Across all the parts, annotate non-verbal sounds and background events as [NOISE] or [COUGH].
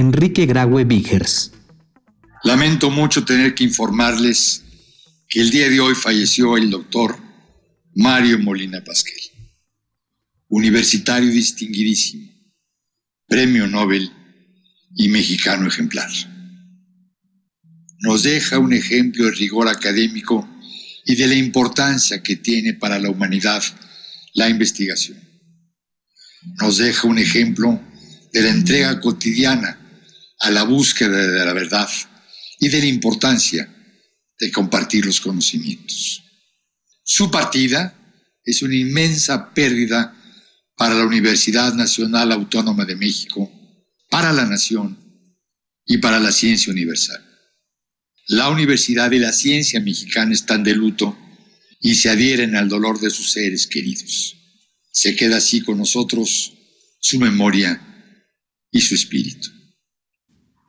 Enrique Graue Vigers. Lamento mucho tener que informarles que el día de hoy falleció el doctor Mario Molina Pasquel, universitario distinguidísimo, premio Nobel y mexicano ejemplar. Nos deja un ejemplo de rigor académico y de la importancia que tiene para la humanidad la investigación. Nos deja un ejemplo de la entrega cotidiana a la búsqueda de la verdad y de la importancia de compartir los conocimientos. Su partida es una inmensa pérdida para la Universidad Nacional Autónoma de México, para la nación y para la ciencia universal. La universidad y la ciencia mexicana están de luto y se adhieren al dolor de sus seres queridos. Se queda así con nosotros su memoria y su espíritu.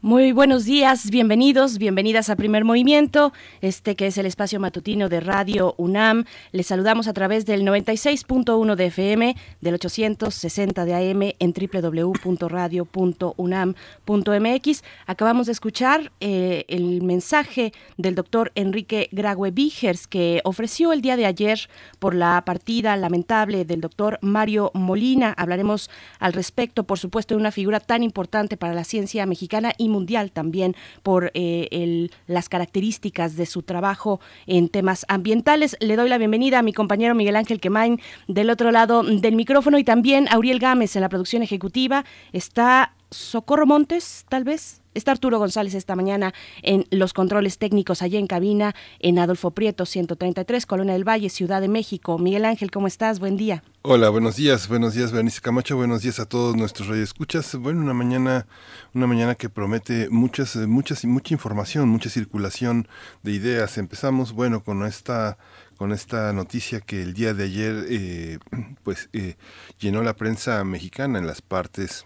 Muy buenos días, bienvenidos, bienvenidas a Primer Movimiento, este que es el espacio matutino de Radio UNAM. Les saludamos a través del 96.1 de FM, del 860 de AM en www.radio.unam.mx. Acabamos de escuchar eh, el mensaje del doctor Enrique Graue Vigers que ofreció el día de ayer por la partida lamentable del doctor Mario Molina. Hablaremos al respecto, por supuesto, de una figura tan importante para la ciencia mexicana y mundial también por eh, las características de su trabajo en temas ambientales. Le doy la bienvenida a mi compañero Miguel Ángel Quemain del otro lado del micrófono y también a Auriel Gámez en la producción ejecutiva. Está Socorro Montes, tal vez. Está Arturo González esta mañana en los controles técnicos allá en cabina en Adolfo Prieto 133, Colonia del Valle, Ciudad de México. Miguel Ángel, ¿cómo estás? Buen día. Hola, buenos días, buenos días, Berenice Camacho, buenos días a todos nuestros radioescuchas. Bueno, una mañana, una mañana que promete muchas, muchas, mucha información, mucha circulación de ideas. Empezamos, bueno, con esta con esta noticia que el día de ayer eh, pues eh, llenó la prensa mexicana en las partes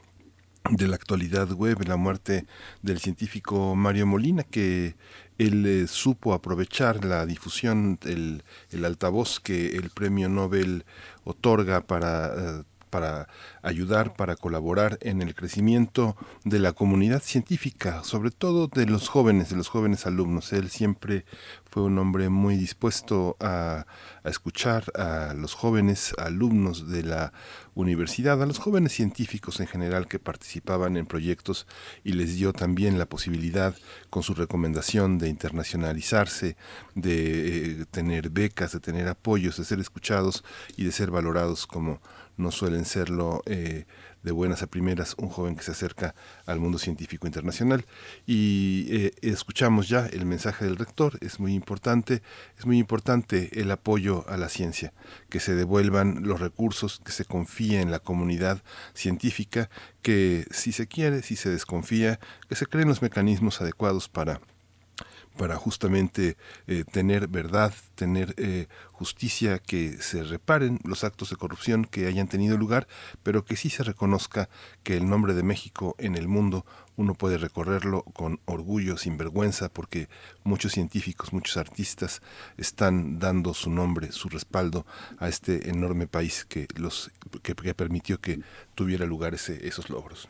de la actualidad web, la muerte del científico Mario Molina, que él eh, supo aprovechar la difusión, el, el, altavoz que el premio Nobel otorga para eh, para ayudar, para colaborar en el crecimiento de la comunidad científica, sobre todo de los jóvenes, de los jóvenes alumnos. Él siempre fue un hombre muy dispuesto a, escuchar a los jóvenes alumnos de la universidad, a los jóvenes científicos en general que participaban en proyectos y les dio también la posibilidad, con su recomendación de internacionalizarse, de eh, tener becas, de tener apoyos, de ser escuchados y de ser valorados como no suelen serlo eh, de buenas a primeras un joven que se acerca al mundo científico internacional. Y eh, escuchamos ya el mensaje del rector, es muy importante, es muy importante el apoyo a la ciencia, que se devuelvan los recursos, que se confíe en la comunidad científica, que si se quiere, si se desconfía, que se creen los mecanismos adecuados para para justamente eh, tener verdad, tener eh, justicia, que se reparen los actos de corrupción que hayan tenido lugar, pero que sí se reconozca que el nombre de México en el mundo uno puede recorrerlo con orgullo, sin vergüenza, porque muchos científicos, muchos artistas están dando su nombre, su respaldo a este enorme país que los que, permitió que tuviera lugar ese, esos logros.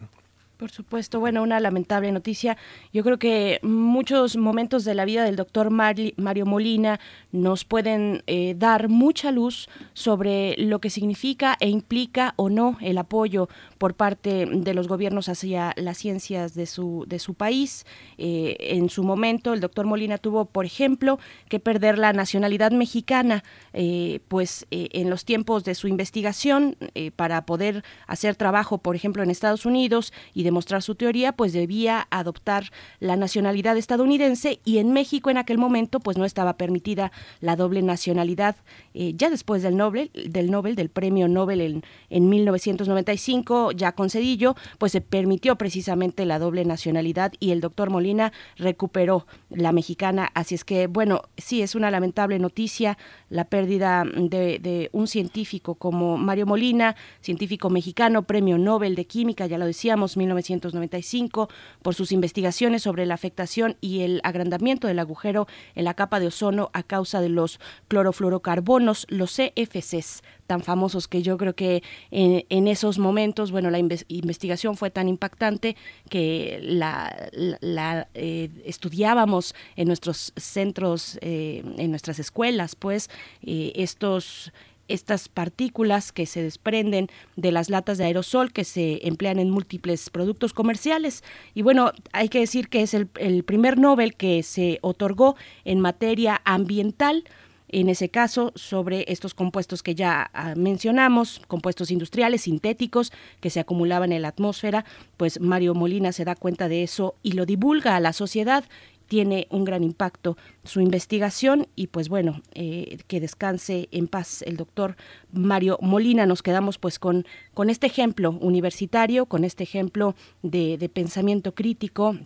Por supuesto, bueno, una lamentable noticia. Yo creo que muchos momentos de la vida del doctor Mario Molina nos pueden eh, dar mucha luz sobre lo que significa e implica o no el apoyo por parte de los gobiernos hacia las ciencias de su, de su país. Eh, en su momento, el doctor Molina tuvo, por ejemplo, que perder la nacionalidad mexicana, eh, pues en los tiempos de su investigación para poder hacer trabajo, por ejemplo, en Estados Unidos y de demostrar su teoría, pues debía adoptar la nacionalidad estadounidense y en México en aquel momento pues no estaba permitida la doble nacionalidad. Eh, ya después del Nobel, del Nobel, del premio Nobel en, en 1995, ya concedillo, pues se permitió precisamente la doble nacionalidad y el doctor Molina recuperó la mexicana. Así es que, bueno, sí, es una lamentable noticia la pérdida de, un científico como Mario Molina, científico mexicano, premio Nobel de Química, ya lo decíamos, 1995, por sus investigaciones sobre la afectación y el agrandamiento del agujero en la capa de ozono a causa de los clorofluorocarbonos, los CFCs, tan famosos que yo creo que en, esos momentos, bueno, la investigación fue tan impactante que la, eh, estudiábamos en nuestros centros, eh, en nuestras escuelas, pues eh, estos estas partículas que se desprenden de las latas de aerosol que se emplean en múltiples productos comerciales. Y bueno, hay que decir que es el, primer Nobel que se otorgó en materia ambiental en ese caso sobre estos compuestos que ya ah, mencionamos, compuestos industriales sintéticos que se acumulaban en la atmósfera, pues Mario Molina se da cuenta de eso y lo divulga a la sociedad tiene un gran impacto su investigación y pues bueno, eh, que descanse en paz el doctor Mario Molina. Nos quedamos pues con, con este ejemplo universitario, con este ejemplo de, de pensamiento crítico,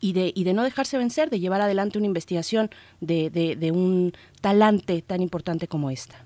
y de, y de no dejarse vencer, de llevar adelante una investigación de, de, de un talante tan importante como esta.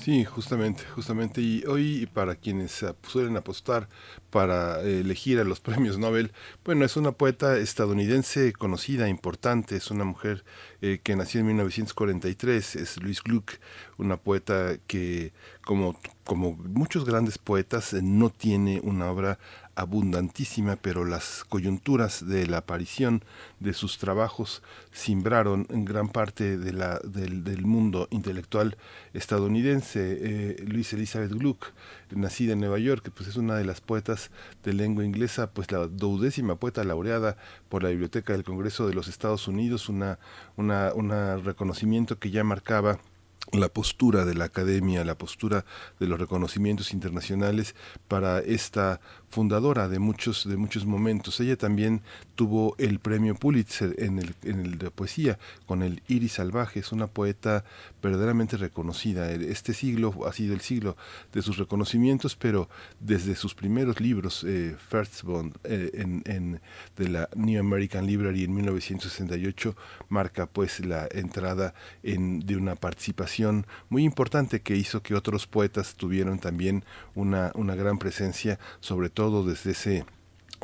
Sí, justamente, justamente. Y hoy para quienes suelen apostar para elegir a los [LAUGHS] premios Nobel, bueno, es una poeta estadounidense conocida, importante, es una mujer eh, que nació en 1943, es Louise Gluck, una poeta que como, como muchos grandes poetas no tiene una obra abundantísima, pero las coyunturas de la aparición de sus trabajos simbraron en gran parte del, mundo intelectual estadounidense. Eh, Luis Elizabeth Gluck, nacida en Nueva York, pues es una de las poetas de lengua inglesa, pues la duodécima poeta laureada por la Biblioteca del Congreso de los Estados Unidos, una, una, una reconocimiento que ya marcaba la postura de la academia, la postura de los reconocimientos internacionales para esta fundadora de muchos, de muchos momentos. Ella también tuvo el premio Pulitzer en el, en el de poesía con el Iris Salvaje. Es una poeta verdaderamente reconocida. Este siglo ha sido el siglo de sus reconocimientos, pero desde sus primeros libros, eh, First Bond, eh, en, en, de la New American Library en 1968, marca pues la entrada en, de una participación muy importante que hizo que otros poetas tuvieran también una, una gran presencia, sobre todo todo desde ese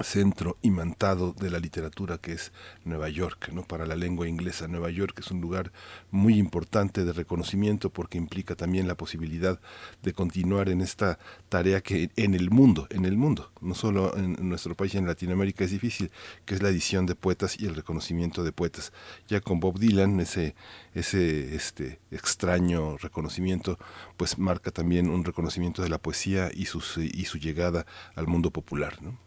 centro imantado de la literatura que es Nueva York, ¿no? Para la lengua inglesa, Nueva York es un lugar muy importante de reconocimiento porque implica también la posibilidad de continuar en esta tarea que en el mundo, en el mundo, no solo en nuestro país, en Latinoamérica es difícil, que es la edición de poetas y el reconocimiento de poetas. Ya con Bob Dylan, ese, ese este extraño reconocimiento, pues marca también un reconocimiento de la poesía y, sus, y su llegada al mundo popular, ¿no?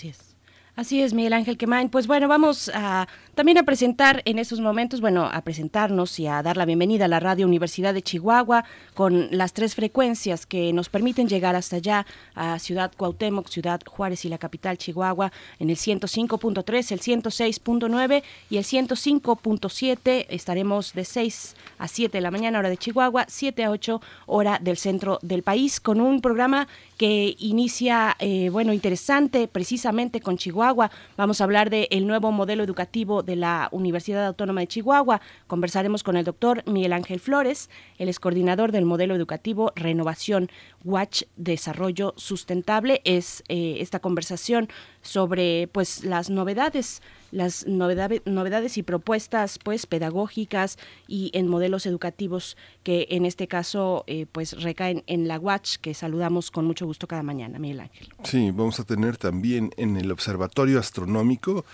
Así es. Así es, Miguel Ángel Quemain. Pues bueno, vamos a también a presentar en estos momentos, bueno, a presentarnos y a dar la bienvenida a la Radio Universidad de Chihuahua con las tres frecuencias que nos permiten llegar hasta allá a Ciudad Cuauhtémoc, Ciudad Juárez y la capital Chihuahua en el 105.3, el 106.9 y el 105.7. Estaremos de 6 a 7 de la mañana hora de Chihuahua, 7 a 8 hora del centro del país con un programa que inicia, eh, bueno, interesante precisamente con Chihuahua. Vamos a hablar del nuevo modelo educativo de la Universidad Autónoma de Chihuahua. Conversaremos con el doctor Miguel Ángel Flores, el es coordinador del modelo educativo Renovación Watch Desarrollo Sustentable. Es eh, esta conversación sobre pues las novedades las novedades, y propuestas pues pedagógicas y en modelos educativos que en este caso eh, pues recaen en la Watch que saludamos con mucho gusto cada mañana, Miguel Ángel. Sí, vamos a tener también en el Observatorio Astronómico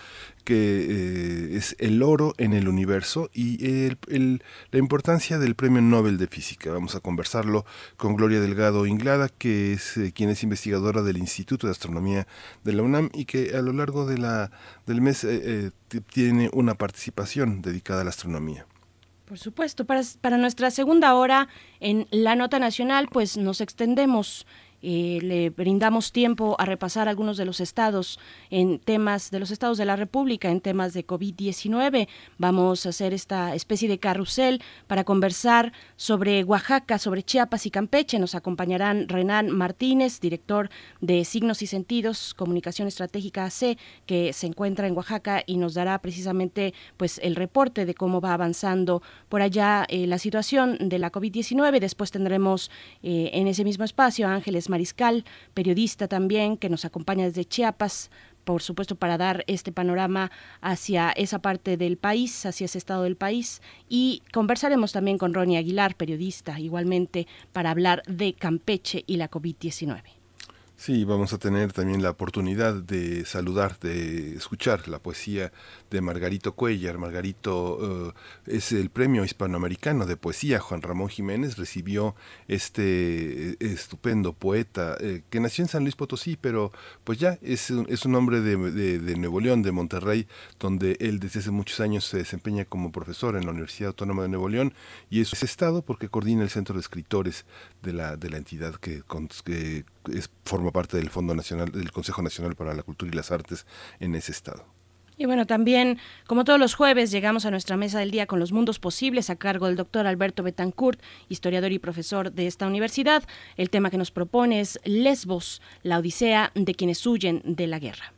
que eh, es el oro en el universo y la importancia del Premio Nobel de Física. Vamos a conversarlo con Gloria Delgado Inglada, que es eh, quien es investigadora del Instituto de Astronomía de la UNAM y que a lo largo de la, del mes eh, tiene una participación dedicada a la astronomía. Por supuesto, para, para nuestra segunda hora en la nota nacional, pues nos extendemos eh, le brindamos tiempo a repasar algunos de los estados en temas de los estados de la República en temas de COVID-19. Vamos a hacer esta especie de carrusel para conversar sobre Oaxaca, sobre Chiapas y Campeche. Nos acompañarán Renan Martínez, director de Signos y Sentidos, Comunicación Estratégica AC, que se encuentra en Oaxaca y nos dará precisamente pues el reporte de cómo va avanzando por allá eh, la situación de la COVID-19. Después tendremos eh, en ese mismo espacio Ángeles Mariscal, periodista también, que nos acompaña desde Chiapas, por supuesto, para dar este panorama hacia esa parte del país, hacia ese estado del país. Y conversaremos también con Ronnie Aguilar, periodista, igualmente, para hablar de Campeche y la COVID-19. Sí, vamos a tener también la oportunidad de saludar, de escuchar la poesía de Margarito Cuellar. Margarito eh, es el premio hispanoamericano de poesía. Juan Ramón Jiménez recibió este eh, estupendo poeta eh, que nació en San Luis Potosí, pero pues ya es un, es un hombre de, de, Nuevo León, de Monterrey, donde él desde hace muchos años se desempeña como profesor en la Universidad Autónoma de Nuevo León y es estado porque coordina el Centro de Escritores de la, de la entidad que es, forma parte del Fondo Nacional, del Consejo Nacional para la Cultura y las Artes en ese estado. Y bueno, también, como todos los jueves, llegamos a nuestra mesa del día con los mundos posibles a cargo del doctor Alberto Betancourt, historiador y profesor de esta universidad. El tema que nos propone es Lesbos, la odisea de quienes huyen de la guerra.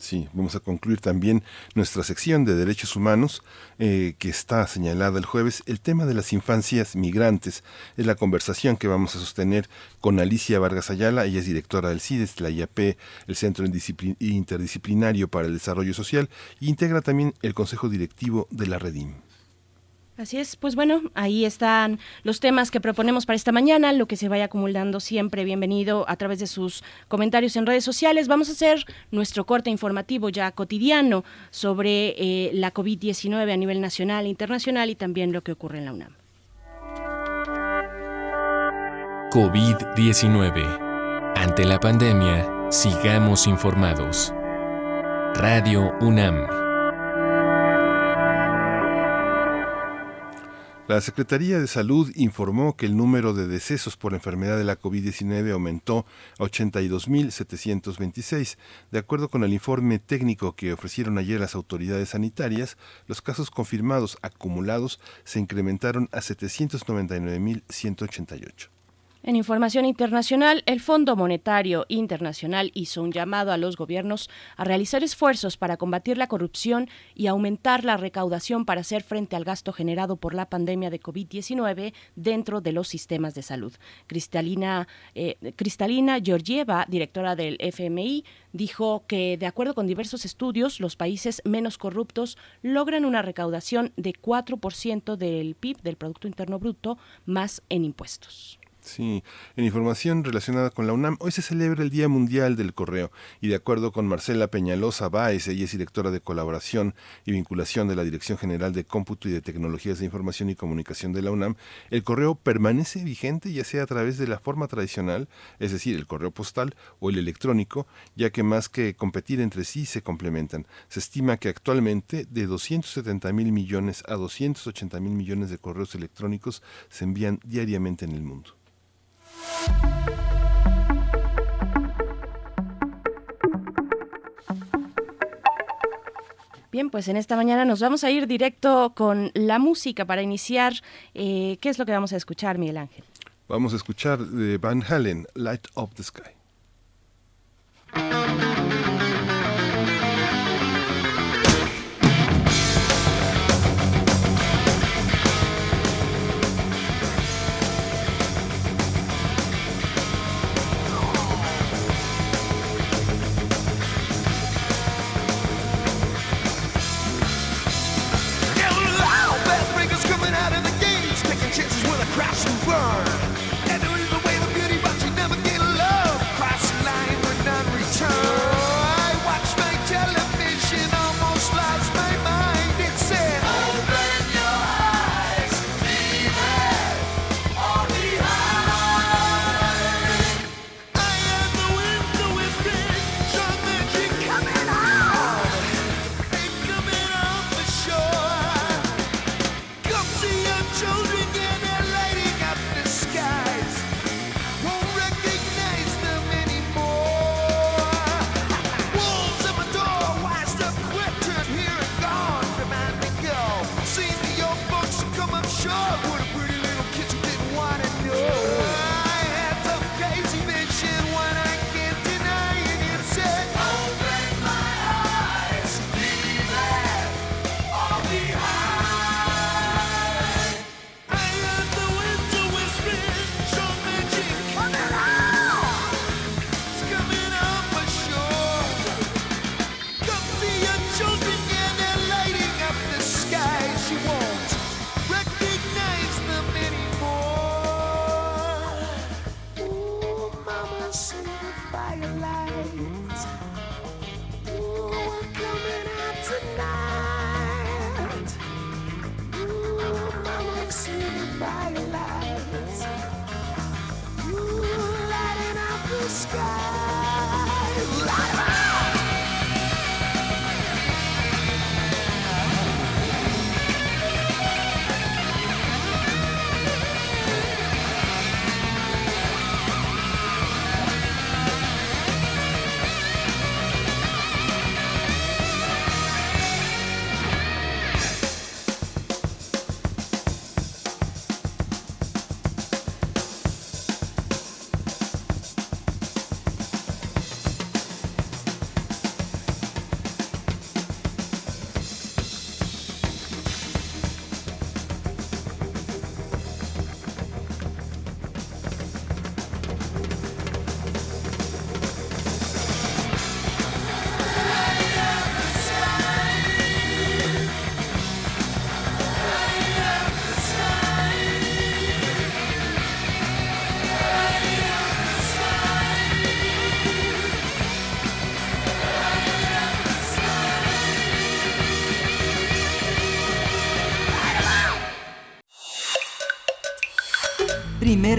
Sí, vamos a concluir también nuestra sección de derechos humanos eh, que está señalada el jueves. El tema de las infancias migrantes es la conversación que vamos a sostener con Alicia Vargas Ayala. Ella es directora del CIDES, la IAP, el Centro Interdisciplinario para el Desarrollo Social, e integra también el Consejo Directivo de la Redim. Así es, pues bueno, ahí están los temas que proponemos para esta mañana, lo que se vaya acumulando siempre, bienvenido a través de sus comentarios en redes sociales. Vamos a hacer nuestro corte informativo ya cotidiano sobre eh, la COVID-19 a nivel nacional e internacional y también lo que ocurre en la UNAM. COVID-19. Ante la pandemia, sigamos informados. Radio UNAM. La Secretaría de Salud informó que el número de decesos por enfermedad de la COVID-19 aumentó a 82.726. De acuerdo con el informe técnico que ofrecieron ayer las autoridades sanitarias, los casos confirmados acumulados se incrementaron a 799.188. En información internacional, el Fondo Monetario Internacional hizo un llamado a los gobiernos a realizar esfuerzos para combatir la corrupción y aumentar la recaudación para hacer frente al gasto generado por la pandemia de COVID-19 dentro de los sistemas de salud. Cristalina, eh, Cristalina Georgieva, directora del FMI, dijo que, de acuerdo con diversos estudios, los países menos corruptos logran una recaudación de 4% del PIB, del Producto Interno Bruto, más en impuestos. Sí, en información relacionada con la UNAM, hoy se celebra el Día Mundial del Correo y de acuerdo con Marcela Peñalosa Báez, ella es directora de colaboración y vinculación de la Dirección General de Cómputo y de Tecnologías de Información y Comunicación de la UNAM, el correo permanece vigente ya sea a través de la forma tradicional, es decir, el correo postal o el electrónico, ya que más que competir entre sí se complementan. Se estima que actualmente de 270 mil millones a 280 mil millones de correos electrónicos se envían diariamente en el mundo. Bien, pues en esta mañana nos vamos a ir directo con la música para iniciar. Eh, ¿Qué es lo que vamos a escuchar, Miguel Ángel? Vamos a escuchar de Van Halen, Light Up the Sky.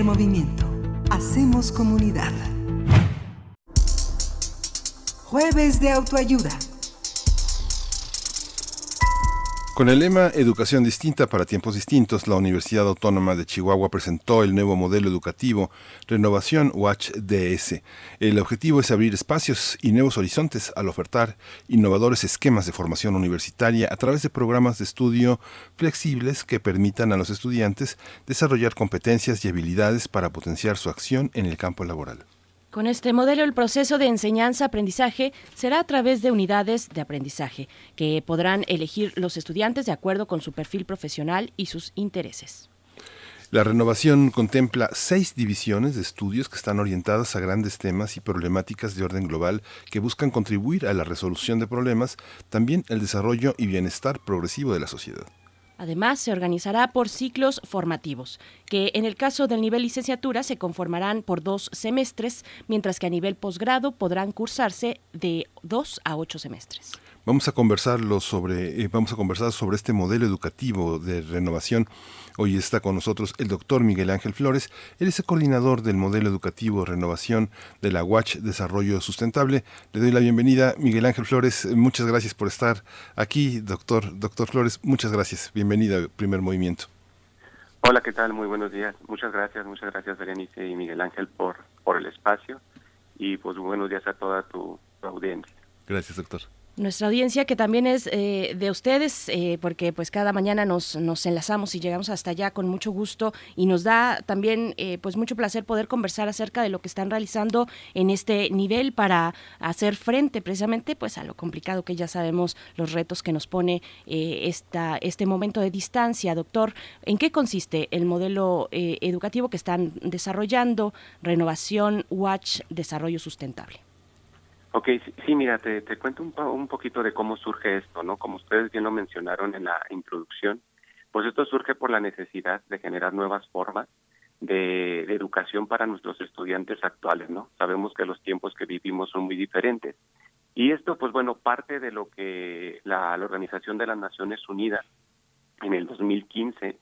Movimiento. Hacemos comunidad. Jueves de autoayuda. Con el lema Educación distinta para tiempos distintos, la Universidad Autónoma de Chihuahua presentó el nuevo modelo educativo Renovación Watch DS. El objetivo es abrir espacios y nuevos horizontes al ofertar innovadores esquemas de formación universitaria a través de programas de estudio flexibles que permitan a los estudiantes desarrollar competencias y habilidades para potenciar su acción en el campo laboral. Con este modelo, el proceso de enseñanza-aprendizaje será a través de unidades de aprendizaje que podrán elegir los estudiantes de acuerdo con su perfil profesional y sus intereses. La renovación contempla seis divisiones de estudios que están orientadas a grandes temas y problemáticas de orden global que buscan contribuir a la resolución de problemas, también el desarrollo y bienestar progresivo de la sociedad. Además, se organizará por ciclos formativos, que en el caso del nivel licenciatura se conformarán por dos semestres, mientras que a nivel posgrado podrán cursarse de dos a ocho semestres. Vamos a conversarlo sobre, eh, vamos a conversar sobre este modelo educativo de renovación Hoy está con nosotros el doctor Miguel Ángel Flores. Él es el coordinador del modelo educativo Renovación de la UACH Desarrollo Sustentable. Le doy la bienvenida, Miguel Ángel Flores. Muchas gracias por estar aquí, doctor. Doctor Flores, muchas gracias. Bienvenida al primer movimiento. Hola, ¿qué tal? Muy buenos días. Muchas gracias, muchas gracias Berenice y Miguel Ángel por, por el espacio y pues buenos días a toda tu audiencia. Gracias, doctor nuestra audiencia que también es eh, de ustedes eh, porque pues cada mañana nos, nos enlazamos y llegamos hasta allá con mucho gusto y nos da también eh, pues mucho placer poder conversar acerca de lo que están realizando en este nivel para hacer frente precisamente pues a lo complicado que ya sabemos los retos que nos pone esta, este momento de distancia. Doctor en qué consiste el modelo educativo que están desarrollando renovación watch desarrollo sustentable Ok, sí, mira, te, cuento un, un, poquito de cómo surge esto, ¿no? Como ustedes bien lo mencionaron en la introducción, pues esto surge por la necesidad de generar nuevas formas de, educación para nuestros estudiantes actuales, ¿no? Sabemos que los tiempos que vivimos son muy diferentes. Y esto, pues bueno, parte de lo que la, Organización de las Naciones Unidas en el 2015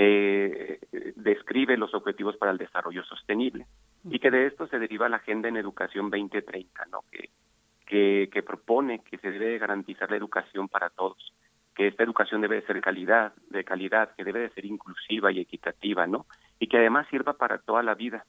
eh, describe los objetivos para el desarrollo sostenible y que de esto se deriva la Agenda en Educación 2030, ¿no? que, que, que propone que se debe garantizar la educación para todos, que esta educación debe de ser calidad, de calidad, que debe de ser inclusiva y equitativa, ¿no? Y que además sirva para toda la vida.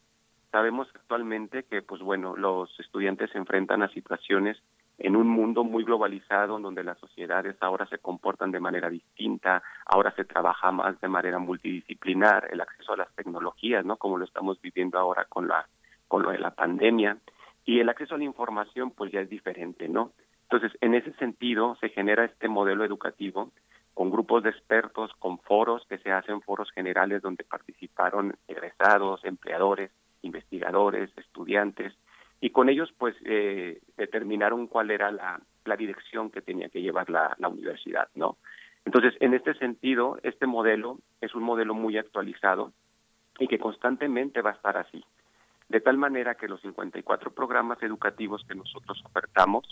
Sabemos actualmente que, pues bueno, los estudiantes se enfrentan a situaciones en un mundo muy globalizado donde las sociedades ahora se comportan de manera distinta, ahora se trabaja más de manera multidisciplinar, el acceso a las tecnologías, ¿no? Como lo estamos viviendo ahora con la con lo de la pandemia y el acceso a la información pues ya es diferente, ¿no? Entonces, en ese sentido se genera este modelo educativo con grupos de expertos, con foros que se hacen foros generales donde participaron egresados, empleadores, investigadores, estudiantes y con ellos pues eh, determinaron cuál era la, la, dirección que tenía que llevar la, la universidad, ¿no? Entonces, en este sentido, este modelo es un modelo muy actualizado y que constantemente va a estar así. de tal manera que los 54 programas educativos que nosotros ofertamos,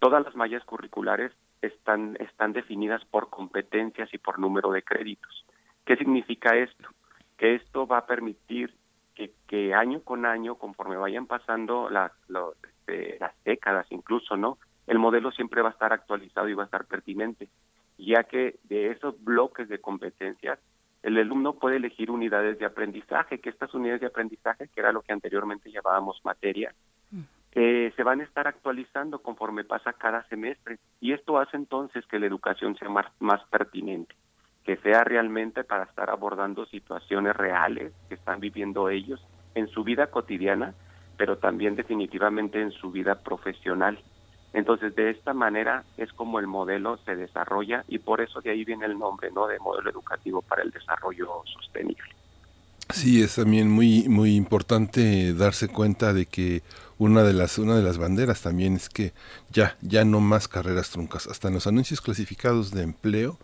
todas las mallas curriculares están, están definidas por competencias y por número de créditos. ¿Qué significa esto? Que esto va a permitir que, año con año, conforme vayan pasando las, este, las décadas incluso, ¿no? El modelo siempre va a estar actualizado y va a estar pertinente, ya que de esos bloques de competencias el alumno puede elegir unidades de aprendizaje, que estas unidades de aprendizaje, que era lo que anteriormente llamábamos materia, mm. eh, se van a estar actualizando conforme pasa cada semestre. Y esto hace entonces que la educación sea más, más pertinente, que sea realmente para estar abordando situaciones reales que están viviendo ellos en su vida cotidiana, pero también definitivamente en su vida profesional. Entonces, de esta manera es como el modelo se desarrolla y por eso de ahí viene el nombre, ¿no? De modelo educativo para el desarrollo sostenible. Sí, es también muy muy importante darse cuenta de que una de las una de las banderas también es que ya ya no más carreras truncas, hasta en los anuncios clasificados de empleo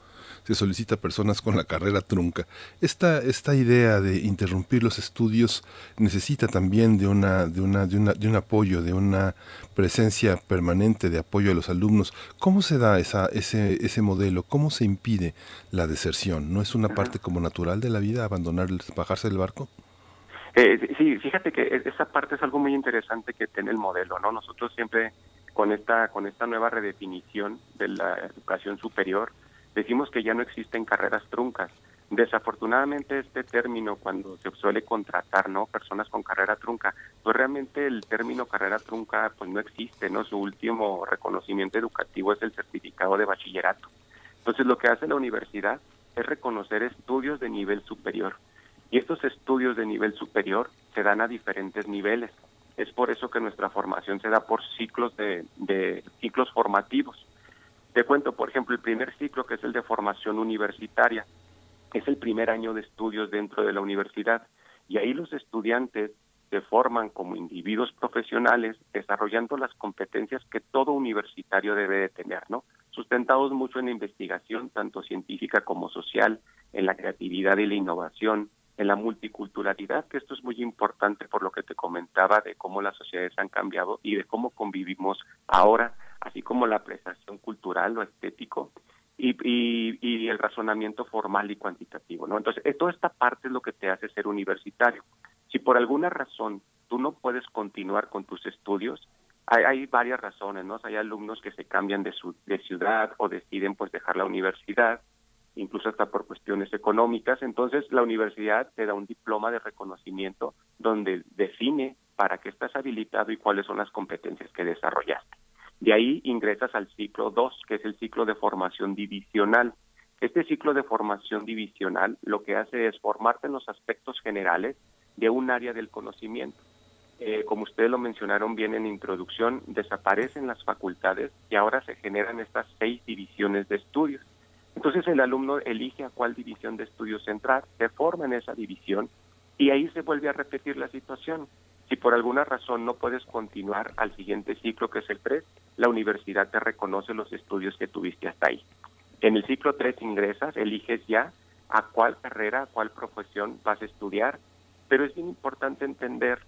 se solicita personas con la carrera trunca. Esta, esta idea de interrumpir los estudios necesita también de, una, de, una, de, una, de un apoyo, de una presencia permanente de apoyo a los alumnos. ¿Cómo se da esa, ese, ese modelo? ¿Cómo se impide la deserción? ¿No es una parte como natural de la vida abandonar, bajarse del barco? Eh, sí, fíjate que e, esa parte es algo muy interesante que tiene el modelo, ¿no? Nosotros siempre con esta con esta nueva redefinición de la educación superior decimos que ya no existen carreras truncas. Desafortunadamente este término cuando se suele contratar, ¿no? Personas con carrera trunca, pues realmente el término carrera trunca pues no existe, ¿no? Su último reconocimiento educativo es el certificado de bachillerato. Entonces lo que hace la universidad es reconocer estudios de nivel superior. Y estos estudios de nivel superior se dan a diferentes niveles. Es por eso que nuestra formación se da por ciclos de, de ciclos formativos. Te cuento, por ejemplo, el primer ciclo, que es el de formación universitaria. Es el primer año de estudios dentro de la universidad y ahí los estudiantes se forman como individuos profesionales desarrollando las competencias que todo universitario debe de tener, ¿no? Sustentados mucho en la investigación, tanto científica como social, en la creatividad y la innovación, en la multiculturalidad, que esto es muy importante por lo que te comentaba de cómo las sociedades han cambiado y de cómo convivimos ahora así como la apreciación cultural o estético y, el razonamiento formal y cuantitativo. ¿no? Entonces, toda esta parte es lo que te hace ser universitario. Si por alguna razón tú no puedes continuar con tus estudios, hay, hay varias razones, ¿no? hay alumnos que se cambian de, su, de ciudad o deciden pues dejar la universidad, incluso hasta por cuestiones económicas. Entonces, la universidad te da un diploma de reconocimiento donde define para qué estás habilitado y cuáles son las competencias que desarrollaste. De ahí ingresas al ciclo 2, que es el ciclo de formación divisional. Este ciclo de formación divisional lo que hace es formarte en los aspectos generales de un área del conocimiento. Eh, como ustedes lo mencionaron bien en introducción, desaparecen las facultades y ahora se generan estas seis divisiones de estudios. Entonces el alumno elige a cuál división de estudios entrar, se forma en esa división y ahí se vuelve a repetir la situación. Si por alguna razón no puedes continuar al siguiente ciclo, que es el 3, la universidad te reconoce los estudios que tuviste hasta ahí. En el ciclo 3 ingresas, eliges ya a cuál carrera, a cuál profesión vas a estudiar, pero es bien importante entender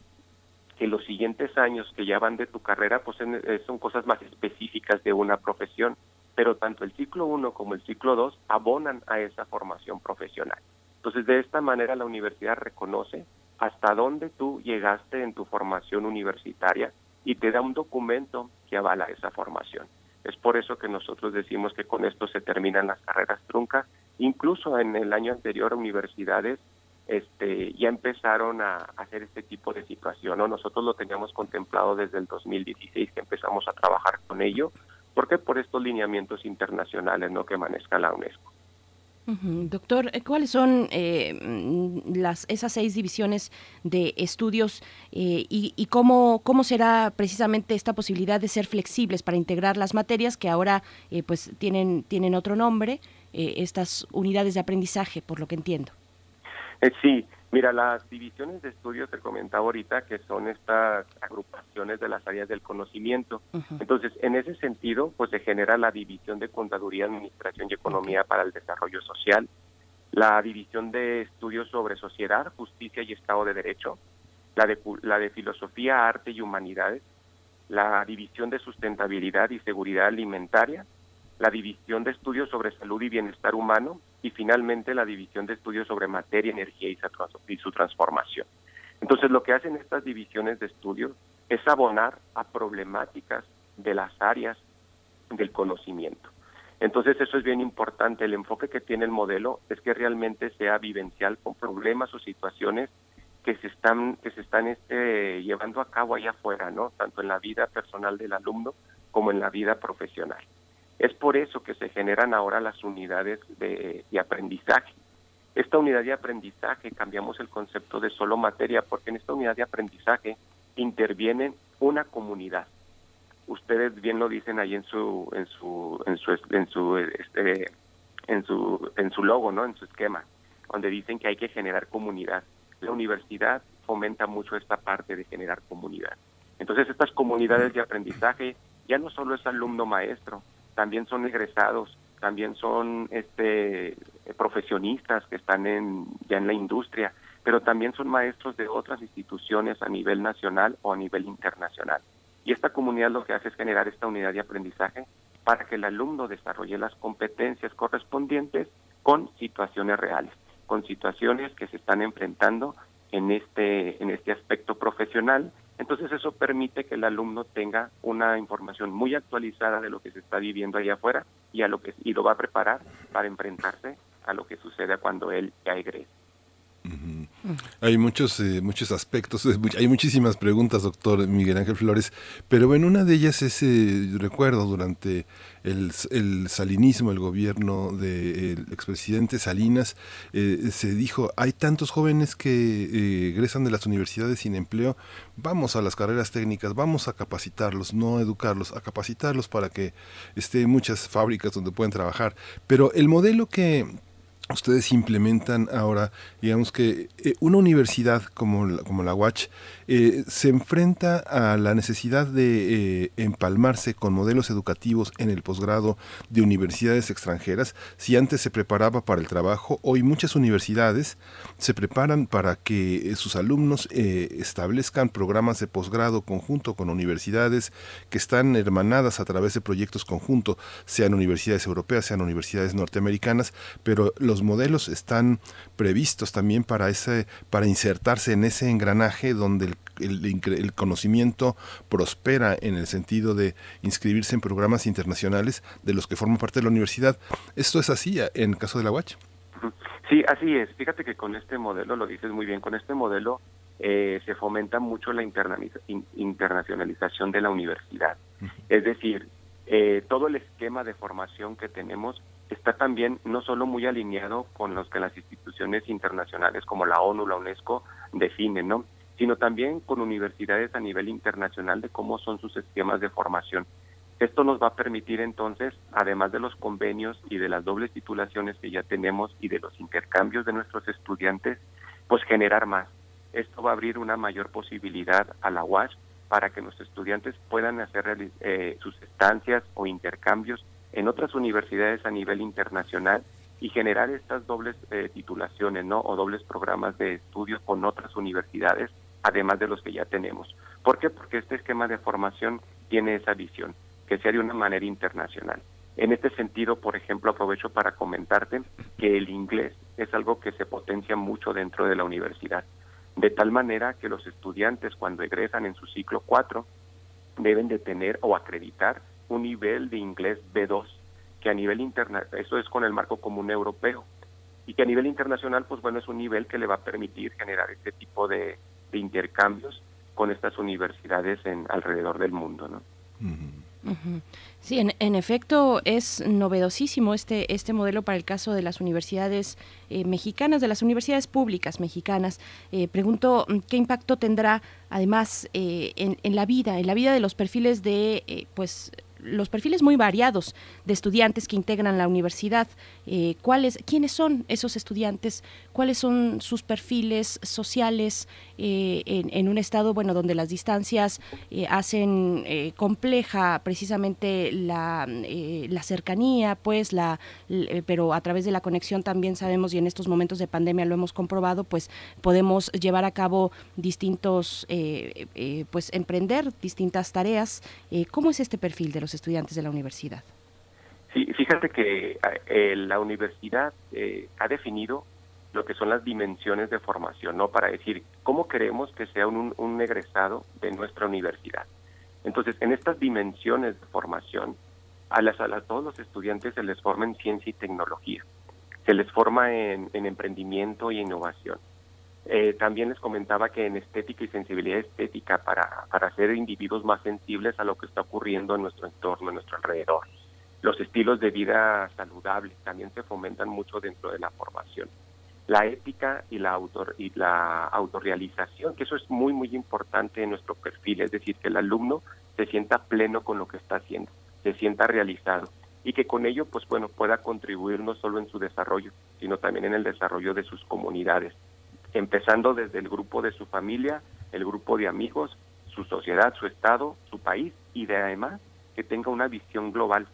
que los siguientes años que ya van de tu carrera pues eh, son cosas más específicas de una profesión, pero tanto el ciclo 1 como el ciclo 2 abonan a esa formación profesional. Entonces, de esta manera la universidad reconoce hasta dónde tú llegaste en tu formación universitaria y te da un documento que avala esa formación. Es por eso que nosotros decimos que con esto se terminan las carreras truncas. Incluso en el año anterior universidades este, ya empezaron a hacer este tipo de situación. ¿no? Nosotros lo teníamos contemplado desde el 2016 que empezamos a trabajar con ello. ¿Por qué? Por estos lineamientos internacionales ¿no? que maneja la UNESCO. Doctor, eh, ¿cuáles son eh, mm, las, esas seis divisiones de estudios eh, y, cómo, cómo será precisamente esta posibilidad de ser flexibles para integrar las materias que ahora pues tienen, tienen otro nombre, estas unidades de aprendizaje, por lo que entiendo? sí, Mira, las divisiones de estudios te comentaba ahorita que son estas agrupaciones de las áreas del conocimiento. Entonces, en ese sentido, pues se genera la división de Contaduría, Administración y Economía para el Desarrollo Social, la división de estudios sobre sociedad, justicia y Estado de Derecho, la de, la de filosofía, arte y humanidades, la división de sustentabilidad y seguridad alimentaria, la división de estudios sobre salud y bienestar humano y finalmente la división de estudios sobre materia, energía y su transformación. Entonces lo que hacen estas divisiones de estudios es abonar a problemáticas de las áreas del conocimiento. Entonces eso es bien importante. El enfoque que tiene el modelo es que realmente sea vivencial con problemas o situaciones que se están que se están este, llevando a cabo allá afuera, ¿no? Tanto en la vida personal del alumno como en la vida profesional. Es por eso que se generan ahora las unidades de, aprendizaje. Esta unidad de aprendizaje cambiamos el concepto de solo materia porque en esta unidad de aprendizaje interviene una comunidad. Ustedes bien lo dicen ahí en su en su en su en su este, en su en su logo, ¿no? En su esquema, donde dicen que hay que generar comunidad. La universidad fomenta mucho esta parte de generar comunidad. Entonces, estas comunidades de aprendizaje ya no solo es alumno maestro, también son egresados, también son este profesionistas que están en ya en la industria, pero también son maestros de otras instituciones a nivel nacional o a nivel internacional. Y esta comunidad lo que hace es generar esta unidad de aprendizaje para que el alumno desarrolle las competencias correspondientes con situaciones reales, con situaciones que se están enfrentando en este en este aspecto profesional entonces eso permite que el alumno tenga una información muy actualizada de lo que se está viviendo allá afuera y a lo que y lo va a preparar para enfrentarse a lo que suceda cuando él ya egrese. Hay muchos, eh, muchos aspectos, [LAUGHS] hay muchísimas preguntas, doctor Miguel Ángel Flores, pero bueno, una de ellas es, eh, recuerdo, durante el, salinismo, el gobierno del expresidente Salinas, eh, se dijo, hay tantos jóvenes que egresan de las universidades sin empleo, vamos a las carreras técnicas, vamos a capacitarlos, no educarlos, a capacitarlos para que estén muchas fábricas donde pueden trabajar. Pero el modelo que, ustedes implementan ahora, digamos que eh, una universidad como la, como la UACH eh, se enfrenta a la necesidad de eh, empalmarse con modelos educativos en el posgrado de universidades extranjeras. Si antes se preparaba para el trabajo, hoy muchas universidades se preparan para que sus alumnos establezcan programas de posgrado conjunto con universidades que están hermanadas a través de proyectos conjuntos, sean universidades europeas, sean universidades norteamericanas, pero los los modelos están previstos también para ese para insertarse en ese engranaje donde el, conocimiento prospera en el sentido de inscribirse en programas internacionales de los que forman parte de la universidad. ¿Esto es así en el caso de la UACH? Sí, así es. Fíjate que con este modelo, lo dices muy bien, con este modelo eh, se fomenta mucho la internacionalización de la universidad. Es decir, eh, todo el esquema de formación que tenemos está también no solo muy alineado con los que las instituciones internacionales como la ONU, la UNESCO definen, ¿no? sino también con universidades a nivel internacional de cómo son sus esquemas de formación. Esto nos va a permitir entonces, además de los convenios y de las dobles titulaciones que ya tenemos y de los intercambios de nuestros estudiantes, pues generar más. Esto va a abrir una mayor posibilidad a la UAS para que nuestros estudiantes puedan hacer eh, sus estancias o intercambios en otras universidades a nivel internacional y generar estas dobles eh, titulaciones, ¿no? O dobles programas de estudio con otras universidades, además de los que ya tenemos. ¿Por qué? Porque este esquema de formación tiene esa visión, que sea de una manera internacional. En este sentido, por ejemplo, aprovecho para comentarte que el inglés es algo que se potencia mucho dentro de la universidad, de tal manera que los estudiantes cuando egresan en su ciclo 4 deben de tener o acreditar un nivel de inglés B2, que a nivel internacional, eso es con el marco común europeo, y que a nivel internacional, pues bueno, es un nivel que le va a permitir generar este tipo de, intercambios con estas universidades en alrededor del mundo, ¿no? Sí, en, efecto es novedosísimo este, este modelo para el caso de las universidades eh, mexicanas, de las universidades públicas mexicanas. Eh, pregunto qué impacto tendrá además eh, en, en, la vida, en la vida de los perfiles de pues los perfiles muy variados de estudiantes que integran la universidad. Eh, ¿cuáles, ¿Quiénes son esos estudiantes? ¿Cuáles son sus perfiles sociales eh, en, un estado bueno donde las distancias eh, hacen compleja precisamente la, la cercanía, pues la, pero a través de la conexión también sabemos y en estos momentos de pandemia lo hemos comprobado, pues podemos llevar a cabo distintos, pues emprender distintas tareas. ¿Cómo es este perfil de los estudiantes de la universidad? Sí, fíjate que eh, la universidad eh, ha definido lo que son las dimensiones de formación, ¿no? Para decir cómo queremos que sea un, un egresado de nuestra universidad. Entonces, en estas dimensiones de formación, a, las, a, todos los estudiantes se les forma en ciencia y tecnología, se les forma en emprendimiento y innovación. Eh, también les comentaba que en estética y sensibilidad estética para, para ser individuos más sensibles a lo que está ocurriendo en nuestro entorno, en nuestro alrededor. Los estilos de vida saludables también se fomentan mucho dentro de la formación. La ética y la, autor, y la autorrealización, que eso es muy, muy importante en nuestro perfil, es decir, que el alumno se sienta pleno con lo que está haciendo, se sienta realizado y que con ello, pues bueno, pueda contribuir no solo en su desarrollo, sino también en el desarrollo de sus comunidades, empezando desde el grupo de su familia, el grupo de amigos, su sociedad, su estado, su país y de además que tenga una visión global.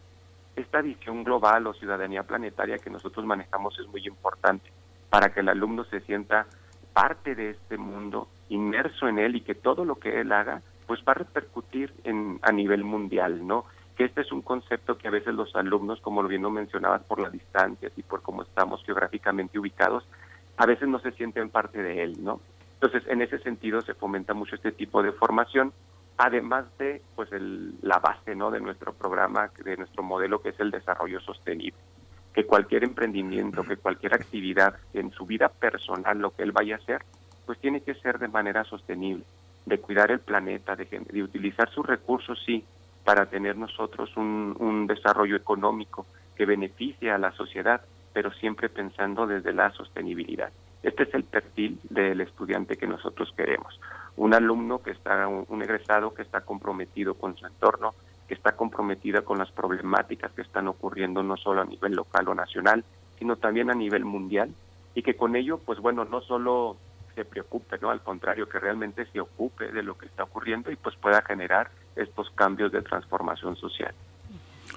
Esta visión global o ciudadanía planetaria que nosotros manejamos es muy importante para que el alumno se sienta parte de este mundo, inmerso en él y que todo lo que él haga pues va a repercutir en, a nivel mundial, ¿no? Que este es un concepto que a veces los alumnos, como bien lo mencionabas, por las distancias y por cómo estamos geográficamente ubicados, a veces no se sienten parte de él, ¿no? Entonces, en ese sentido se fomenta mucho este tipo de formación, además de pues el, la base, ¿no? de nuestro programa, de nuestro modelo que es el desarrollo sostenible. Que cualquier emprendimiento, que cualquier actividad en su vida personal, lo que él vaya a hacer, pues tiene que ser de manera sostenible, de cuidar el planeta, de, de utilizar sus recursos, sí, para tener nosotros un, un desarrollo económico que beneficie a la sociedad, pero siempre pensando desde la sostenibilidad. Este es el perfil del estudiante que nosotros queremos. Un alumno que está, un egresado que está comprometido con su entorno, que está comprometida con las problemáticas que están ocurriendo no solo a nivel local o nacional, sino también a nivel mundial y que con ello, pues bueno, no solo se preocupe, ¿no? Al contrario, que realmente se ocupe de lo que está ocurriendo y pues pueda generar estos cambios de transformación social.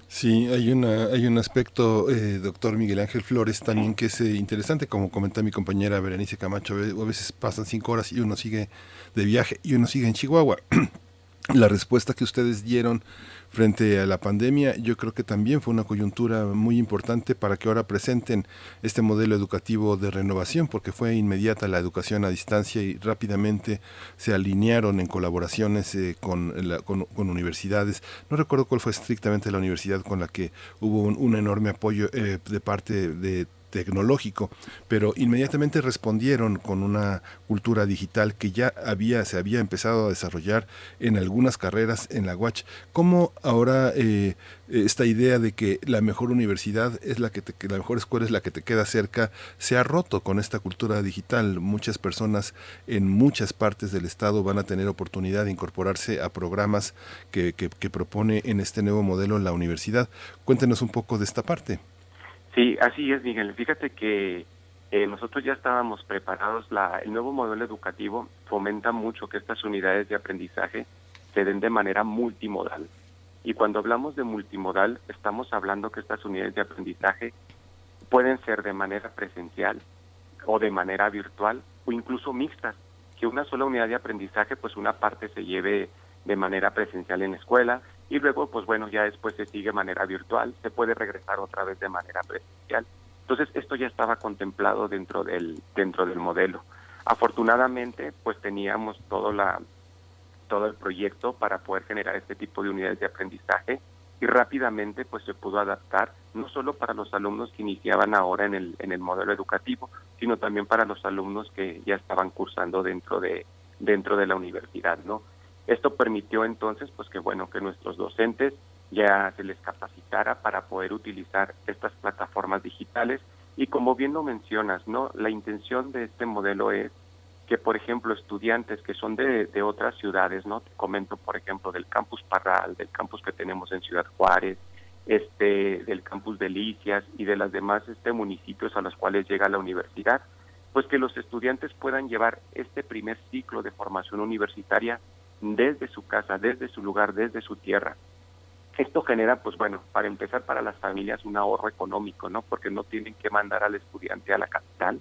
Sí, hay, una, hay un aspecto, eh, doctor Miguel Ángel Flores, también que es eh, interesante, como comenta mi compañera Berenice Camacho, a veces pasan cinco horas y uno sigue de viaje y uno sigue en Chihuahua. [CLEARS THROAT] La respuesta que ustedes dieron frente a la pandemia, yo creo que también fue una coyuntura muy importante para que ahora presenten este modelo educativo de renovación, porque fue inmediata la educación a distancia y rápidamente se alinearon en colaboraciones eh, con, con, universidades. No recuerdo cuál fue estrictamente la universidad con la que hubo un, enorme apoyo eh, de parte de tecnológico, pero inmediatamente respondieron con una cultura digital que ya había, se había empezado a desarrollar en algunas carreras en la UACH. ¿Cómo ahora eh, esta idea de que la mejor universidad es la que, te, la mejor escuela es la que te queda cerca se ha roto con esta cultura digital? Muchas personas en muchas partes del estado van a tener oportunidad de incorporarse a programas que, que, que propone en este nuevo modelo la universidad. Cuéntenos un poco de esta parte. Sí, así es, Miguel. Fíjate que eh, nosotros ya estábamos preparados. La, el nuevo modelo educativo fomenta mucho que estas unidades de aprendizaje se den de manera multimodal. Y cuando hablamos de multimodal, estamos hablando que estas unidades de aprendizaje pueden ser de manera presencial o de manera virtual o incluso mixtas. Que una sola unidad de aprendizaje, pues una parte se lleve de manera presencial en la escuela y luego, pues bueno, ya después se sigue de manera virtual, se puede regresar otra vez de manera presencial. Entonces, esto ya estaba contemplado dentro del, dentro del modelo. Afortunadamente, pues teníamos todo, la, todo el proyecto para poder generar este tipo de unidades de aprendizaje y rápidamente pues se pudo adaptar no solo para los alumnos que iniciaban ahora en el, en el modelo educativo, sino también para los alumnos que ya estaban cursando dentro de, dentro de la universidad, ¿no? Esto permitió entonces pues que bueno que nuestros docentes ya se les capacitara para poder utilizar estas plataformas digitales y como bien lo mencionas, ¿no? La intención de este modelo es que, por ejemplo, estudiantes que son de, de otras ciudades, ¿no? Te comento, por ejemplo, del campus Parral, del campus que tenemos en Ciudad Juárez, este, del campus Delicias y de las demás este, municipios a los cuales llega la universidad, pues que los estudiantes puedan llevar este primer ciclo de formación universitaria desde su casa, desde su lugar, desde su tierra. Esto genera, pues bueno, para empezar para las familias un ahorro económico, ¿no? Porque no tienen que mandar al estudiante a la capital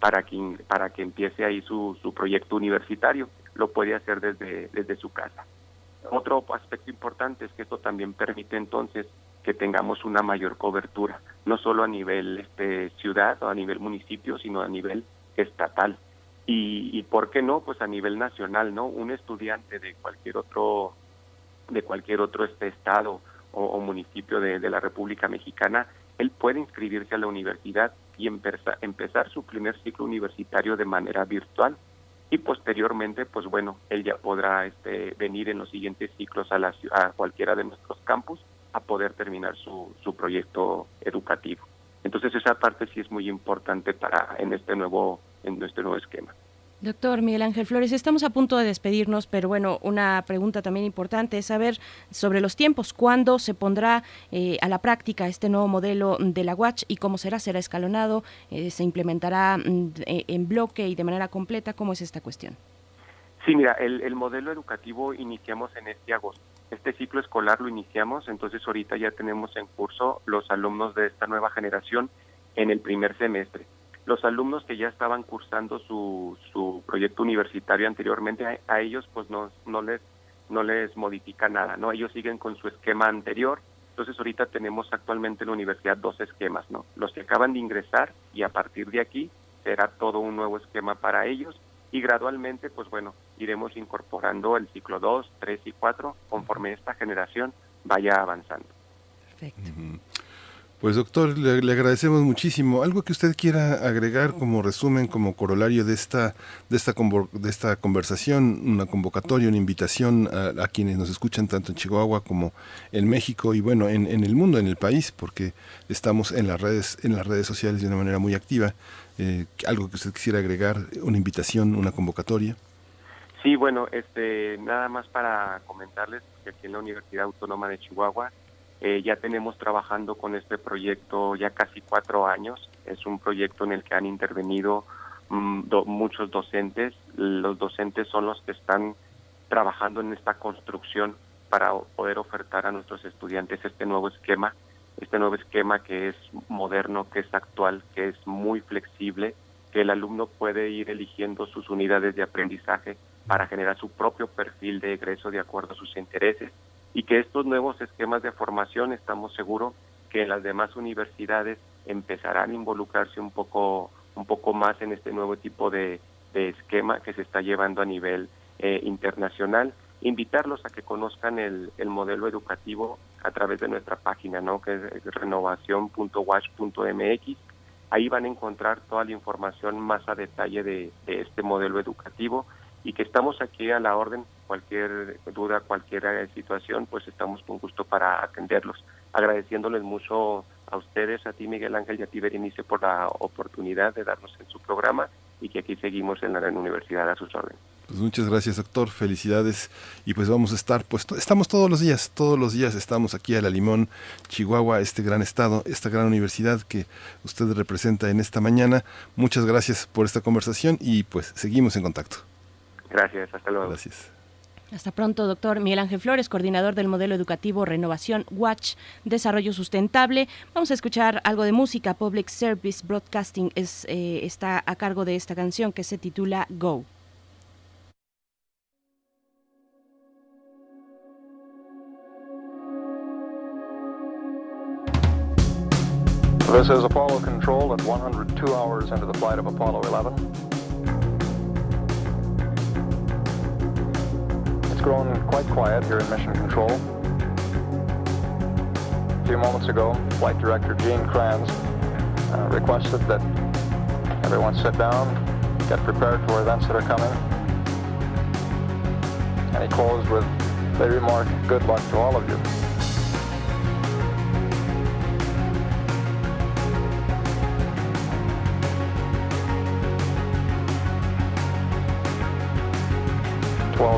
para que, para que empiece ahí su, su proyecto universitario, lo puede hacer desde, desde su casa. Otro aspecto importante es que esto también permite entonces que tengamos una mayor cobertura, no solo a nivel este, ciudad o a nivel municipio, sino a nivel estatal. Y, y por qué no, pues a nivel nacional, ¿no? Un estudiante de cualquier otro, de cualquier otro este estado o, municipio de, la República Mexicana, él puede inscribirse a la universidad y empezar, empezar su primer ciclo universitario de manera virtual y posteriormente, pues bueno, él ya podrá este, venir en los siguientes ciclos a, la, a cualquiera de nuestros campus a poder terminar su, su proyecto educativo. Entonces esa parte sí es muy importante para en este nuevo en nuestro nuevo esquema. Doctor Miguel Ángel Flores, estamos a punto de despedirnos, pero bueno, una pregunta también importante es saber sobre los tiempos, cuándo se pondrá eh, a la práctica este nuevo modelo de la Watch y cómo será, será escalonado, eh, se implementará mm, eh, en bloque y de manera completa, ¿cómo es esta cuestión? Sí, mira, el, el modelo educativo iniciamos en este agosto. Este ciclo escolar lo iniciamos, entonces ahorita ya tenemos en curso los alumnos de esta nueva generación en el primer semestre los alumnos que ya estaban cursando su, su proyecto universitario anteriormente, a, ellos pues no, no, les, no les modifica nada, ¿no? Ellos siguen con su esquema anterior. Entonces ahorita tenemos actualmente en la universidad dos esquemas, ¿no? Los que acaban de ingresar y a partir de aquí será todo un nuevo esquema para ellos y gradualmente, pues bueno, iremos incorporando el ciclo 2, 3 y 4 conforme esta generación vaya avanzando. Perfecto. Pues doctor, le, agradecemos muchísimo. Algo que usted quiera agregar como resumen, como corolario de esta, de esta, de esta conversación, una convocatoria, una invitación a, a, quienes nos escuchan tanto en Chihuahua como en México y bueno, en, en, el mundo, en el país, porque estamos en las redes, en las redes sociales de una manera muy activa. Eh, algo que usted quisiera agregar, una invitación, una convocatoria. Sí, bueno, este, nada más para comentarles que aquí en la Universidad Autónoma de Chihuahua eh, ya tenemos trabajando con este proyecto ya casi cuatro años. Es un proyecto en el que han intervenido mm, muchos docentes. Los docentes son los que están trabajando en esta construcción para poder ofertar a nuestros estudiantes este nuevo esquema, este nuevo esquema que es moderno, que es actual, que es muy flexible, que el alumno puede ir eligiendo sus unidades de aprendizaje para generar su propio perfil de egreso de acuerdo a sus intereses y que estos nuevos esquemas de formación estamos seguros que las demás universidades empezarán a involucrarse un poco un poco más en este nuevo tipo de, esquema que se está llevando a nivel eh, internacional invitarlos a que conozcan el, el, modelo educativo a través de nuestra página no que es renovación.wash.mx ahí van a encontrar toda la información más a detalle de, de este modelo educativo y que estamos aquí a la orden. Cualquier duda, cualquier situación, pues estamos con gusto para atenderlos. Agradeciéndoles mucho a ustedes, a ti Miguel Ángel y a ti Berenice por la oportunidad de darnos en su programa y que aquí seguimos en la, la universidad a sus órdenes. Pues muchas gracias, doctor. Felicidades. Y pues vamos a estar, pues estamos todos los días, todos los días estamos aquí a La Limón, Chihuahua, este gran estado, esta gran universidad que usted representa en esta mañana. Muchas gracias por esta conversación y pues seguimos en contacto. Gracias, hasta luego. Gracias. Hasta pronto, doctor Miguel Ángel Flores, coordinador del modelo educativo Renovación Watch, Desarrollo Sustentable. Vamos a escuchar algo de música. Public Service Broadcasting eh, está a cargo de esta canción que se titula Go. This is Apollo Control at 102 hours into the flight of Apollo 11. Grown quite quiet here in Mission Control. A few moments ago, Flight Director Gene Kranz uh, requested that everyone sit down, get prepared for events that are coming. And he closed with the remark, good luck to all of you.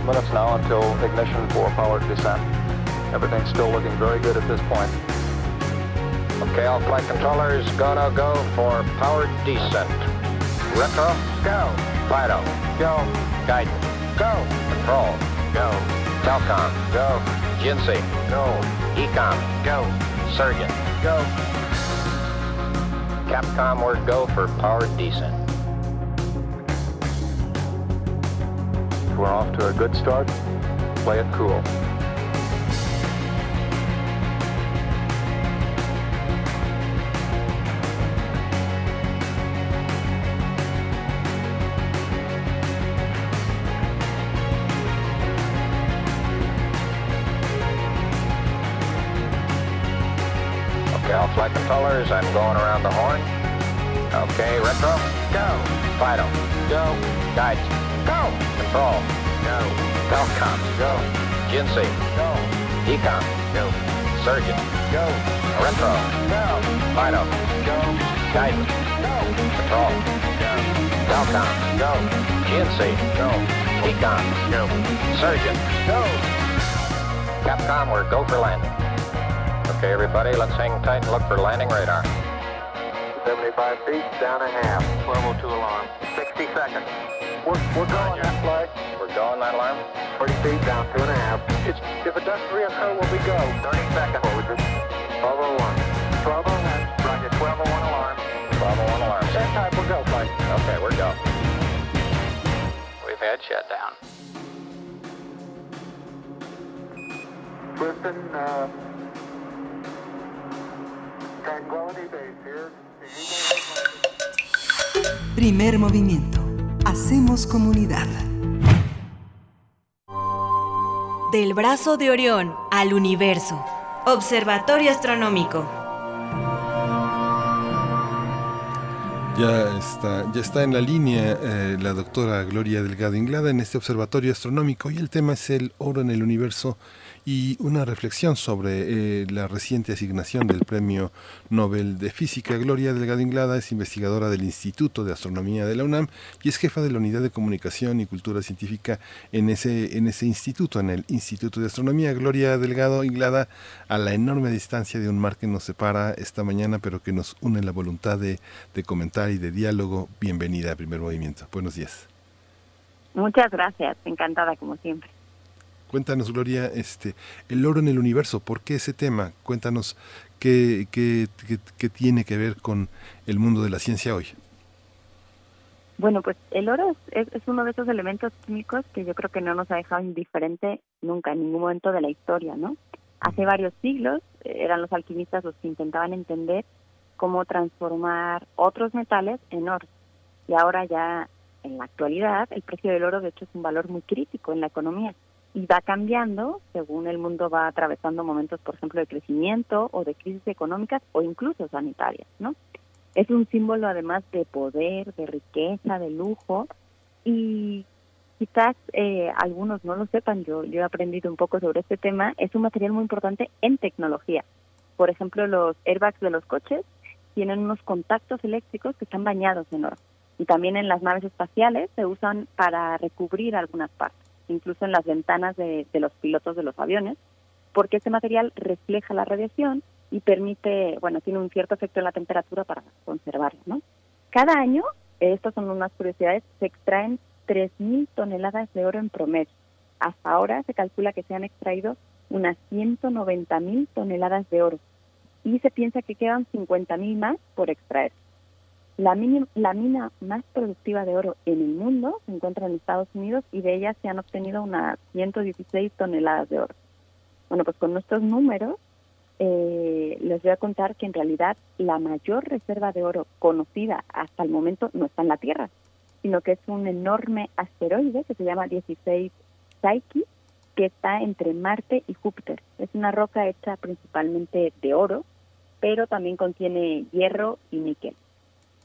Minutes now until ignition for powered descent. Everything's still looking very good at this point. Okay, all flight controllers, gonna go for powered descent. Retro, go. Fido, go. Guidance, go. Control, go. Telcom, go. Jinsei, go. Ecom, go. Surgeon, go. Capcom, word go for powered descent. We're off to a good start. Play it cool. Flight controllers, I'm going around the horn. Okay, retro, go. Fido, go. Guides, go. Control, go. Telcom, go. Jinsei, go. Ecom, go. Surgeon, go. Retro, go. Fido, go. Guidance, go. Control, go. Telcom, go. Jinsei, go. Ecom, go. Surgeon, go. Capcom, we're go for landing. Okay, everybody, let's hang tight and look for landing radar. 75 feet, down a half. Level 2 alarm. 60 seconds. We're, we're going that flight. We're going that alarm. 40 feet, down two and a half. It's, if it doesn't reoccur, will we go? 30 seconds. Forward. 1201. 1201. Roger, 1201 alarm. 1201 alarm. Same time, we're go flight. Okay, we're go. We've had shutdown. Listen, uh, Tranquility Base here. Primer movimiento. Hacemos comunidad. Del brazo de Orión al universo. Observatorio Astronómico. Ya está, ya está en la línea eh, la doctora Gloria Delgado Inglada en este observatorio astronómico y el tema es el oro en el universo y una reflexión sobre eh, la reciente asignación del Premio Nobel de Física. Gloria Delgado Inglada es investigadora del Instituto de Astronomía de la UNAM y es jefa de la Unidad de Comunicación y Cultura Científica en ese, en ese instituto, en el Instituto de Astronomía. Gloria Delgado Inglada, a la enorme distancia de un mar que nos separa esta mañana, pero que nos une la voluntad de, de comentar y de diálogo. Bienvenida a Primer Movimiento. Buenos días. Muchas gracias, encantada como siempre. Cuéntanos, Gloria, este, el oro en el universo, ¿por qué ese tema? Cuéntanos qué, qué, qué, qué tiene que ver con el mundo de la ciencia hoy. Bueno, pues el oro es, es, uno de esos elementos químicos que yo creo que no nos ha dejado indiferente nunca, en ningún momento de la historia, ¿no? Hace varios siglos eh, eran los alquimistas los que intentaban entender cómo transformar otros metales en oro. Y ahora ya, en la actualidad, el precio del oro, de hecho, es un valor muy crítico en la economía y va cambiando según el mundo va atravesando momentos, por ejemplo, de crecimiento o de crisis económicas o incluso sanitarias, ¿no? Es un símbolo además de poder, de riqueza, de lujo y quizás eh, algunos no lo sepan, yo, yo he aprendido un poco sobre este tema, es un material muy importante en tecnología. Por ejemplo, los airbags de los coches tienen unos contactos eléctricos que están bañados en oro. Y también en las naves espaciales se usan para recubrir algunas partes incluso en las ventanas de, los pilotos de los aviones, porque este material refleja la radiación y permite, bueno, tiene un cierto efecto en la temperatura para conservarlo, ¿no? Cada año, estas son unas curiosidades, se extraen 3.000 toneladas de oro en promedio. Hasta ahora se calcula que se han extraído unas 190.000 toneladas de oro y se piensa que quedan 50.000 más por extraer. La, mini, la, mina más productiva de oro en el mundo se encuentra en Estados Unidos y de ella se han obtenido unas 116 toneladas de oro. Bueno, pues con nuestros números eh, les voy a contar que en realidad la mayor reserva de oro conocida hasta el momento no está en la Tierra, sino que es un enorme asteroide que se llama 16 Psyche, que está entre Marte y Júpiter. Es una roca hecha principalmente de oro, pero también contiene hierro y níquel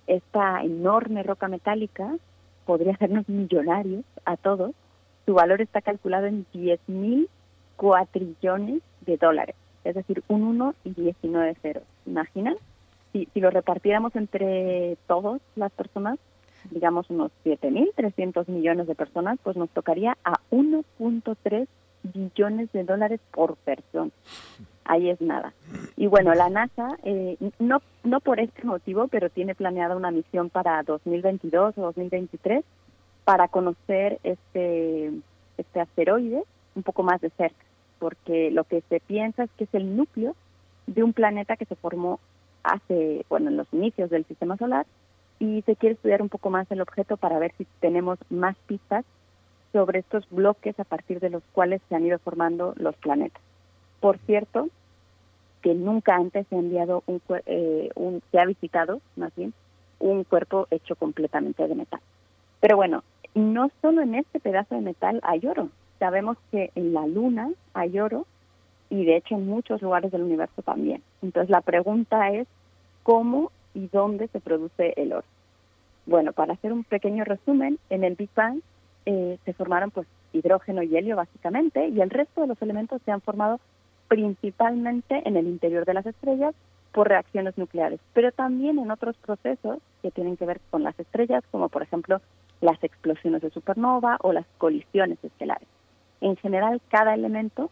esta enorme roca metálica podría hacernos millonarios a todos. Su valor está calculado en 10.000 cuatrillones de dólares, es decir, un 1 y 19 ceros. ¿Imaginan? Si, si lo repartiéramos entre todos las personas, digamos unos 7.300 millones de personas, pues nos tocaría a 1.3 billones de dólares por persona. Ahí es nada. Y bueno, la NASA, eh, no, no por este motivo, pero tiene planeada una misión para 2022 o 2023 para conocer este, este asteroide un poco más de cerca, porque lo que se piensa es que es el núcleo de un planeta que se formó hace, bueno, en los inicios del sistema solar y se quiere estudiar un poco más el objeto para ver si tenemos más pistas sobre estos bloques a partir de los cuales se han ido formando los planetas. Por cierto, que nunca antes se ha enviado un, eh, un se ha visitado, más bien, un cuerpo hecho completamente de metal. Pero bueno, no solo en este pedazo de metal hay oro. Sabemos que en la Luna hay oro y de hecho en muchos lugares del universo también. Entonces la pregunta es cómo y dónde se produce el oro. Bueno, para hacer un pequeño resumen, en el Big Bang eh, se formaron pues hidrógeno y helio básicamente y el resto de los elementos se han formado principalmente en el interior de las estrellas por reacciones nucleares, pero también en otros procesos que tienen que ver con las estrellas, como por ejemplo las explosiones de supernova o las colisiones estelares. En general, cada elemento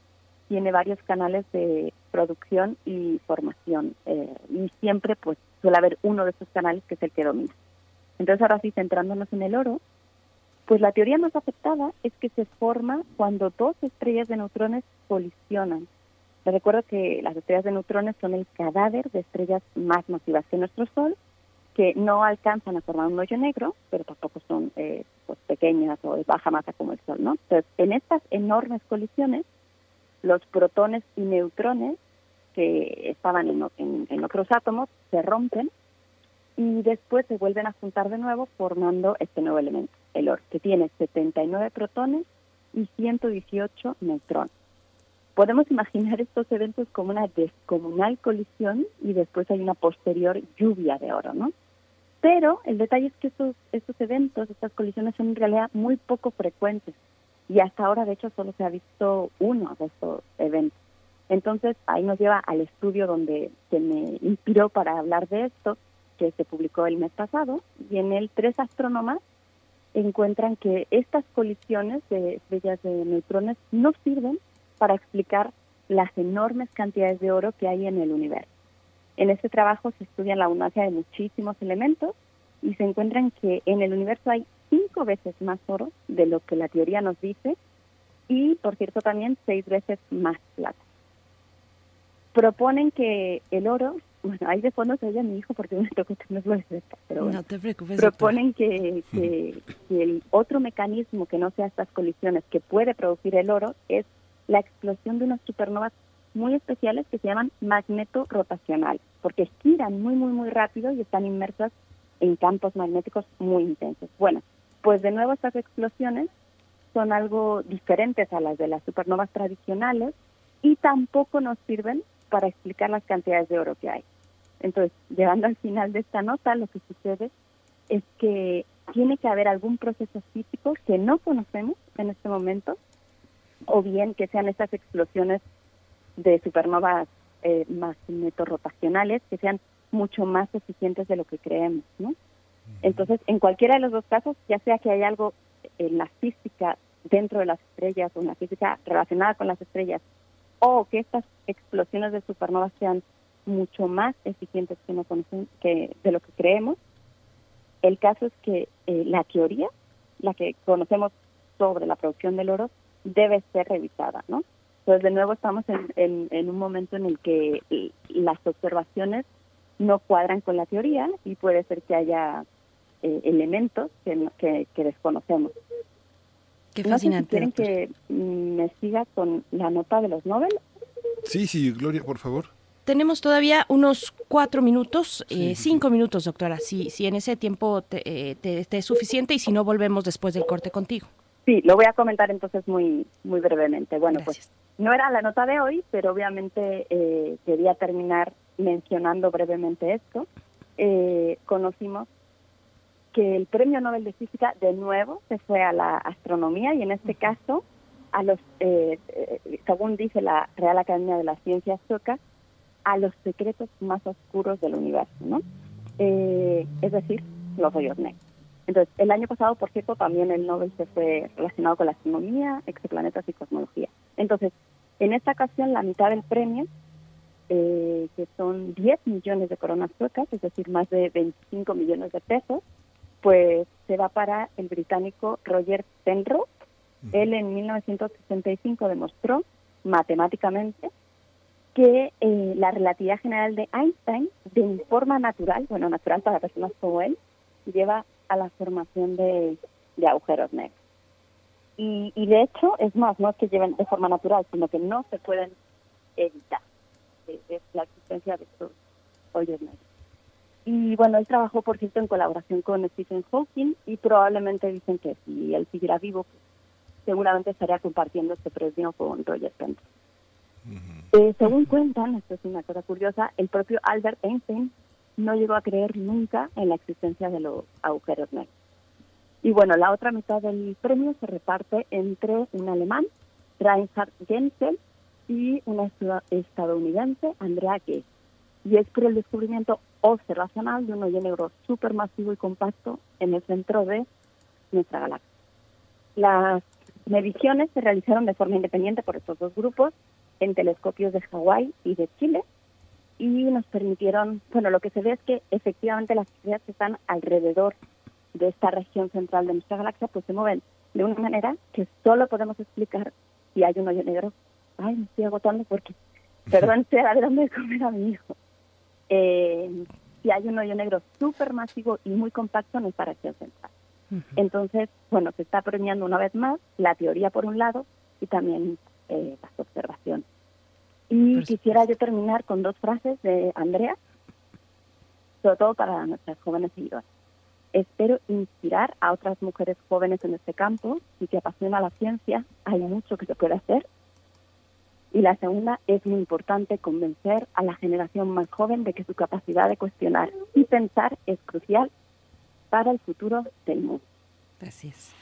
tiene varios canales de producción y formación eh, y siempre pues suele haber uno de esos canales que es el que domina. Entonces ahora sí, centrándonos en el oro, pues la teoría más aceptada es que se forma cuando dos estrellas de neutrones colisionan. Les recuerdo que las estrellas de neutrones son el cadáver de estrellas más masivas que nuestro Sol que no alcanzan a formar un hoyo negro, pero tampoco son eh, pues, pequeñas o de baja masa como el Sol, ¿no? Entonces, en estas enormes colisiones, los protones y neutrones que estaban en, en, otros átomos se rompen y después se vuelven a juntar de nuevo formando este nuevo elemento, el oro, que tiene 79 protones y 118 neutrones. Podemos imaginar estos eventos como una descomunal colisión y después hay una posterior lluvia de oro, ¿no? Pero el detalle es que estos, estos eventos, estas colisiones son en realidad muy poco frecuentes y hasta ahora de hecho solo se ha visto uno de estos eventos. Entonces ahí nos lleva al estudio donde se me inspiró para hablar de esto, que se publicó el mes pasado, y en él tres astrónomas encuentran que estas colisiones de estrellas de neutrones no sirven para explicar las enormes cantidades de oro que hay en el universo. En este trabajo se estudia la abundancia de muchísimos elementos y se encuentran que en el universo hay cinco veces más oro de lo que la teoría nos dice y, por cierto, también seis veces más plata. Proponen que el oro, bueno, ahí de fondo se oye a mi hijo porque me tocó tenerlo de cerca, pero bueno, no te preocupes. Proponen que, que, que el otro mecanismo que no sea estas colisiones que puede producir el oro es la explosión de unas supernovas muy especiales que se llaman magneto-rotacionales, porque giran muy, muy, muy rápido y están inmersas en campos magnéticos muy intensos. Bueno, pues de nuevo estas explosiones son algo diferentes a las de las supernovas tradicionales y tampoco nos sirven para explicar las cantidades de oro que hay. Entonces, llegando al final de esta nota, lo que sucede es que tiene que haber algún proceso físico que no conocemos en este momento o bien que sean estas explosiones de supernovas eh, rotacionales que sean mucho más eficientes de lo que creemos, ¿no? Entonces, en cualquiera de los dos casos, ya sea que hay algo en la física dentro de las estrellas o en la física relacionada con las estrellas, o que estas explosiones de supernovas sean mucho más eficientes que, no conocen, que de lo que creemos, el caso es que eh, la teoría, la que conocemos sobre la producción del oro, debe ser revisada, ¿no? Entonces, de nuevo estamos en, en, un momento en el que las observaciones no cuadran con la teoría y puede ser que haya eh, elementos que, que, desconocemos. Qué fascinante. ¿Quieren que me siga con la nota de los Nobel? Sí, sí, Gloria, por favor. Tenemos todavía unos cuatro minutos, eh, cinco minutos, doctora. Si, si en ese tiempo te, eh, te, te es suficiente y si no, volvemos después del corte contigo. Sí, lo voy a comentar entonces muy muy brevemente. Bueno, pues no era la nota de hoy, pero obviamente eh, quería terminar mencionando brevemente esto. Eh, conocimos que el Premio Nobel de Física de nuevo se fue a la astronomía y en este caso a los, eh, según dice la Real Academia de las Ciencias sueca, a los secretos más oscuros del universo, ¿no? es decir, los hoyos negros. Entonces, el año pasado, por cierto, también el Nobel se fue relacionado con la astronomía, exoplanetas y cosmología. Entonces, en esta ocasión, la mitad del premio, eh, que son 10 millones de coronas suecas, es decir, más de 25 millones de pesos, pues se va para el británico Roger Penrose. Él en 1965 demostró matemáticamente que eh, la relatividad general de Einstein, de forma natural, bueno, natural para personas como él, lleva a la formación de, agujeros negros. Y, y, de hecho, es más, no es que lleven de forma natural, sino que no se pueden evitar es la existencia de estos hoyos negros. Y bueno, él trabajó, por cierto, en colaboración con Stephen Hawking y probablemente dicen que si él siguiera vivo, seguramente estaría compartiendo este premio con Roger Penrose. Eh, según cuentan, esto es una cosa curiosa, el propio Albert Einstein no llegó a creer nunca en la existencia de los agujeros negros. Y bueno, la otra mitad del premio se reparte entre un alemán, Reinhard Genzel, y una estadounidense, Andrea Gay. Y es por el descubrimiento observacional de un hoyo negro supermasivo y compacto en el centro de nuestra galaxia. Las mediciones se realizaron de forma independiente por estos dos grupos en telescopios de Hawái y de Chile y nos permitieron, bueno, lo que se ve es que efectivamente las estrellas que están alrededor de esta región central de nuestra galaxia pues se mueven de una manera que solo podemos explicar si hay un hoyo negro. Ay, me estoy agotando porque, perdón, [LAUGHS] estoy dando de comer a mi hijo. Eh, si hay un hoyo negro súper masivo y muy compacto en esta región central. Entonces, bueno, se está premiando una vez más la teoría por un lado y también eh, las observaciones. Y quisiera yo terminar con dos frases de Andrea, sobre todo para nuestras jóvenes seguidoras. Espero inspirar a otras mujeres jóvenes en este campo y que apasiona la ciencia. Hay mucho que se puede hacer. Y la segunda, es muy importante convencer a la generación más joven de que su capacidad de cuestionar y pensar es crucial para el futuro del mundo. Gracias.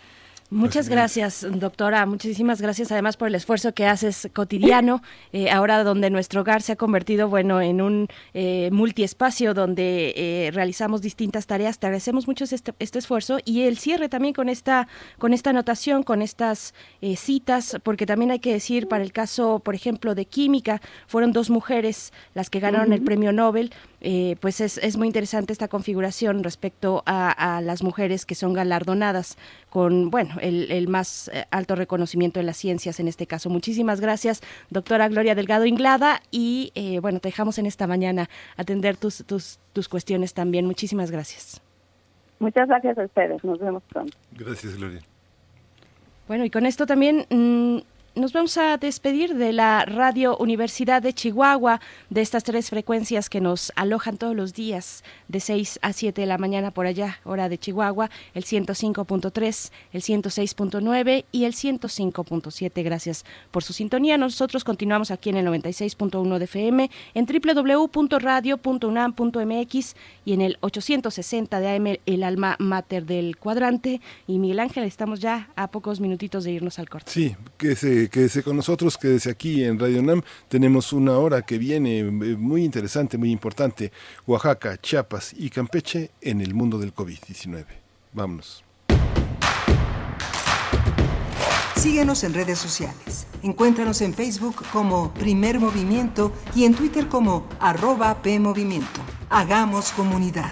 Muchas gracias, doctora. Muchísimas gracias además por el esfuerzo que haces cotidiano, [LAUGHS] eh, ahora donde nuestro hogar se ha convertido, bueno, en un eh, multiespacio donde eh, realizamos distintas tareas. Te agradecemos mucho este, este, esfuerzo y el cierre también con esta, con esta anotación, con estas eh, citas, porque también hay que decir, para el caso, por ejemplo, de química, fueron dos mujeres las que ganaron el premio Nobel. pues es, es, muy interesante esta configuración respecto a, a las mujeres que son galardonadas con, bueno, el, más eh, alto reconocimiento de las ciencias en este caso. Muchísimas gracias, doctora Gloria Delgado Inglada, y eh, bueno, te dejamos en esta mañana atender tus, tus, tus cuestiones también. Muchísimas gracias. Muchas gracias a ustedes. Nos vemos pronto. Gracias, Gloria. Bueno, y con esto también mm, nos vamos a despedir de la Radio Universidad de Chihuahua, de estas tres frecuencias que nos alojan todos los días de 6 a 7 de la mañana por allá, hora de Chihuahua, el 105.3, el 106.9 y el 105.7. Gracias por su sintonía. Nosotros continuamos aquí en el 96.1 de FM, en www.radio.unam.mx y en el 860 de AM, el alma mater del cuadrante. Y Miguel Ángel, estamos ya a pocos minutitos de irnos al corte. Sí, que se quédese con nosotros, quédese aquí en Radio NAM. Tenemos una hora que viene eh, muy interesante, muy importante. Oaxaca, Chiapas y Campeche en el mundo del COVID-19. Vámonos. Síguenos en redes sociales. Encuéntranos en Facebook como Primer Movimiento y en Twitter como arroba PMovimiento. Hagamos comunidad.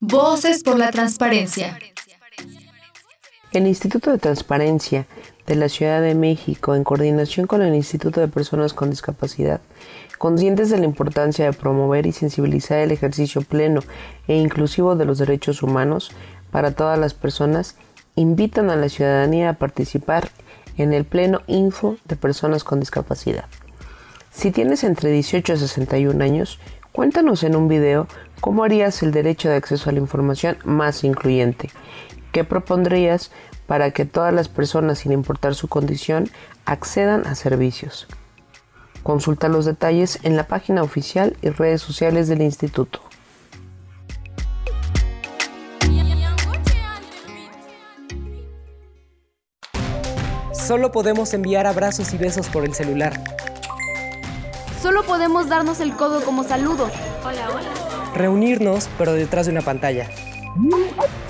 Voces por la Transparencia. El Instituto de Transparencia de la Ciudad de México, en coordinación con el Instituto de Personas con Discapacidad, conscientes de la importancia de promover y sensibilizar el ejercicio pleno e inclusivo de los derechos humanos para todas las personas, invitan a la ciudadanía a participar en el Pleno Info de Personas con Discapacidad. Si tienes entre 18 y 61 años, cuéntanos en un video cómo harías el derecho de acceso a la información más incluyente. ¿Qué propondrías para que todas las personas, sin importar su condición, accedan a servicios? Consulta los detalles en la página oficial y redes sociales del instituto. Solo podemos enviar abrazos y besos por el celular. Solo podemos darnos el codo como saludo. Hola, hola. Reunirnos, pero detrás de una pantalla.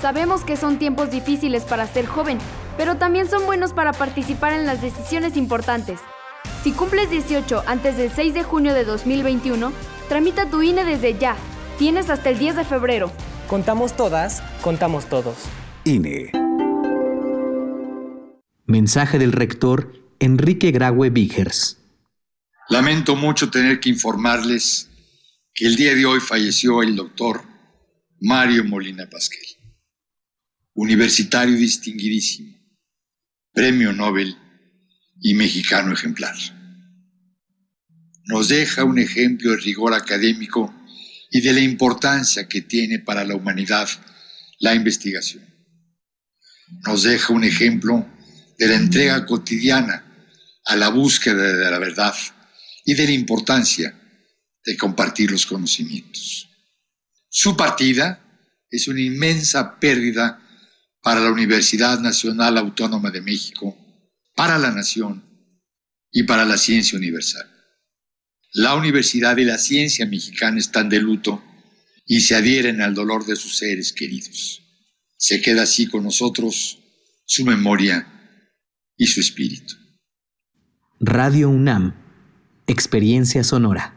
Sabemos que son tiempos difíciles para ser joven, pero también son buenos para participar en las decisiones importantes. Si cumples 18 antes del 6 de junio de 2021, tramita tu INE desde ya. Tienes hasta el 10 de febrero. Contamos todas, contamos todos. INE. Mensaje del rector Enrique Graue Vigers. Lamento mucho tener que informarles que el día de hoy falleció el doctor Mario Molina Pasquel, universitario distinguidísimo, premio Nobel y mexicano ejemplar. Nos deja un ejemplo de rigor académico y de la importancia que tiene para la humanidad la investigación. Nos deja un ejemplo de la entrega cotidiana a la búsqueda de la verdad y de la importancia de compartir los conocimientos. Su partida es una inmensa pérdida para la Universidad Nacional Autónoma de México, para la nación y para la ciencia universal. La universidad y la ciencia mexicana están de luto y se adhieren al dolor de sus seres queridos. Se queda así con nosotros su memoria y su espíritu. Radio UNAM, Experiencia Sonora.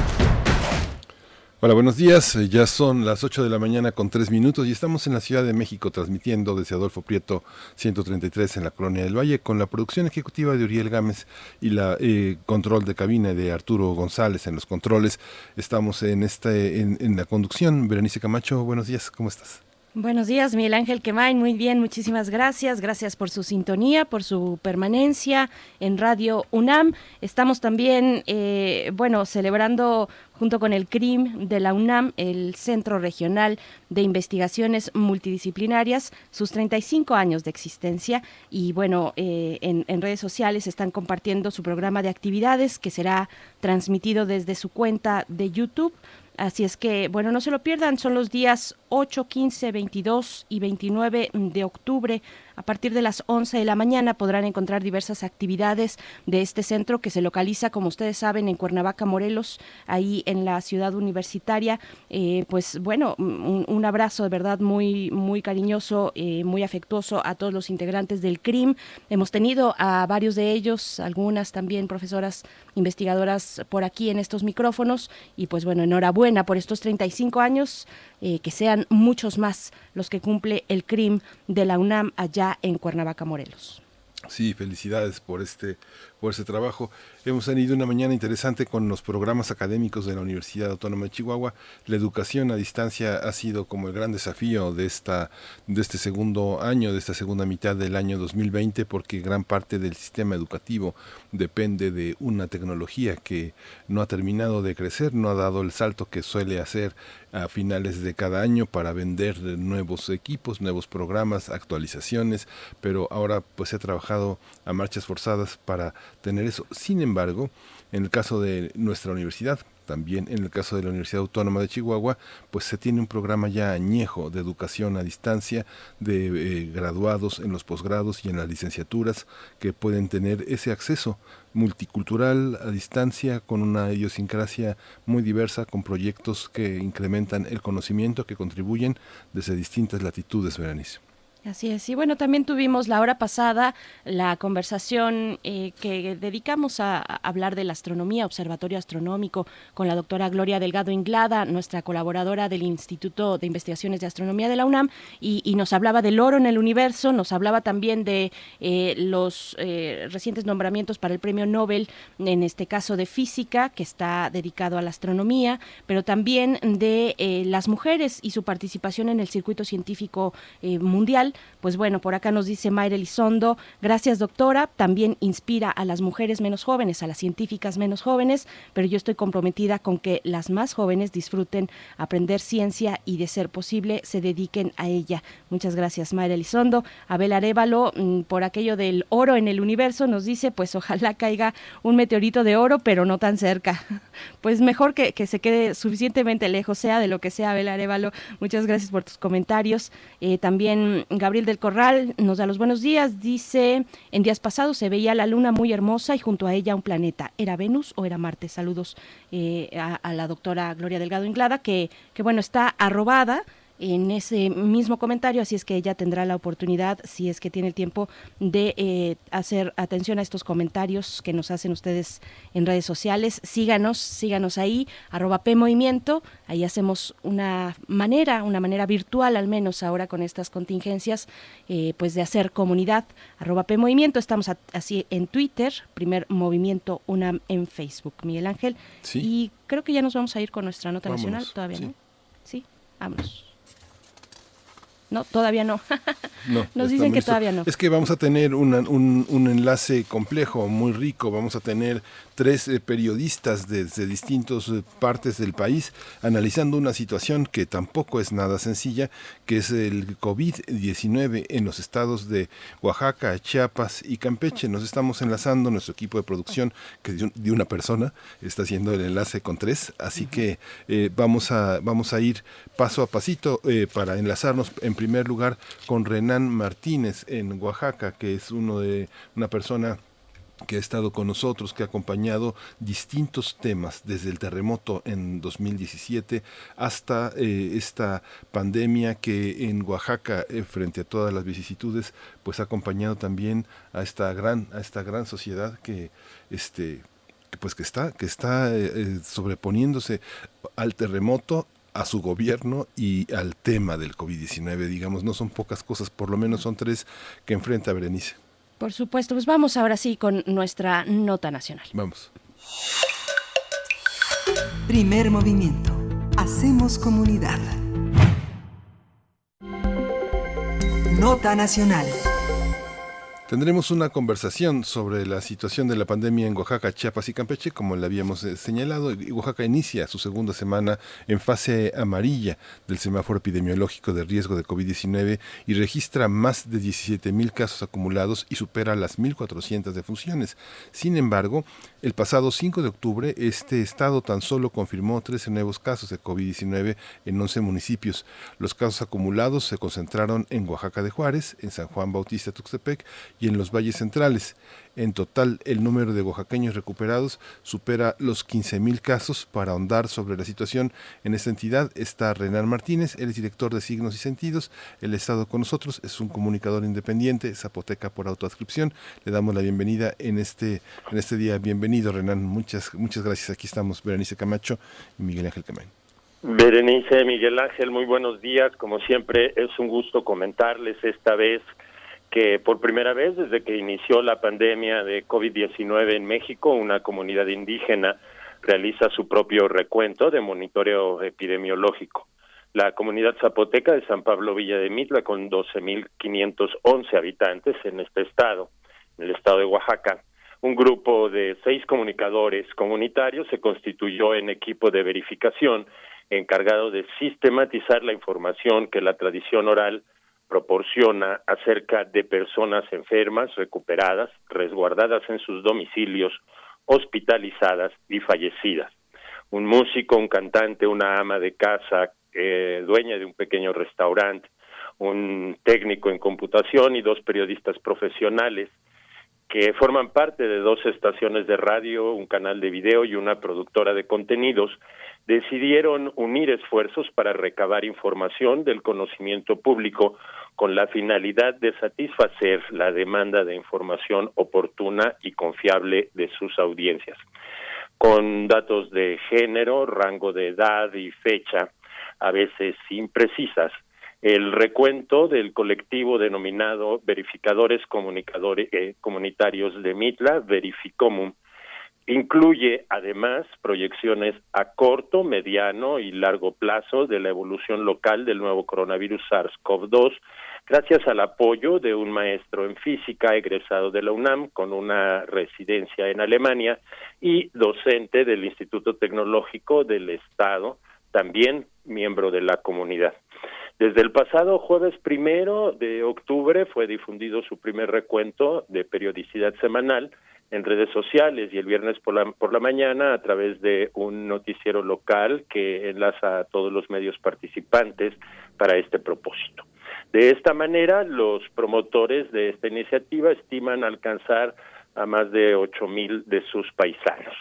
Hola, buenos días. Ya son las 8 de la mañana con 3 minutos y estamos en la Ciudad de México transmitiendo desde Adolfo Prieto 133 en la Colonia del Valle con la producción ejecutiva de Uriel Gámez y la eh, control de cabina de Arturo González en los controles. Estamos en, este, en, en la conducción. Berenice Camacho, buenos días. ¿Cómo estás? Buenos días, Miguel Ángel Quemain. Muy bien, muchísimas gracias. Gracias por su sintonía, por su permanencia en Radio UNAM. Estamos también, eh, bueno, celebrando junto con el CRIM de la UNAM, el Centro Regional de Investigaciones Multidisciplinarias, sus 35 años de existencia. Y bueno, eh, en, en redes sociales están compartiendo su programa de actividades que será transmitido desde su cuenta de YouTube. Así es que, bueno, no se lo pierdan, son los días 8, 15, 22 y 29 de octubre. A partir de las 11 de la mañana podrán encontrar diversas actividades de este centro que se localiza, como ustedes saben, en Cuernavaca, Morelos, ahí en la ciudad universitaria. Eh, pues bueno, un, abrazo de verdad muy, muy cariñoso, eh, muy afectuoso a todos los integrantes del CRIM. Hemos tenido a varios de ellos, algunas también profesoras investigadoras por aquí en estos micrófonos. Y pues bueno, enhorabuena por estos 35 años. Eh, que sean muchos más los que cumple el CRIM de la UNAM allá en Cuernavaca, Morelos. Sí, felicidades por este por ese trabajo. Hemos tenido una mañana interesante con los programas académicos de la Universidad Autónoma de Chihuahua. La educación a distancia ha sido como el gran desafío de esta de este segundo año, de esta segunda mitad del año 2020, porque gran parte del sistema educativo depende de una tecnología que no ha terminado de crecer, no ha dado el salto que suele hacer a finales de cada año para vender nuevos equipos, nuevos programas, actualizaciones, pero ahora pues se ha trabajado a marchas forzadas para tener eso. Sin embargo, en el caso de nuestra universidad, también en el caso de la Universidad Autónoma de Chihuahua, pues se tiene un programa ya añejo de educación a distancia de eh, graduados en los posgrados y en las licenciaturas que pueden tener ese acceso multicultural a distancia con una idiosincrasia muy diversa, con proyectos que incrementan el conocimiento, que contribuyen desde distintas latitudes, Berenice. Así es. Y bueno, también tuvimos la hora pasada la conversación eh, que dedicamos a, hablar de la astronomía, observatorio astronómico, con la doctora Gloria Delgado Inglada, nuestra colaboradora del Instituto de Investigaciones de Astronomía de la UNAM, y, nos hablaba del oro en el universo, nos hablaba también de eh, los eh, recientes nombramientos para el premio Nobel, en este caso de física, que está dedicado a la astronomía, pero también de las mujeres y su participación en el circuito científico mundial pues bueno, por acá nos dice Mayra Elizondo, gracias doctora, también inspira a las mujeres menos jóvenes, a las científicas menos jóvenes, pero yo estoy comprometida con que las más jóvenes disfruten aprender ciencia y de ser posible se dediquen a ella. Muchas gracias Mayra Elizondo. Abel Arevalo, mm, por aquello del oro en el universo, nos dice, pues ojalá caiga un meteorito de oro, pero no tan cerca. [LAUGHS] Pues mejor que, que se quede suficientemente lejos, sea de lo que sea, Abel Arevalo. Muchas gracias por tus comentarios. Eh, también Gabriel del Corral nos da los buenos días. Dice, en días pasados se veía la luna muy hermosa y junto a ella un planeta. ¿Era Venus o era Marte? Saludos eh, a, la doctora Gloria Delgado Inglada, que, que bueno, está arrobada en ese mismo comentario, así es que ella tendrá la oportunidad, si es que tiene el tiempo, de eh, hacer atención a estos comentarios que nos hacen ustedes en redes sociales. Síganos, síganos ahí, arroba P Movimiento, ahí hacemos una manera, una manera virtual al menos ahora con estas contingencias, eh, pues de hacer comunidad, arroba P Movimiento, estamos así en Twitter, primer movimiento UNAM en Facebook, Miguel Ángel, y creo que ya nos vamos a ir con nuestra nota nacional, todavía no. Sí, vámonos. No, todavía no. [LAUGHS] Nos dicen que todavía no. Es que vamos a tener un, un, enlace complejo, muy rico. Vamos a tener tres eh, periodistas desde distintas eh, partes del país analizando una situación que tampoco es nada sencilla, que es el COVID-19 en los estados de Oaxaca, Chiapas y Campeche. Nos estamos enlazando, nuestro equipo de producción, que de una persona, está haciendo el enlace con tres. Así que eh, vamos, a, vamos a ir paso a pasito para enlazarnos en primer lugar con Renan Martínez en Oaxaca, que es uno de una persona que ha estado con nosotros, que ha acompañado distintos temas, desde el terremoto en 2017 hasta eh, esta pandemia que en Oaxaca, eh, frente a todas las vicisitudes, pues ha acompañado también a esta gran, a esta gran sociedad que este pues que está, que está eh, sobreponiéndose al terremoto, a su gobierno y al tema del COVID-19, digamos, no son pocas cosas, por lo menos son tres que enfrenta Berenice. Por supuesto, pues vamos ahora sí con nuestra nota nacional. Vamos. Primer movimiento. Hacemos comunidad. Nota nacional. Tendremos una conversación sobre la situación de la pandemia en Oaxaca, Chiapas y Campeche, como le habíamos eh, señalado. Oaxaca inicia su segunda semana en fase amarilla del semáforo epidemiológico de riesgo de COVID-19 y registra más de 17 mil casos acumulados y supera las 1.400 defunciones. Sin embargo, el pasado 5 de octubre, este estado tan solo confirmó 13 nuevos casos de COVID-19 en 11 municipios. Los casos acumulados se concentraron en Oaxaca de Juárez, en San Juan Bautista Tuxtepec y en los valles centrales. En total, el número de oaxaqueños recuperados supera los 15.000 casos. Para ahondar sobre la situación en esta entidad está Renan Martínez, él es director de Signos y Sentidos. El estado con nosotros es un comunicador independiente, zapoteca por autoadscripción. Le damos la bienvenida en este, en este día. Bienvenido, Renan. Muchas, muchas gracias. Aquí estamos Berenice Camacho y Miguel Ángel Camain. Berenice, Miguel Ángel, muy buenos días. Como siempre, es un gusto comentarles esta vez que por primera vez desde que inició la pandemia de COVID-19 en México, una comunidad indígena realiza su propio recuento de monitoreo epidemiológico. La comunidad zapoteca de San Pablo Villa de Mitla, con 12.511 habitantes en este estado, en el estado de Oaxaca. Un grupo de seis comunicadores comunitarios se constituyó en equipo de verificación encargado de sistematizar la información que la tradición oral proporciona acerca de personas enfermas, recuperadas, resguardadas en sus domicilios, hospitalizadas y fallecidas. un músico, un cantante, una ama de casa, eh, dueña de un pequeño restaurante, un técnico en computación y dos periodistas profesionales que forman parte de dos estaciones de radio, un canal de video y una productora de contenidos, decidieron unir esfuerzos para recabar información del conocimiento público con la finalidad de satisfacer la demanda de información oportuna y confiable de sus audiencias. Con datos de género, rango de edad y fecha, a veces imprecisas, el recuento del colectivo denominado Verificadores Comunicadores, eh, Comunitarios de Mitla, Verificomum, incluye además proyecciones a corto, mediano y largo plazo de la evolución local del nuevo coronavirus SARS-CoV-2, gracias al apoyo de un maestro en física egresado de la UNAM con una residencia en Alemania y docente del Instituto Tecnológico del Estado, también miembro de la comunidad. Desde el pasado jueves primero de octubre fue difundido su primer recuento de periodicidad semanal en redes sociales y el viernes por la, por la mañana a través de un noticiero local que enlaza a todos los medios participantes para este propósito. De esta manera, los promotores de esta iniciativa estiman alcanzar a más de ocho mil de sus paisanos.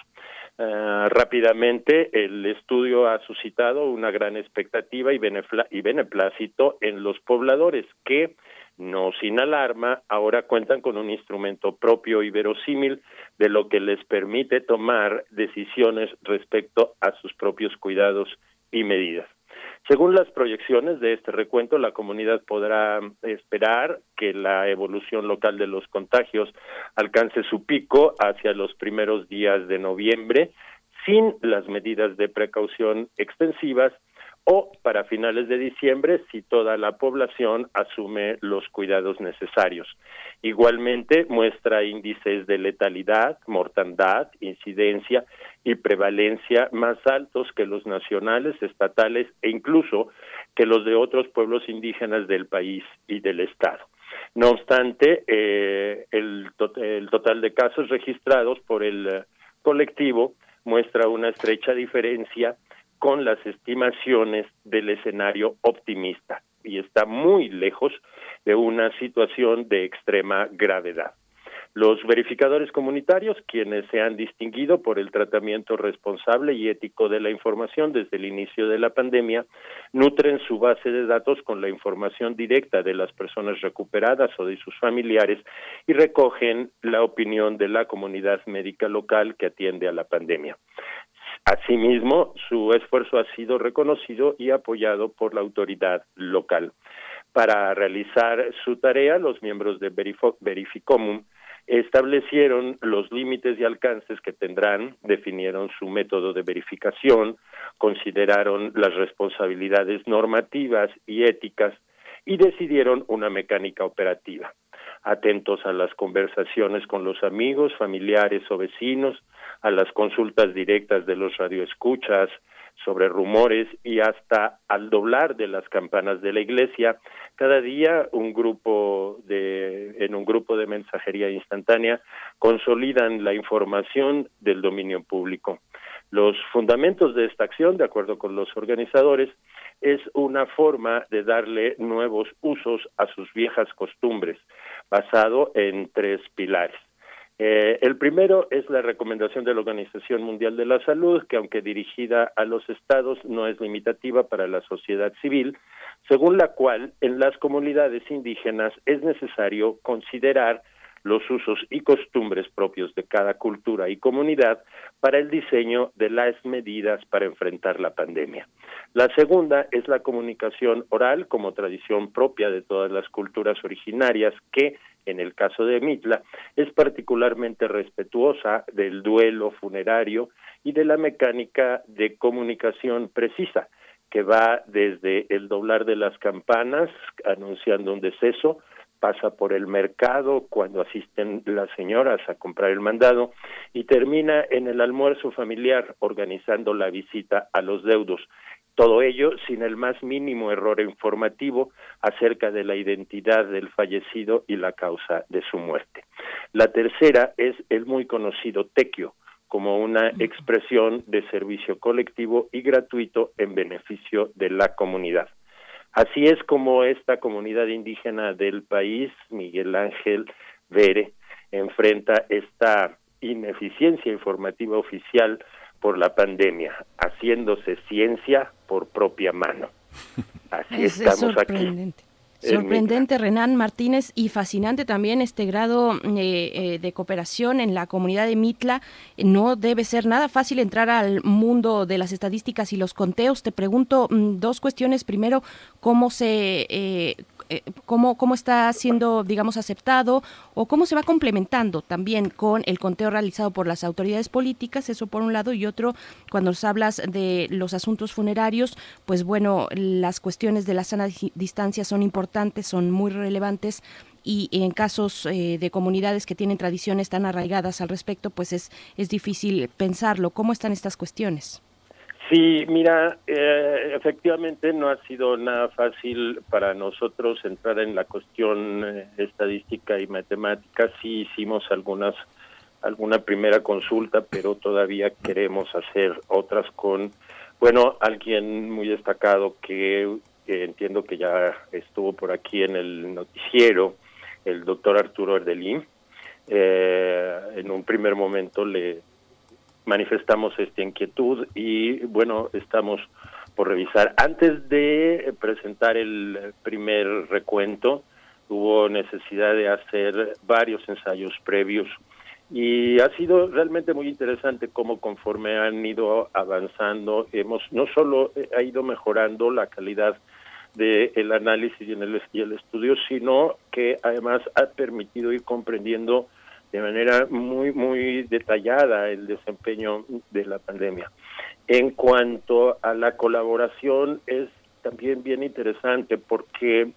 Ah, rápidamente, el estudio ha suscitado una gran expectativa y, y beneplácito en los pobladores que, no sin alarma, ahora cuentan con un instrumento propio y verosímil de lo que les permite tomar decisiones respecto a sus propios cuidados y medidas. Según las proyecciones de este recuento, la comunidad podrá esperar que la evolución local de los contagios alcance su pico hacia los primeros días de noviembre sin las medidas de precaución extensivas o para finales de diciembre si toda la población asume los cuidados necesarios. Igualmente muestra índices de letalidad, mortandad, incidencia y prevalencia más altos que los nacionales, estatales e incluso que los de otros pueblos indígenas del país y del Estado. No obstante, eh, el, total de casos registrados por el eh, colectivo muestra una estrecha diferencia con las estimaciones del escenario optimista y está muy lejos de una situación de extrema gravedad. Los verificadores comunitarios, quienes se han distinguido por el tratamiento responsable y ético de la información desde el inicio de la pandemia, nutren su base de datos con la información directa de las personas recuperadas o de sus familiares y recogen la opinión de la comunidad médica local que atiende a la pandemia. Asimismo, su esfuerzo ha sido reconocido y apoyado por la autoridad local. Para realizar su tarea, los miembros de Verificomum establecieron los límites y alcances que tendrán, definieron su método de verificación, consideraron las responsabilidades normativas y éticas y decidieron una mecánica operativa. Atentos a las conversaciones con los amigos, familiares o vecinos, a las consultas directas de los radioescuchas, sobre rumores y hasta al doblar de las campanas de la iglesia, cada día un grupo de en un grupo de mensajería instantánea consolidan la información del dominio público. Los fundamentos de esta acción, de acuerdo con los organizadores, es una forma de darle nuevos usos a sus viejas costumbres, basado en tres pilares. Eh, el primero es la recomendación de la Organización Mundial de la Salud, que aunque dirigida a los estados no es limitativa para la sociedad civil, según la cual en las comunidades indígenas es necesario considerar los usos y costumbres propios de cada cultura y comunidad para el diseño de las medidas para enfrentar la pandemia. La segunda es la comunicación oral como tradición propia de todas las culturas originarias que, en el caso de Mitla, es particularmente respetuosa del duelo funerario y de la mecánica de comunicación precisa, que va desde el doblar de las campanas anunciando un deceso, pasa por el mercado cuando asisten las señoras a comprar el mandado y termina en el almuerzo familiar organizando la visita a los deudos. Todo ello sin el más mínimo error informativo acerca de la identidad del fallecido y la causa de su muerte. La tercera es el muy conocido tequio, como una expresión de servicio colectivo y gratuito en beneficio de la comunidad. Así es como esta comunidad indígena del país, Miguel Ángel Vere, enfrenta esta ineficiencia informativa oficial por la pandemia, haciéndose ciencia por propia mano. [LAUGHS] Así estamos aquí. Sorprendente, Renan Martínez, y fascinante también este grado eh, eh, de cooperación en la comunidad de Mitla. No debe ser nada fácil entrar al mundo de las estadísticas y los conteos. Te pregunto mm, dos cuestiones. Primero, ¿cómo se, eh, eh, cómo, cómo está siendo, digamos, aceptado o cómo se va complementando también con el conteo realizado por las autoridades políticas, eso por un lado, y otro, cuando nos hablas de los asuntos funerarios, pues bueno, las cuestiones de la sana distancia son importantes, son muy relevantes y en casos eh, de comunidades que tienen tradiciones tan arraigadas al respecto, pues es, es difícil pensarlo. ¿Cómo están estas cuestiones? Sí, mira, eh, efectivamente no ha sido nada fácil para nosotros entrar en la cuestión eh, estadística y matemática. Sí hicimos algunas alguna primera consulta, pero todavía queremos hacer otras con, bueno, alguien muy destacado que, entiendo que ya estuvo por aquí en el noticiero, el doctor Arturo Erdelín. Eh, en un primer momento le manifestamos esta inquietud y bueno, estamos por revisar. Antes de presentar el primer recuento, hubo necesidad de hacer varios ensayos previos y ha sido realmente muy interesante cómo conforme han ido avanzando, hemos no solo ha ido mejorando la calidad del el análisis y, en el estudio, sino que además ha permitido ir comprendiendo de manera muy, muy detallada el desempeño de la pandemia. En cuanto a la colaboración, es también bien interesante porque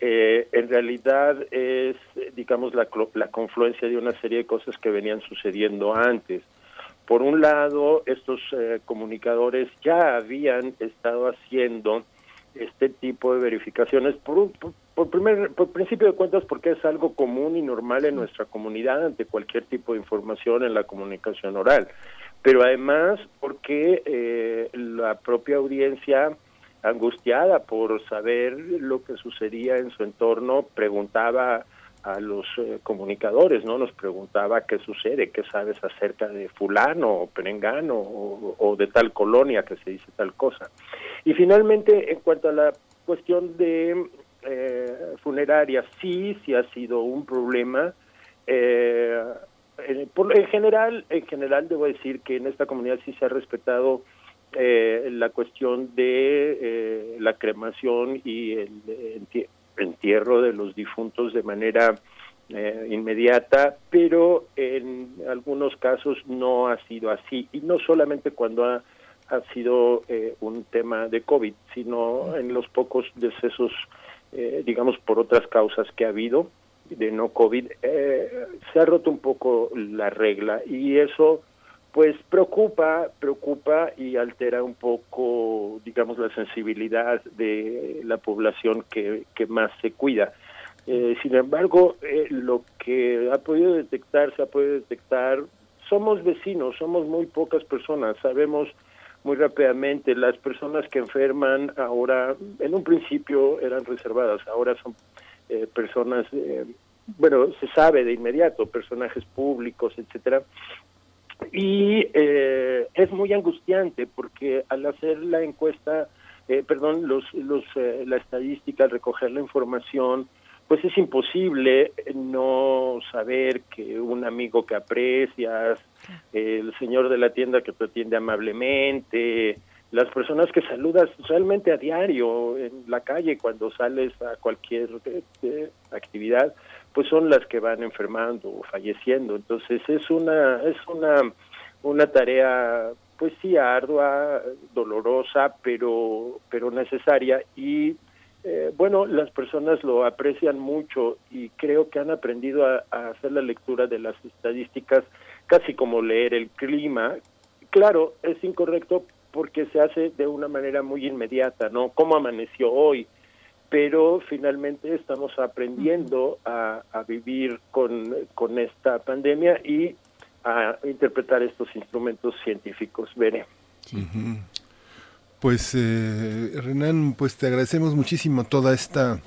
eh, en realidad es, digamos, la, la confluencia de una serie de cosas que venían sucediendo antes. Por un lado, estos eh, comunicadores ya habían estado haciendo este tipo de verificaciones por, por, primer, por principio de cuentas porque es algo común y normal en nuestra comunidad ante cualquier tipo de información en la comunicación oral, pero además porque eh, la propia audiencia angustiada por saber lo que sucedía en su entorno preguntaba a los eh, comunicadores, ¿no? Nos preguntaba qué sucede, qué sabes acerca de fulano o perengano o, de tal colonia que se dice tal cosa. Y finalmente, en cuanto a la cuestión de eh, funeraria, sí, sí ha sido un problema. Eh, en, por, en general, en general debo decir que en esta comunidad sí se ha respetado eh, la cuestión de eh, la cremación y el, el entierro de los difuntos de manera eh, inmediata, pero en algunos casos no ha sido así, y no solamente cuando ha, ha sido eh, un tema de COVID, sino en los pocos decesos, eh, digamos, por otras causas que ha habido de no COVID, se ha roto un poco la regla. Y eso pues preocupa, preocupa y altera un poco, digamos, la sensibilidad de la población que, más se cuida. Eh, sin embargo, eh, lo que ha podido detectar, se ha podido detectar, somos vecinos, somos muy pocas personas, sabemos muy rápidamente, las personas que enferman ahora, en un principio eran reservadas, ahora son eh, personas, bueno, se sabe de inmediato, personajes públicos, etcétera, y eh, es muy angustiante porque al hacer la encuesta, eh, perdón, los, los, eh, la estadística, al recoger la información, pues es imposible no saber que un amigo que aprecias, el señor de la tienda que te atiende amablemente, las personas que saludas realmente a diario en la calle cuando sales a cualquier actividad, pues son las que van enfermando o falleciendo. Entonces es una es una una tarea pues sí ardua, dolorosa, pero pero necesaria y eh, bueno, las personas lo aprecian mucho y creo que han aprendido a, hacer la lectura de las estadísticas casi como leer el clima. Claro, es incorrecto porque se hace de una manera muy inmediata, ¿no? ¿Cómo amaneció hoy? Pero finalmente estamos aprendiendo a, vivir con, esta pandemia y a interpretar estos instrumentos científicos. Veré. Pues eh, Renan, pues te agradecemos muchísimo toda esta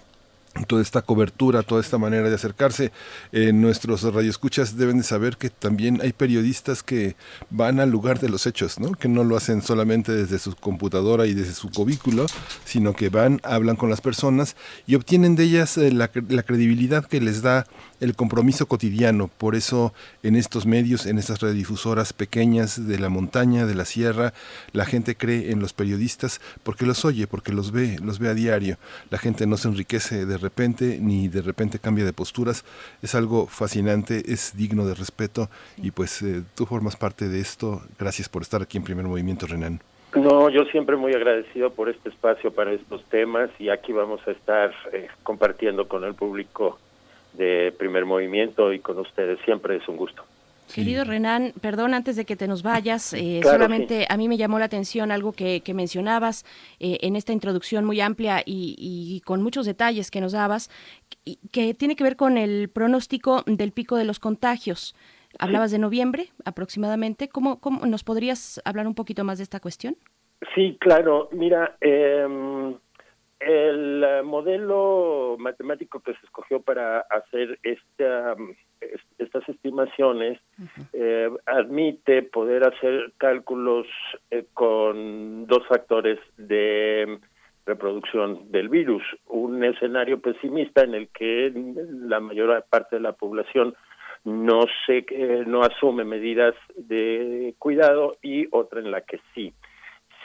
toda esta cobertura, toda esta manera de acercarse. Eh, nuestros radioescuchas deben de saber que también hay periodistas que van al lugar de los hechos, ¿no? que no lo hacen solamente desde su computadora y desde su cubículo, sino que van, hablan con las personas y obtienen de ellas eh, la, la, credibilidad que les da el compromiso cotidiano. Por eso en estos medios, en estas radiodifusoras pequeñas de la montaña, de la sierra, la gente cree en los periodistas porque los oye, porque los ve, los ve a diario. La gente no se enriquece de repente ni de repente cambia de posturas. Es algo fascinante, es digno de respeto y pues eh, tú formas parte de esto. Gracias por estar aquí en Primer Movimiento, Renan. No, yo siempre muy agradecido por este espacio para estos temas y aquí vamos a estar eh, compartiendo con el público de primer movimiento y con ustedes. Siempre es un gusto. Querido Renan, perdón antes de que te nos vayas, eh, solamente a mí me llamó la atención algo que, mencionabas eh, en esta introducción muy amplia y, con muchos detalles que nos dabas, que tiene que ver con el pronóstico del pico de los contagios. Hablabas de noviembre aproximadamente. ¿Cómo, ¿Cómo nos podrías hablar un poquito más de esta cuestión? Sí, claro. Mira, eh, el eh, modelo matemático que se escogió para hacer esta, estas estimaciones eh, admite poder hacer cálculos eh, con dos factores de reproducción del virus. Un escenario pesimista en el que la mayor parte de la población no se no asume medidas de cuidado y otra en la que sí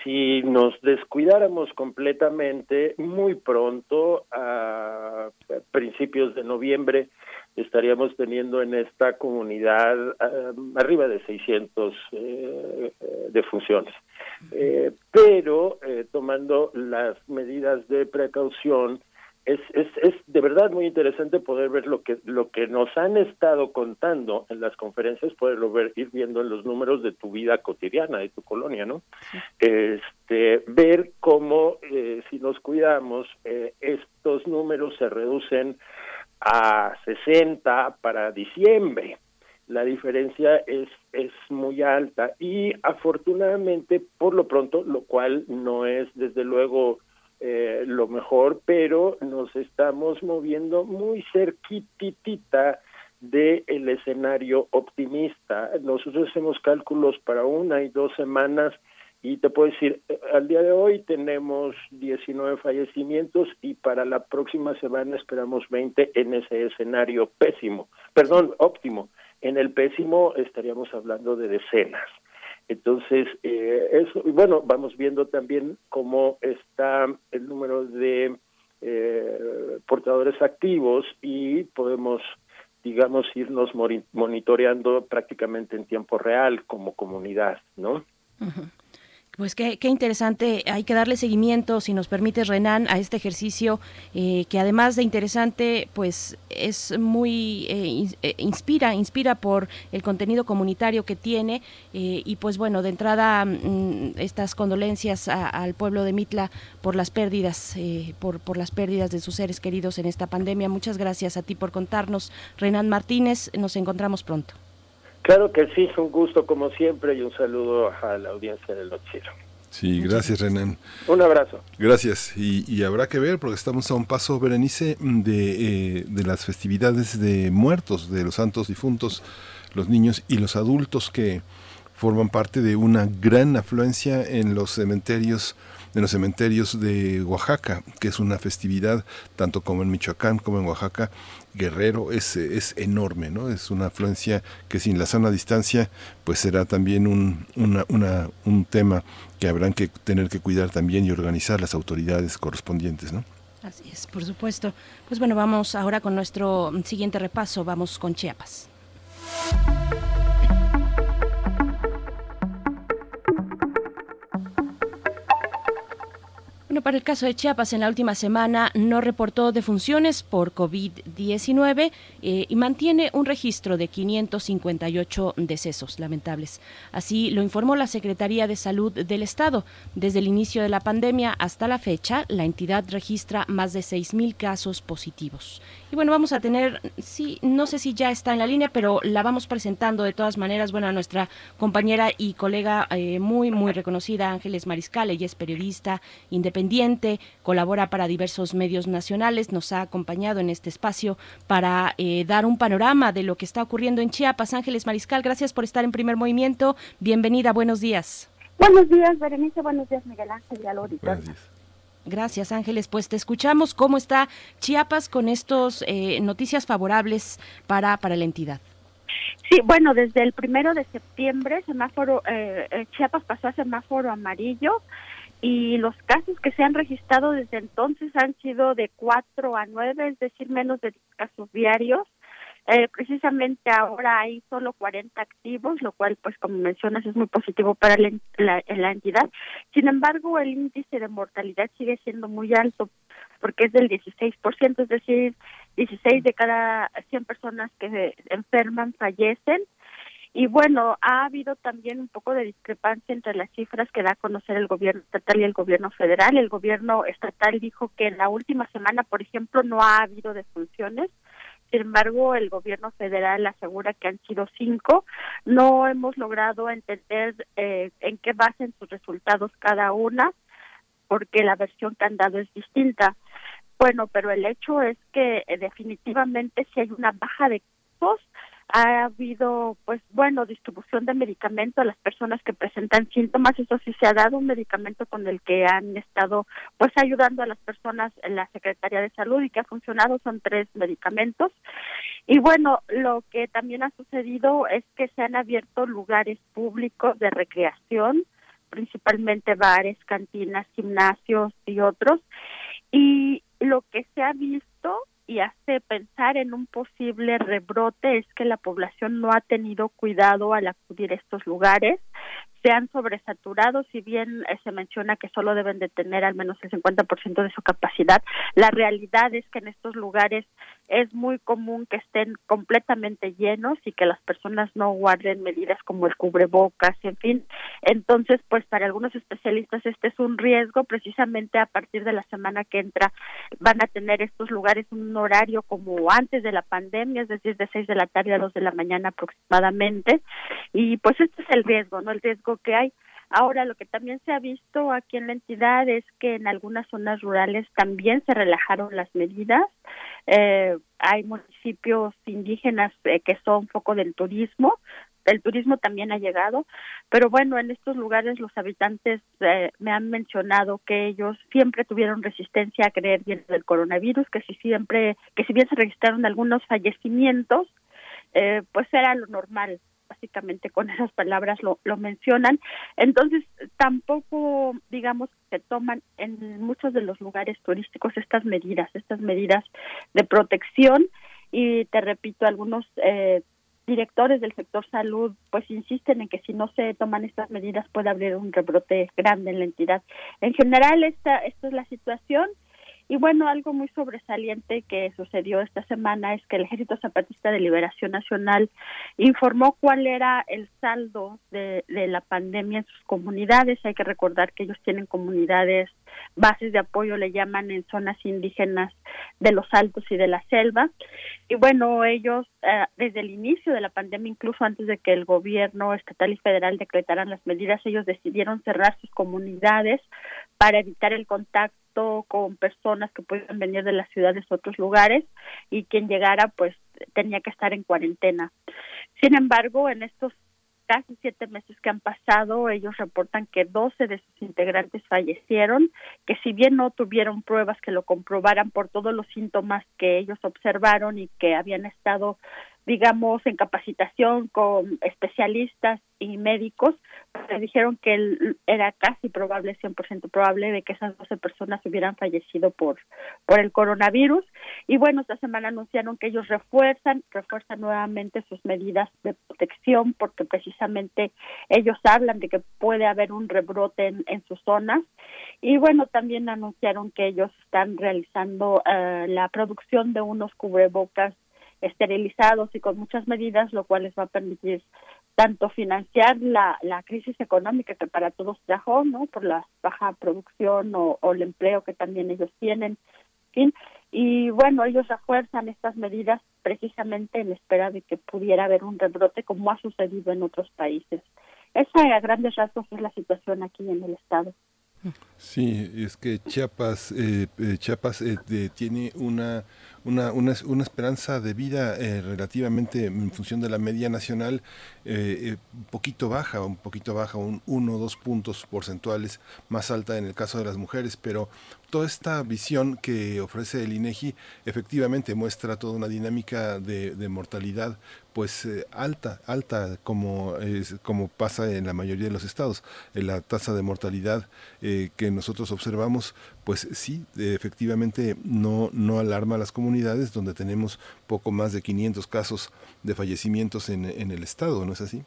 si nos descuidáramos completamente, muy pronto, a principios de noviembre, estaríamos teniendo en esta comunidad um, arriba de 600 eh, defunciones. Eh, pero eh, tomando las medidas de precaución, es, es, es de verdad muy interesante poder ver lo que lo que nos han estado contando en las conferencias, poderlo ver, ir viendo en los números de tu vida cotidiana, de tu colonia, ¿no? Este, ver cómo eh, si nos cuidamos, eh, estos números se reducen a 60 para diciembre. La diferencia es, es muy alta y afortunadamente, por lo pronto, lo cual no es desde luego eh, lo mejor, pero nos estamos moviendo muy cerquitita del el escenario optimista. Nosotros hacemos cálculos para una y dos semanas y te puedo decir, eh, al día de hoy tenemos 19 fallecimientos y para la próxima semana esperamos 20 en ese escenario pésimo, perdón, óptimo. En el pésimo estaríamos hablando de decenas. Entonces, eh, eso, bueno, vamos viendo también cómo está el número de eh, portadores activos y podemos, digamos, irnos monitoreando prácticamente en tiempo real como comunidad, ¿no? Pues qué, qué, interesante, hay que darle seguimiento, si nos permite Renan, a este ejercicio eh, que además de interesante, pues es muy, eh, eh, inspira, inspira por el contenido comunitario que tiene y pues bueno, de entrada mm, estas condolencias al pueblo de Mitla por las pérdidas, por, por las pérdidas de sus seres queridos en esta pandemia. Muchas gracias a ti por contarnos, Renan Martínez, nos encontramos pronto. Claro que sí, un gusto como siempre y un saludo a la audiencia del noticiero. Sí, gracias Renan. Un abrazo. Gracias. Y, habrá que ver, porque estamos a un paso, Berenice, de, eh, de las festividades de muertos, de los santos difuntos, los niños y los adultos que forman parte de una gran afluencia en los cementerios en los cementerios de Oaxaca, que es una festividad tanto como en Michoacán como en Oaxaca Guerrero es, es enorme, ¿no? Es una afluencia que sin la sana distancia, pues será también un, una, un tema que habrán que tener que cuidar también y organizar las autoridades correspondientes, ¿no? Así es, por supuesto. Pues bueno, vamos ahora con nuestro siguiente repaso, vamos con Chiapas. Bueno, para el caso de Chiapas, en la última semana no reportó defunciones por COVID-19 eh, y mantiene un registro de 558 decesos lamentables. Así lo informó la Secretaría de Salud del Estado. Desde el inicio de la pandemia hasta la fecha, la entidad registra más de 6.000 casos positivos. Y bueno, vamos a tener, sí, no sé si ya está en la línea, pero la vamos presentando de todas maneras, bueno, a nuestra compañera y colega eh, muy, muy reconocida, Ángeles Mariscal, ella es periodista independiente colabora para diversos medios nacionales, nos ha acompañado en este espacio para eh, dar un panorama de lo que está ocurriendo en Chiapas. Ángeles Mariscal, gracias por estar en primer movimiento. Bienvenida, buenos días. Buenos días, Berenice. Buenos días, Miguel Ángel y Gracias. Gracias, Ángeles. Pues te escuchamos. ¿Cómo está Chiapas con estos eh, noticias favorables para, para la entidad? Sí, bueno, desde el primero de septiembre, semáforo eh, Chiapas pasó a semáforo amarillo y los casos que se han registrado desde entonces han sido de 4 a 9, es decir, menos de casos diarios. Eh, precisamente ahora hay solo 40 activos, lo cual, pues como mencionas, es muy positivo para la, la, entidad. Sin embargo, el índice de mortalidad sigue siendo muy alto, porque es del 16%, es decir, 16 de cada 100 personas que enferman fallecen y bueno, ha habido también un poco de discrepancia entre las cifras que da a conocer el gobierno estatal y el gobierno federal. El gobierno estatal dijo que en la última semana, por ejemplo, no ha habido defunciones. Sin embargo, el gobierno federal asegura que han sido cinco. No hemos logrado entender eh, en qué basen sus resultados cada una, porque la versión que han dado es distinta. Bueno, pero el hecho es que eh, definitivamente si hay una baja de casos, ha habido, pues bueno, distribución de medicamento a las personas que presentan síntomas. Eso sí se ha dado un medicamento con el que han estado, pues ayudando a las personas en la Secretaría de Salud y que ha funcionado. Son tres medicamentos. Y bueno, lo que también ha sucedido es que se han abierto lugares públicos de recreación, principalmente bares, cantinas, gimnasios y otros. Y lo que se ha visto y hace pensar en un posible rebrote es que la población no ha tenido cuidado al acudir a estos lugares. Se han sobresaturado, si bien eh, se menciona que solo deben de tener al menos el 50% de su capacidad, la realidad es que en estos lugares es muy común que estén completamente llenos y que las personas no guarden medidas como el cubrebocas, en fin. Entonces, pues para algunos especialistas este es un riesgo, precisamente a partir de la semana que entra van a tener estos lugares un horario como antes de la pandemia, es decir, de 6 de la tarde a 2 de la mañana aproximadamente. Y pues este es el riesgo, ¿no? El riesgo que hay. Ahora, lo que también se ha visto aquí en la entidad es que en algunas zonas rurales también se relajaron las medidas. Eh, hay municipios indígenas eh, que son foco del turismo. El turismo también ha llegado, pero bueno, en estos lugares los habitantes eh, me han mencionado que ellos siempre tuvieron resistencia a creer bien del coronavirus, que si siempre, que si bien se registraron algunos fallecimientos, pues era lo normal básicamente con esas palabras lo, lo mencionan. Entonces, tampoco, digamos, se toman en muchos de los lugares turísticos estas medidas, estas medidas de protección. Y te repito, algunos eh, directores del sector salud pues insisten en que si no se toman estas medidas puede haber un rebrote grande en la entidad. En general, esta, esta es la situación. Y bueno, algo muy sobresaliente que sucedió esta semana es que el Ejército Zapatista de Liberación Nacional informó cuál era el saldo de, de la pandemia en sus comunidades. Hay que recordar que ellos tienen comunidades, bases de apoyo, le llaman en zonas indígenas de los altos y de la selva. Y bueno, ellos eh, desde el inicio de la pandemia, incluso antes de que el gobierno estatal y federal decretaran las medidas, ellos decidieron cerrar sus comunidades para evitar el contacto con personas que pueden venir de las ciudades a otros lugares y quien llegara pues tenía que estar en cuarentena. Sin embargo, en estos casi siete meses que han pasado, ellos reportan que 12 de sus integrantes fallecieron, que si bien no tuvieron pruebas que lo comprobaran por todos los síntomas que ellos observaron y que habían estado digamos, en capacitación con especialistas y médicos, pues dijeron que era casi probable, 100% probable, de que esas 12 personas hubieran fallecido por, por el coronavirus. Y bueno, esta semana anunciaron que ellos refuerzan, refuerzan nuevamente sus medidas de protección porque precisamente ellos hablan de que puede haber un rebrote en, en sus zonas. Y bueno, también anunciaron que ellos están realizando eh, la producción de unos cubrebocas esterilizados y con muchas medidas, lo cual les va a permitir tanto financiar la, la crisis económica que para todos trajo, ¿no? Por la baja producción o, el empleo que también ellos tienen, fin. Y bueno, ellos refuerzan estas medidas precisamente en espera de que pudiera haber un rebrote como ha sucedido en otros países. Esa a grandes rasgos es la situación aquí en el estado. Sí, es que Chiapas, eh, eh, Chiapas eh, tiene una una, una, una esperanza de vida eh, relativamente en función de la media nacional eh, eh, un poquito baja, un poquito baja, un uno o dos puntos porcentuales más alta en el caso de las mujeres, pero toda esta visión que ofrece el INEGI efectivamente muestra toda una dinámica de, de mortalidad pues alta, alta como, como pasa en la mayoría de los estados. la tasa de mortalidad que nosotros observamos pues sí, efectivamente no, no alarma a las comunidades donde tenemos poco más de 500 casos de fallecimientos en, en el estado, ¿no es así?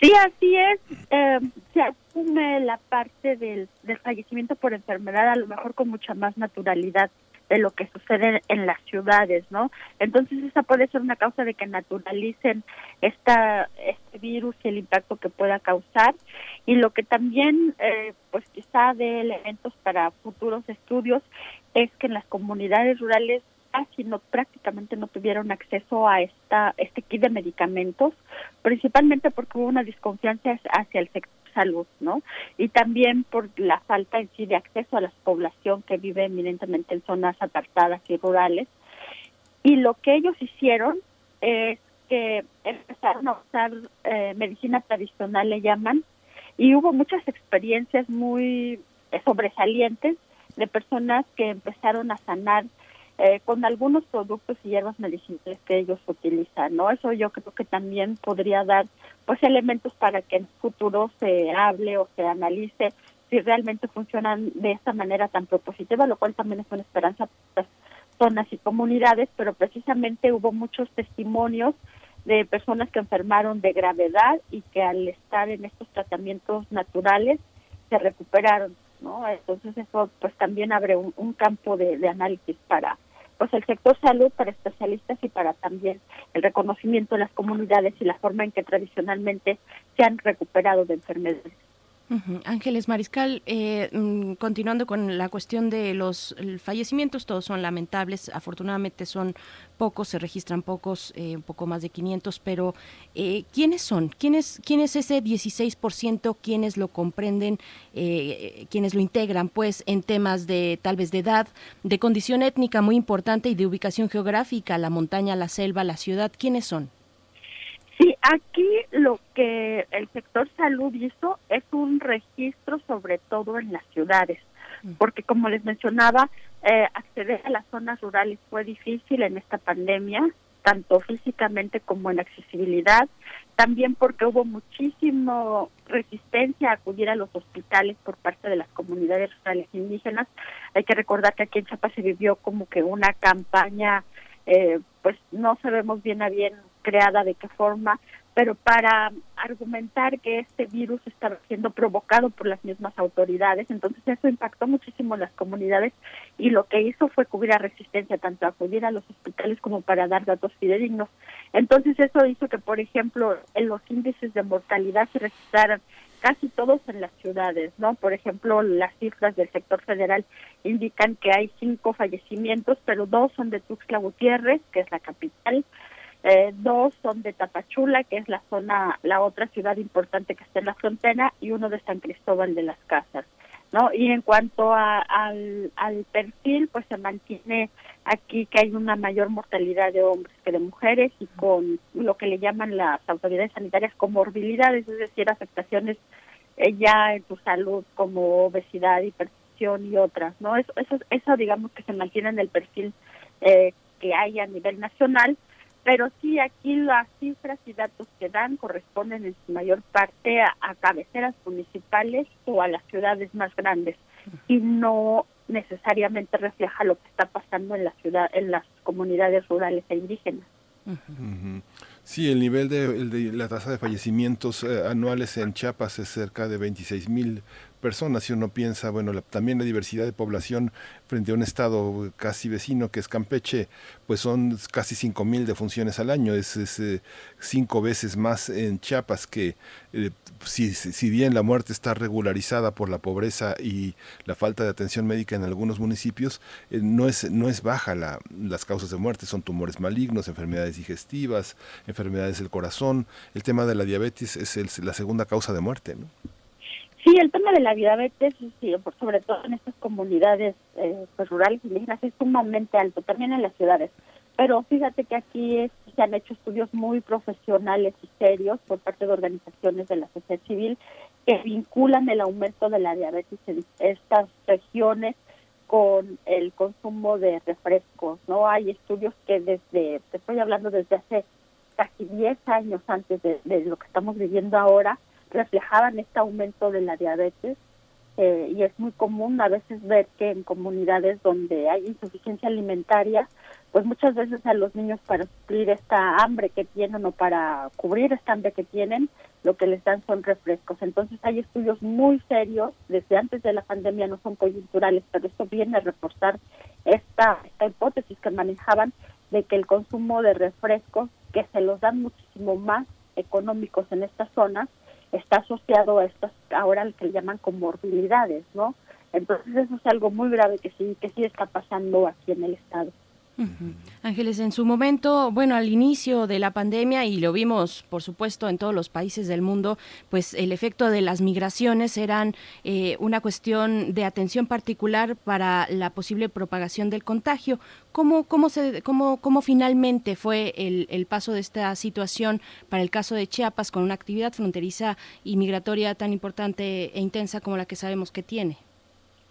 Sí, así es. Eh, se asume la parte del, del fallecimiento por enfermedad a lo mejor con mucha más naturalidad de lo que sucede en las ciudades, ¿no? Entonces esa puede ser una causa de que naturalicen esta, este virus y el impacto que pueda causar y lo que también, eh, pues quizá de elementos para futuros estudios es que en las comunidades rurales casi no prácticamente no tuvieron acceso a esta este kit de medicamentos, principalmente porque hubo una desconfianza hacia el sector salud, ¿no? Y también por la falta en sí de acceso a la población que vive eminentemente en zonas apartadas y rurales. Y lo que ellos hicieron es que empezaron a usar eh, medicina tradicional, le llaman, y hubo muchas experiencias muy eh, sobresalientes de personas que empezaron a sanar eh, con algunos productos y hierbas medicinales que ellos utilizan, ¿no? Eso yo creo que también podría dar pues elementos para que en futuro se hable o se analice si realmente funcionan de esta manera tan propositiva, lo cual también es una esperanza para zonas y comunidades, pero precisamente hubo muchos testimonios de personas que enfermaron de gravedad y que al estar en estos tratamientos naturales se recuperaron, ¿no? Entonces eso pues también abre un, campo de análisis para pues el sector salud para especialistas y para también el reconocimiento de las comunidades y la forma en que tradicionalmente se han recuperado de enfermedades. Ángeles Mariscal, eh, mm, continuando con la cuestión de los fallecimientos, todos son lamentables, afortunadamente son pocos, se registran pocos, eh, un poco más de 500, pero eh, ¿quiénes son? ¿Quién es, ¿Quién es ese 16%? ¿Quiénes lo comprenden? ¿Quiénes lo integran? Pues en temas de tal vez de edad, de condición étnica muy importante y de ubicación geográfica, la montaña, la selva, la ciudad, ¿quiénes son? Sí, aquí lo que el sector salud hizo es un registro sobre todo en las ciudades, porque como les mencionaba, eh, acceder a las zonas rurales fue difícil en esta pandemia, tanto físicamente como en accesibilidad, también porque hubo muchísimo resistencia a acudir a los hospitales por parte de las comunidades rurales indígenas. Hay que recordar que aquí en Chiapas se vivió como que una campaña, eh, pues no sabemos bien a bien creada, de qué forma, pero para argumentar que este virus estaba siendo provocado por las mismas autoridades. Entonces eso impactó muchísimo en las comunidades y lo que hizo fue cubrir a resistencia tanto a acudir a los hospitales como para dar datos fidedignos. Entonces eso hizo que, por ejemplo, en los índices de mortalidad se registraran casi todos en las ciudades, ¿no? Por ejemplo, las cifras del sector federal indican que hay cinco fallecimientos, pero dos son de Tuxtla Gutiérrez, que es la capital, eh, dos son de Tapachula, que es la zona, la otra ciudad importante que está en la frontera, y uno de San Cristóbal de las Casas. ¿no? Y en cuanto a, al, perfil, pues se mantiene aquí que hay una mayor mortalidad de hombres que de mujeres y con lo que le llaman las autoridades sanitarias comorbilidades, es decir, afectaciones eh, ya en tu salud como obesidad, hipertensión y otras, ¿no? Eso, eso, eso digamos que se mantiene en el perfil eh, que hay a nivel nacional pero sí aquí las cifras y datos que dan corresponden en su mayor parte a, cabeceras municipales o a las ciudades más grandes y no necesariamente refleja lo que está pasando en la ciudad, en las comunidades rurales e indígenas. Sí, el nivel de, el de, la tasa de fallecimientos eh, anuales en Chiapas es cerca de 26 mil personas. Si uno piensa, bueno, la, también la diversidad de población frente a un estado casi vecino que es Campeche, pues son casi 5 mil defunciones al año. Es, es eh, cinco veces más en Chiapas que eh, si, si bien la muerte está regularizada por la pobreza y la falta de atención médica en algunos municipios, eh, no, es, no es baja la, las causas de muerte. Son tumores malignos, enfermedades digestivas, enfermedades del corazón. El tema de la diabetes es el, la segunda causa de muerte, ¿no? Sí, el tema de la diabetes, sí, sobre todo en estas comunidades eh, pues, rurales indígenas, es sumamente alto, también en las ciudades. Pero fíjate que aquí se han hecho estudios muy profesionales y serios por parte de organizaciones de la sociedad civil que vinculan el aumento de la diabetes en estas regiones con el consumo de refrescos, ¿no? Hay estudios que desde, te estoy hablando desde hace casi 10 años antes de, de lo que estamos viviendo ahora, reflejaban este aumento de la diabetes eh, y es muy común a veces ver que en comunidades donde hay insuficiencia alimentaria, pues muchas veces a los niños para suplir esta hambre que tienen o para cubrir esta hambre que tienen, lo que les dan son refrescos. Entonces hay estudios muy serios, desde antes de la pandemia no son coyunturales, pero esto viene a reforzar esta, esta hipótesis que manejaban de que el consumo de refrescos, que se los dan muchísimo más económicos en estas zonas, está asociado a estas ahora que le llaman comorbilidades, ¿no? Entonces eso es algo muy grave que sí que sí está pasando aquí en el estado. Ángeles, en su momento, bueno, al inicio de la pandemia, y lo vimos, por supuesto, en todos los países del mundo, pues el efecto de las migraciones eran eh, una cuestión de atención particular para la posible propagación del contagio. ¿Cómo, cómo, se, cómo, cómo finalmente fue el, el, paso de esta situación para el caso de Chiapas con una actividad fronteriza y migratoria tan importante e intensa como la que sabemos que tiene?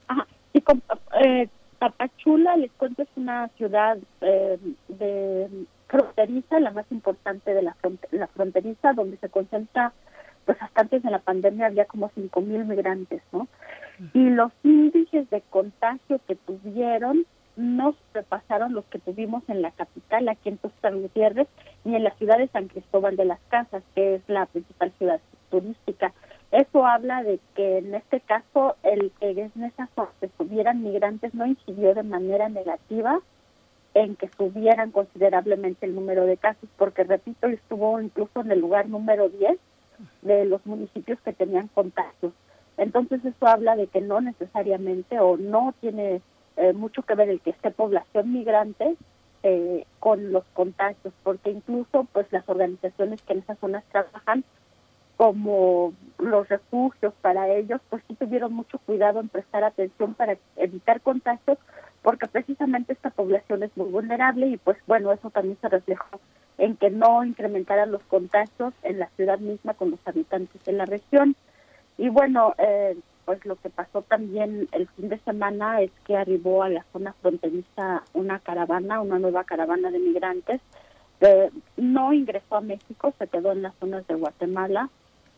Ajá. Y con, eh, Tapachula, les cuento, es una ciudad eh, de fronteriza, la más importante de la, la fronteriza, donde se concentra, pues hasta antes de la pandemia había como cinco mil migrantes, ¿no? Y los índices de contagio que tuvieron no pasaron los que tuvimos en la capital, aquí en Costa Gutiérrez, ni en la ciudad de San Cristóbal de las Casas, que es la principal ciudad turística. Eso habla de que en este caso el que en esa se subieran migrantes no incidió de manera negativa en que subieran considerablemente el número de casos, porque repito, estuvo incluso en el lugar número 10 de los municipios que tenían contagios. Entonces eso habla de que no necesariamente o no tiene eh, mucho que ver el que esté población migrante eh, con los contagios, porque incluso pues las organizaciones que en esas zonas trabajan como los refugios para ellos, pues sí tuvieron mucho cuidado en prestar atención para evitar contagios, porque precisamente esta población es muy vulnerable y pues bueno, eso también se reflejó en que no incrementaran los contagios en la ciudad misma con los habitantes de la región. Y bueno, eh, pues lo que pasó también el fin de semana es que arribó a la zona fronteriza una caravana, una nueva caravana de migrantes. Eh, no ingresó a México, se quedó en las zonas de Guatemala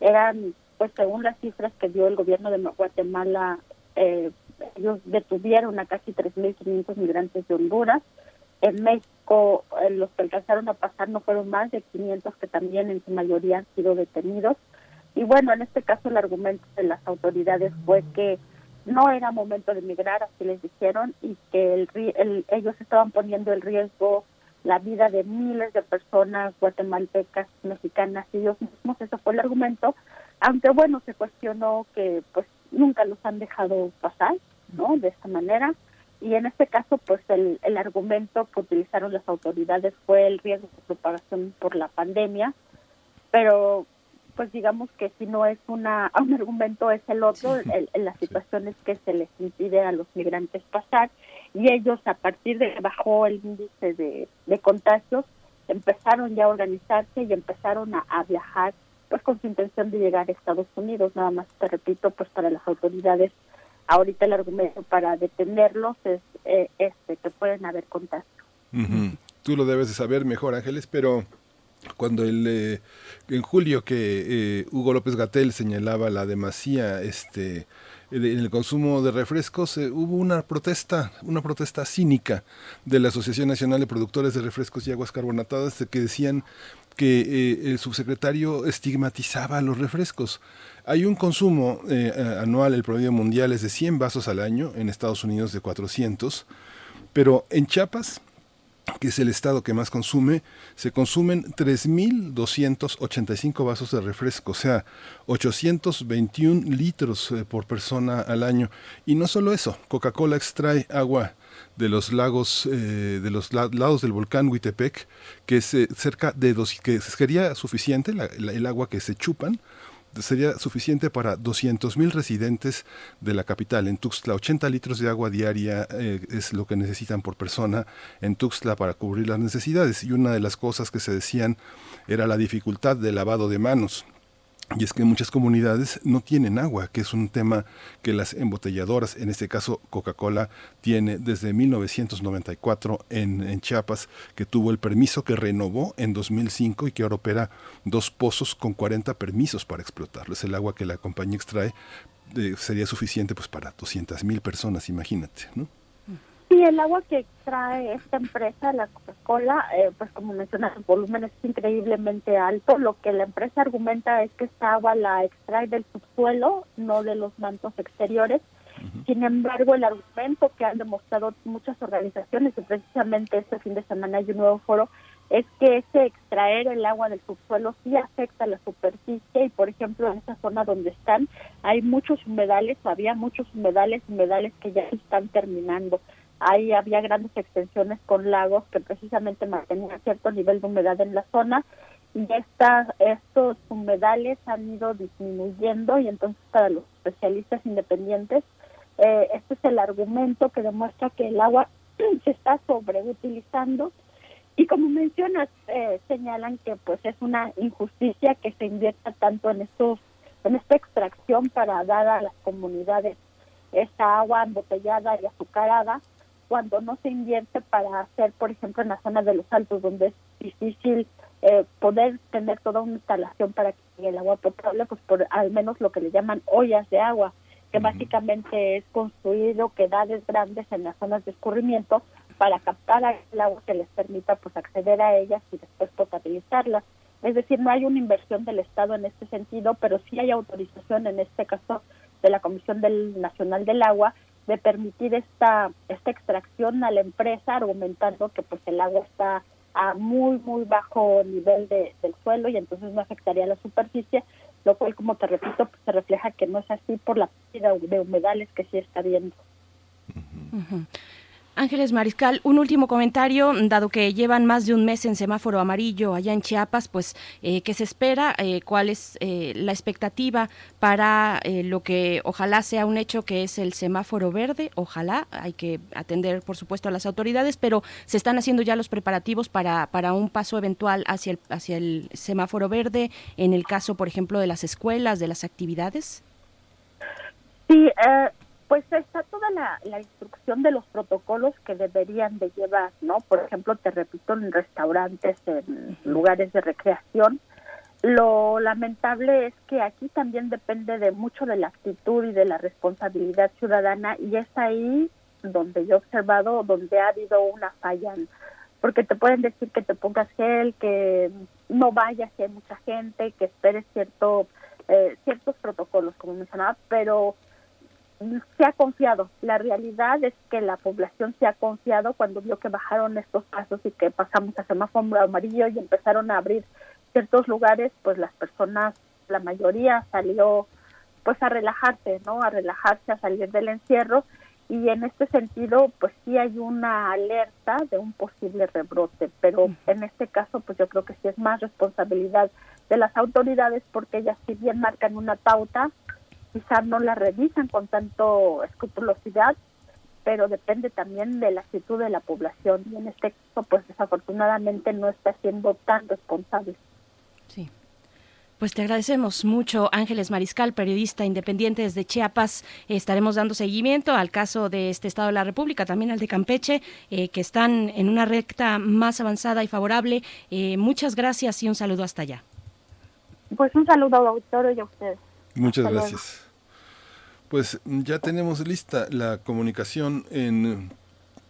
eran, pues según las cifras que dio el gobierno de Guatemala, eh, ellos detuvieron a casi 3.500 migrantes de Honduras. En México, eh, los que alcanzaron a pasar no fueron más de 500 que también en su mayoría han sido detenidos. Y bueno, en este caso el argumento de las autoridades fue que no era momento de migrar, así les dijeron, y que el, el, ellos estaban poniendo el riesgo la vida de miles de personas guatemaltecas, mexicanas y ellos mismos, eso fue el argumento, aunque bueno, se cuestionó que pues nunca los han dejado pasar, ¿no? De esta manera, y en este caso pues el, el argumento que utilizaron las autoridades fue el riesgo de propagación por la pandemia, pero pues digamos que si no es una [LAUGHS] un argumento es el otro, el, las situaciones que se les impide a los migrantes pasar y ellos a partir de que bajó el índice de, contagios empezaron ya a organizarse y empezaron a, viajar pues con su intención de llegar a Estados Unidos. Nada más te repito pues para las autoridades ahorita el argumento para detenerlos es eh, este que pueden haber contagios. Uh tú lo debes de saber mejor Ángeles pero cuando el, eh, en julio que eh, Hugo López Gatel señalaba la demasía este en el consumo de refrescos, hubo una protesta, una protesta cínica de la Asociación Nacional de Productores de Refrescos y Aguas Carbonatadas que decían que el subsecretario estigmatizaba los refrescos. Hay un consumo anual, el promedio mundial es de 100 vasos al año, en Estados Unidos de 400, pero en Chiapas que es el estado que más consume, se consumen 3.285 vasos de refresco, o sea, 821 litros eh, por persona al año. Y no solo eso, Coca-Cola extrae agua de los lagos, eh, de los lados del volcán Huitepec, que es eh, cerca de dos, que sería suficiente el agua que se chupan sería suficiente para 200.000 residentes de la capital. En Tuxtla, 80 litros de agua diaria eh, es lo que necesitan por persona en Tuxtla para cubrir las necesidades. Y una de las cosas que se decían era la dificultad del lavado de manos. Y es que muchas comunidades no tienen agua, que es un tema que las embotelladoras, en este caso Coca-Cola, tiene desde 1994 en, en, Chiapas, que tuvo el permiso que renovó en 2005 y que ahora opera dos pozos con 40 permisos para explotarlo. Es el agua que la compañía extrae, eh, sería suficiente pues para 200 mil personas, imagínate, ¿no? Sí, el agua que extrae esta empresa, la Coca-Cola, eh, pues como mencionas, el volumen es increíblemente alto. Lo que la empresa argumenta es que esta agua la extrae del subsuelo, no de los mantos exteriores. Sin embargo, el argumento que han demostrado muchas organizaciones, y precisamente este fin de semana hay un nuevo foro, es que ese extraer el agua del subsuelo sí afecta la superficie y, por ejemplo, en esa zona donde están hay muchos humedales, había muchos humedales, humedales que ya están terminando ahí había grandes extensiones con lagos que precisamente mantenían cierto nivel de humedad en la zona y esta, estos humedales han ido disminuyendo y entonces para los especialistas independientes eh, este es el argumento que demuestra que el agua [CLEARS THROAT] se está sobreutilizando y como mencionas eh, señalan que pues es una injusticia que se invierta tanto en estos en esta extracción para dar a las comunidades esta agua embotellada y azucarada cuando no se invierte para hacer, por ejemplo, en la zona de los altos, donde es difícil eh, poder tener toda una instalación para que llegue el agua potable, pues por al menos lo que le llaman ollas de agua, que básicamente es construir quedades grandes en las zonas de escurrimiento para captar el agua que les permita pues acceder a ellas y después potabilizarlas. Es decir, no hay una inversión del Estado en este sentido, pero sí hay autorización en este caso de la Comisión del Nacional del Agua de permitir esta esta extracción a la empresa argumentando que pues el agua está a muy muy bajo nivel de, del suelo y entonces no afectaría la superficie lo cual como te repito pues se refleja que no es así por la pérdida de humedales que sí está viendo Ángeles Mariscal, un último comentario, dado que llevan más de un mes en semáforo amarillo allá en Chiapas, pues, eh, ¿qué se espera? Eh, ¿Cuál es eh, la expectativa para eh, lo que ojalá sea un hecho que es el semáforo verde? Ojalá, hay que atender, por supuesto, a las autoridades, pero se están haciendo ya los preparativos para, para un paso eventual hacia el, hacia el semáforo verde, en el caso, por ejemplo, de las escuelas, de las actividades. Sí, pues está toda la, instrucción de los protocolos que deberían de llevar, ¿no? Por ejemplo, te repito, en restaurantes, en lugares de recreación. Lo lamentable es que aquí también depende de mucho de la actitud y de la responsabilidad ciudadana y es ahí donde yo he observado donde ha habido una falla, porque te pueden decir que te pongas gel, que no vayas si hay mucha gente, que esperes cierto eh, ciertos protocolos, como mencionaba, pero se ha confiado. La realidad es que la población se ha confiado cuando vio que bajaron estos casos y que pasamos a semáforo amarillo y empezaron a abrir ciertos lugares, pues las personas, la mayoría salió pues a relajarse, ¿no? A relajarse, a salir del encierro y en este sentido pues sí hay una alerta de un posible rebrote, pero en este caso pues yo creo que sí es más responsabilidad de las autoridades porque ellas si bien marcan una pauta, quizás no la revisan con tanto escrupulosidad, pero depende también de la actitud de la población y en este caso pues desafortunadamente no está siendo tan responsable. Sí. Pues te agradecemos mucho, Ángeles Mariscal, periodista independiente desde Chiapas. Estaremos dando seguimiento al caso de este Estado de la República, también al de Campeche, eh, que están en una recta más avanzada y favorable. Eh, muchas gracias y un saludo hasta allá. Pues un saludo al autor y a ustedes. Muchas gracias. Pues ya tenemos lista la comunicación en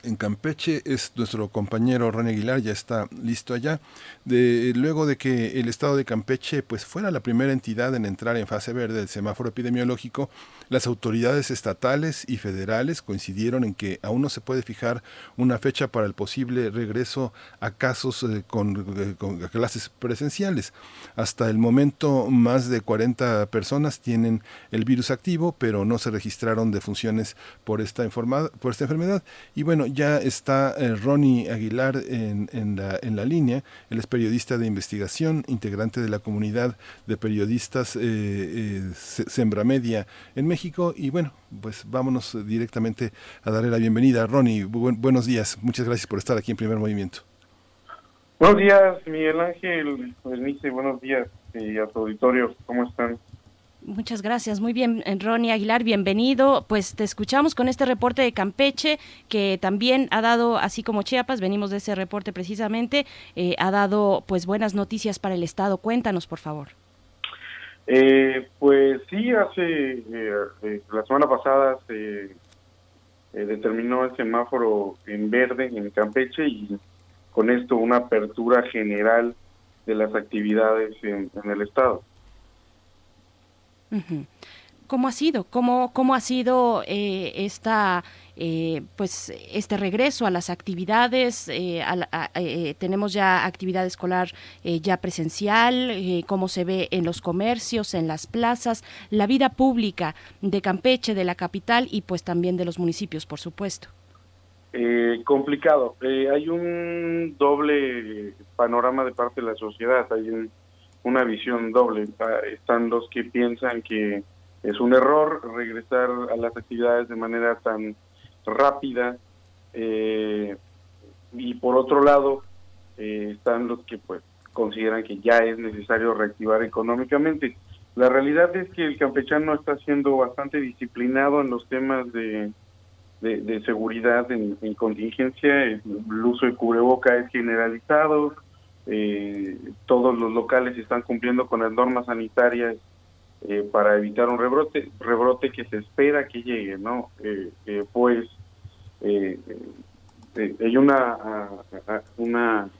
en Campeche es nuestro compañero Ronnie Aguilar, ya está listo allá. Luego de que el estado de Campeche pues, fuera la primera entidad en entrar en fase verde del semáforo epidemiológico, las autoridades estatales y federales coincidieron en que aún no se puede fijar una fecha para el posible regreso a casos eh, con, eh, con, clases presenciales. Hasta el momento más de 40 personas tienen el virus activo, pero no se registraron defunciones por esta, por esta enfermedad. Y bueno, ya está eh, Ronnie Aguilar en, la, línea. Él es periodista de investigación, integrante de la comunidad de periodistas eh, Sembra Media en México y bueno, pues vámonos directamente a darle la bienvenida. Ronnie, buenos días. Muchas gracias por estar aquí en Primer Movimiento. Buenos días, Miguel Ángel, Bernice, buenos días y a tu auditorio. ¿Cómo están? Muchas gracias, muy bien, Ronnie Aguilar, bienvenido. Pues te escuchamos con este reporte de Campeche, que también ha dado, así como Chiapas, venimos de ese reporte precisamente, eh, ha dado pues buenas noticias para el Estado. Cuéntanos, por favor. Eh, pues sí, hace eh, eh, la semana pasada se determinó el semáforo en verde en Campeche y con esto una apertura general de las actividades en, el estado. ¿Cómo ha sido? ¿Cómo, cómo ha sido esta eh, pues este regreso a las actividades, eh, eh, tenemos ya actividad escolar ya presencial, cómo se ve en los comercios, en las plazas, la vida pública de Campeche, de la capital y pues también de los municipios, por supuesto. complicado. hay un doble panorama de parte de la sociedad, hay una visión doble. Están los que piensan que es un error regresar a las actividades de manera tan rápida eh, y por otro lado eh, están los que pues consideran que ya es necesario reactivar económicamente. La realidad es que el campechano está siendo bastante disciplinado en los temas de, de, seguridad en, contingencia, el uso de cubreboca es generalizado, eh, todos los locales están cumpliendo con las normas sanitarias eh, para evitar un rebrote, rebrote que se espera que llegue, ¿no? Eh, eh pues eh, hay una, una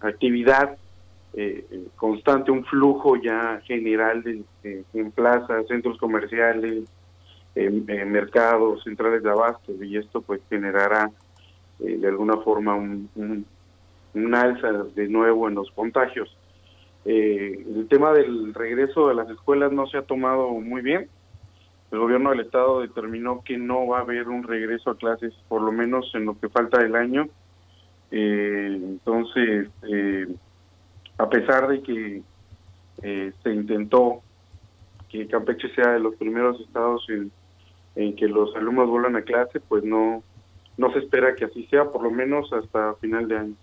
actividad constante, un flujo ya general de, en plazas, centros comerciales, mercados, centrales de abasto, y esto pues generará de alguna forma un alza de nuevo en los contagios. Eh, el tema del regreso de las escuelas no se ha tomado muy bien. El gobierno del estado determinó que no va a haber un regreso a clases, por lo menos en lo que falta del año. Eh, entonces, eh, a pesar de que se intentó que Campeche sea de los primeros estados en, que los alumnos vuelvan a clase, pues no no se espera que así sea, por lo menos hasta final de año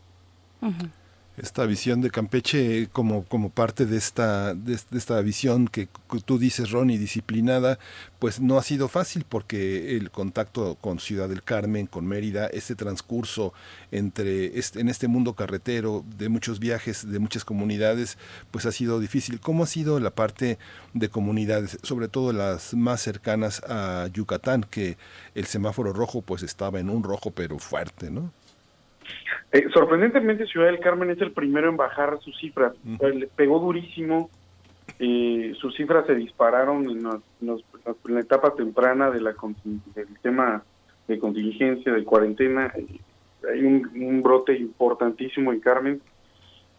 esta visión de Campeche como, como parte de esta, de, esta visión que tú dices, Ronnie, disciplinada, pues no ha sido fácil porque el contacto con Ciudad del Carmen, con Mérida, ese transcurso entre este, en este mundo carretero de muchos viajes, de muchas comunidades, pues ha sido difícil. ¿Cómo ha sido la parte de comunidades, sobre todo las más cercanas a Yucatán, que el semáforo rojo pues estaba en un rojo pero fuerte, ¿no? Eh, sorprendentemente Ciudad del Carmen es el primero en bajar sus cifras. pegó durísimo. Eh, sus cifras se dispararon en, la etapa temprana de la, del tema de contingencia, de cuarentena. Hay un, brote importantísimo en Carmen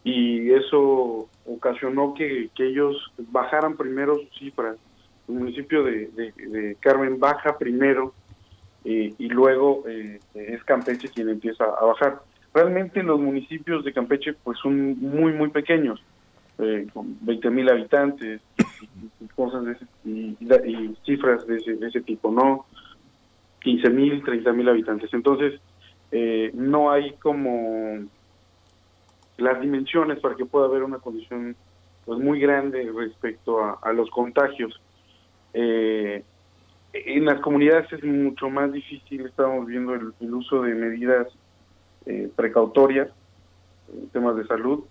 y eso ocasionó que, ellos bajaran primero sus cifras. El municipio de, Carmen baja primero eh, y luego es Campeche quien empieza a bajar. Realmente los municipios de Campeche pues son muy, muy pequeños, eh, con 20 mil habitantes y, cosas de ese, y, cifras de ese, de ese, tipo, ¿no? 15 mil, 30 mil habitantes. Entonces, eh, no hay como las dimensiones para que pueda haber una condición pues muy grande respecto a, los contagios. Eh, en las comunidades es mucho más difícil, estamos viendo el uso de medidas eh, precautorias en temas de salud,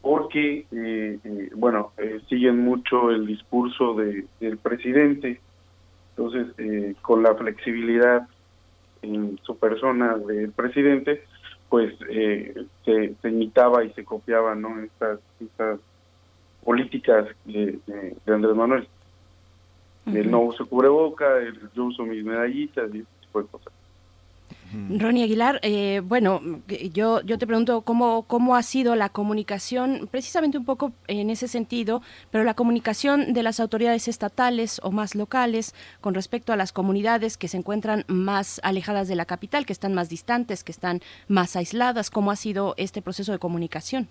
porque, eh, eh, bueno, siguen mucho el discurso de, del presidente Entonces, con la flexibilidad en su persona del presidente, pues eh, se, imitaba y se copiaba ¿no? estas, estas políticas de, de, Andrés Manuel. El no uso cubreboca, el yo uso mis medallitas y ese tipo de cosas. Ronnie Aguilar, eh, bueno, yo, yo te pregunto cómo, cómo ha sido la comunicación, precisamente un poco en ese sentido, pero la comunicación de las autoridades estatales o más locales con respecto a las comunidades que se encuentran más alejadas de la capital, que están más distantes, que están más aisladas, ¿cómo ha sido este proceso de comunicación?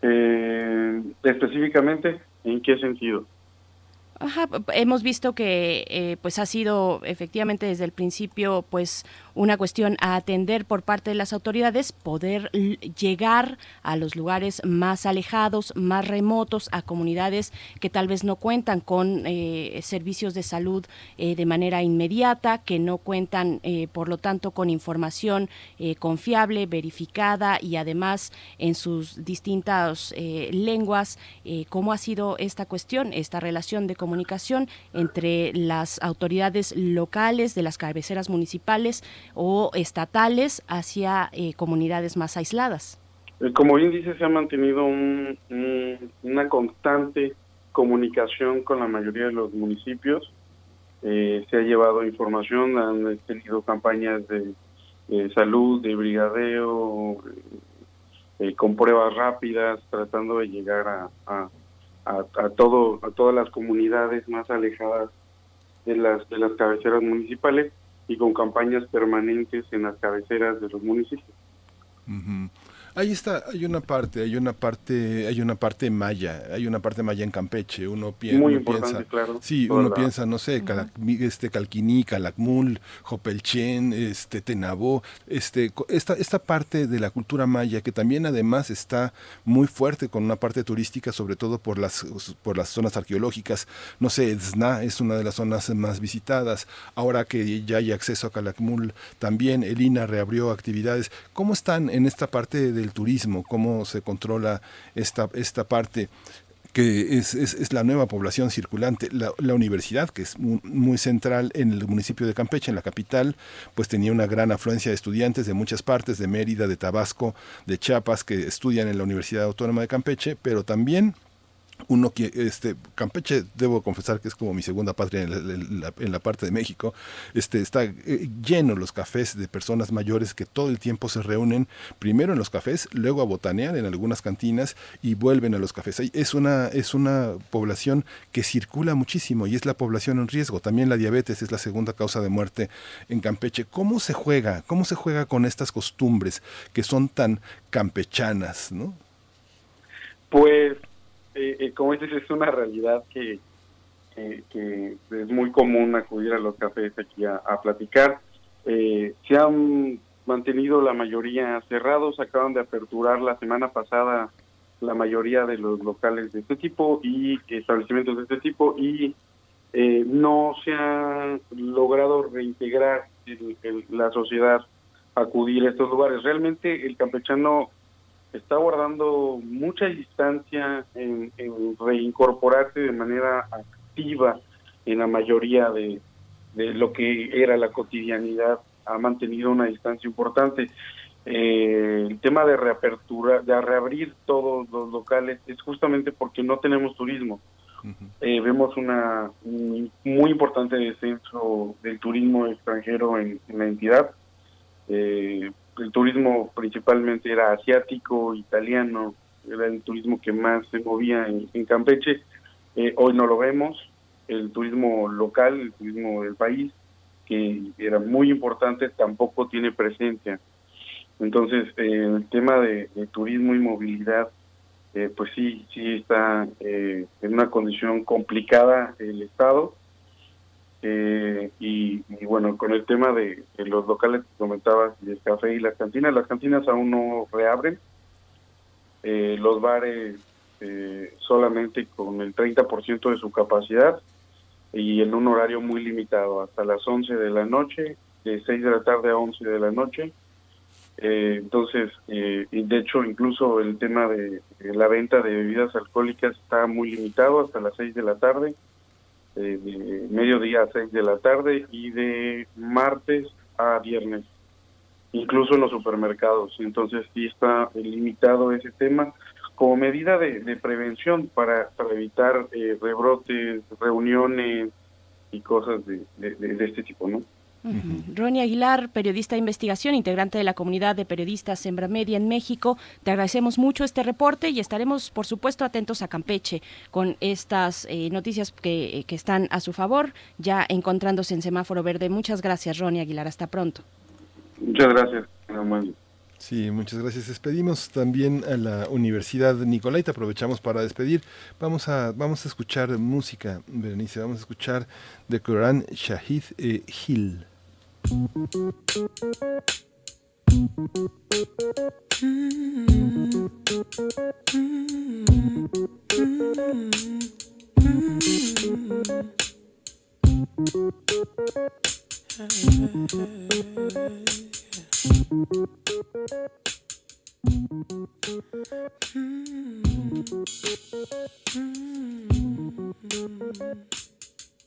Eh, específicamente, ¿en qué sentido? Ajá, hemos visto que eh, pues ha sido efectivamente desde el principio pues una cuestión a atender por parte de las autoridades, poder llegar a los lugares más alejados, más remotos, a comunidades que tal vez no cuentan con eh, servicios de salud eh, de manera inmediata, que no cuentan, eh, por lo tanto, con información confiable, verificada y además en sus distintas lenguas. ¿Cómo ha sido esta cuestión, esta relación de comunicación entre las autoridades locales de las cabeceras municipales? O estatales hacia eh, comunidades más aisladas. Eh, como bien dice, se ha mantenido una constante comunicación con la mayoría de los municipios. Eh, se ha llevado información, han tenido campañas de, salud, de brigadeo, con pruebas rápidas, tratando de llegar a, a, a, todo, a todas las comunidades más alejadas de las, de las cabeceras municipales y con campañas permanentes en las cabeceras de los municipios. Ahí está, hay una parte, hay una parte, hay una parte maya, hay una parte maya en Campeche. Uno, piensa, claro. Sí, uno piensa, no sé, este Calquiní, Calakmul, Jopelchen, este Tenabó, este esta esta parte de la cultura maya que también además está muy fuerte con una parte turística, sobre todo por las por las zonas arqueológicas. No sé, Zna es una de las zonas más visitadas. Ahora que ya hay acceso a Calakmul, también el INA reabrió actividades. ¿Cómo están en esta parte de el turismo, cómo se controla esta, esta parte que es, es, la nueva población circulante. La, universidad, que es muy, central en el municipio de Campeche, en la capital, pues tenía una gran afluencia de estudiantes de muchas partes, de Mérida, de Tabasco, de Chiapas, que estudian en la Universidad Autónoma de Campeche, pero también uno que este Campeche debo confesar que es como mi segunda patria en la, parte de México. Este está eh, lleno los cafés de personas mayores que todo el tiempo se reúnen primero en los cafés luego a botanear en algunas cantinas y vuelven a los cafés. Es una es una población que circula muchísimo y es la población en riesgo. También la diabetes es la segunda causa de muerte en Campeche. Cómo se juega cómo se juega con estas costumbres que son tan campechanas no pues eh, eh, como dices, es una realidad que, que, es muy común acudir a los cafés aquí a, platicar. Eh, se han mantenido la mayoría cerrados, acaban de aperturar la semana pasada la mayoría de los locales de este tipo y establecimientos de este tipo y eh, no se ha logrado reintegrar la sociedad acudir a estos lugares. Realmente el campechano está guardando mucha distancia en, reincorporarse de manera activa en la mayoría de, lo que era la cotidianidad, ha mantenido una distancia importante. Eh, el tema de reapertura, de reabrir todos los locales es justamente porque no tenemos turismo. Eh, vemos una muy importante descenso del turismo extranjero en, la entidad. Eh, el turismo principalmente era asiático, italiano, era el turismo que más se movía en, Campeche. Eh, hoy no lo vemos, el turismo local, el turismo del país, que era muy importante, tampoco tiene presencia. Entonces, eh, el tema de, turismo y movilidad, eh, pues sí, sí está en una condición complicada el Estado eh, y, bueno, con el tema de, los locales que comentabas, el café y las cantinas, las cantinas aún no reabren, eh, los bares eh, solamente con el 30% de su capacidad y en un horario muy limitado, hasta las 11 de la noche, de 6 de la tarde a 11 de la noche. entonces, y de hecho, incluso el tema de, de, la venta de bebidas alcohólicas está muy limitado hasta las 6 de la tarde eh, de mediodía a 6 de la tarde y de martes a viernes, incluso en los supermercados. Entonces sí está limitado ese tema como medida de, prevención para, para evitar eh, rebrotes, reuniones y cosas de, de este tipo, ¿no? Ronnie Aguilar, periodista de investigación, integrante de la comunidad de periodistas Sembra Media en México, te agradecemos mucho este reporte y estaremos, por supuesto, atentos a Campeche con estas eh, noticias que, que, están a su favor, ya encontrándose en semáforo verde. Muchas gracias, Ronnie Aguilar. Hasta pronto. Muchas gracias. Sí, muchas gracias. Despedimos también a la Universidad Nicolaita. Aprovechamos para despedir. Vamos a, vamos a escuchar música, Berenice. Vamos a escuchar de Quran Shahid eh, Hill. Mm-hmm.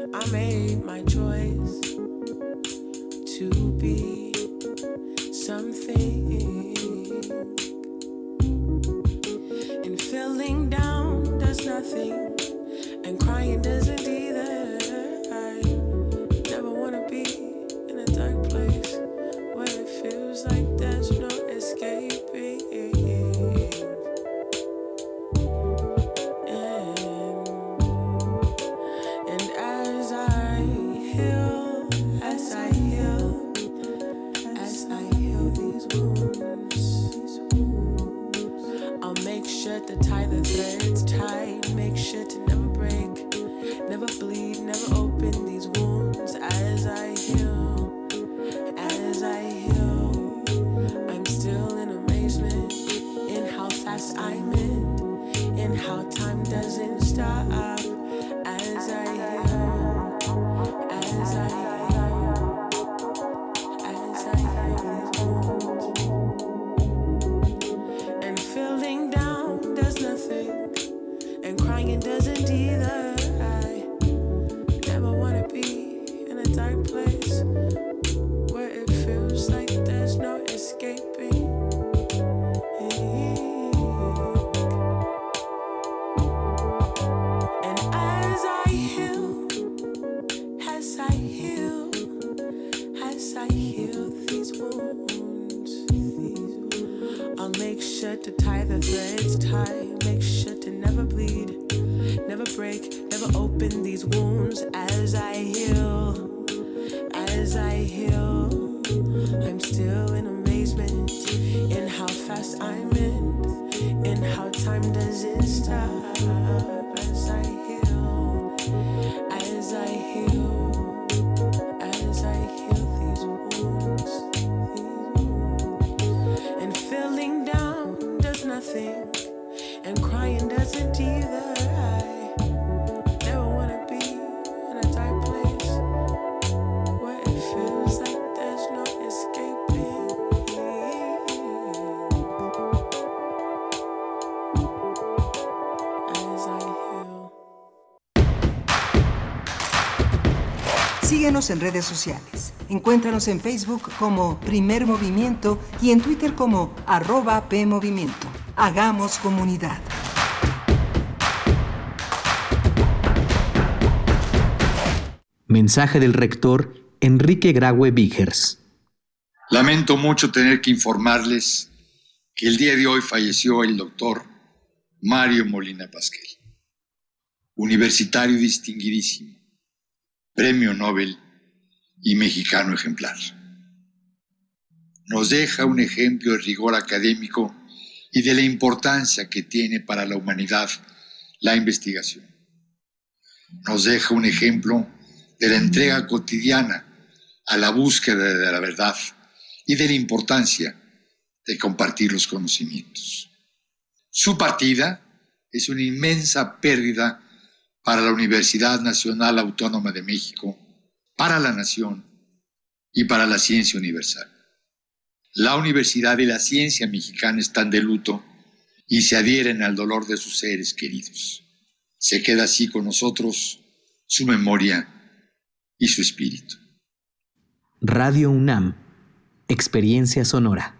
I made my choice to be something. And feeling down does nothing, and crying doesn't. En redes sociales. Encuéntranos en Facebook como Primer Movimiento y en Twitter como arroba PMovimiento. Hagamos comunidad. Mensaje del rector Enrique Graue Vigers. Lamento mucho tener que informarles que el día de hoy falleció el doctor Mario Molina Pasquel, universitario distinguidísimo, premio Nobel y mexicano ejemplar. Nos deja un ejemplo de rigor académico y de la importancia que tiene para la humanidad la investigación. Nos deja un ejemplo de la entrega cotidiana a la búsqueda de la verdad y de la importancia de compartir los conocimientos. Su partida es una inmensa pérdida para la Universidad Nacional Autónoma de México, para la nación y para la ciencia universal. La universidad y la ciencia mexicana están de luto y se adhieren al dolor de sus seres queridos. Se queda así con nosotros su memoria y su espíritu. Radio UNAM, Experiencia Sonora.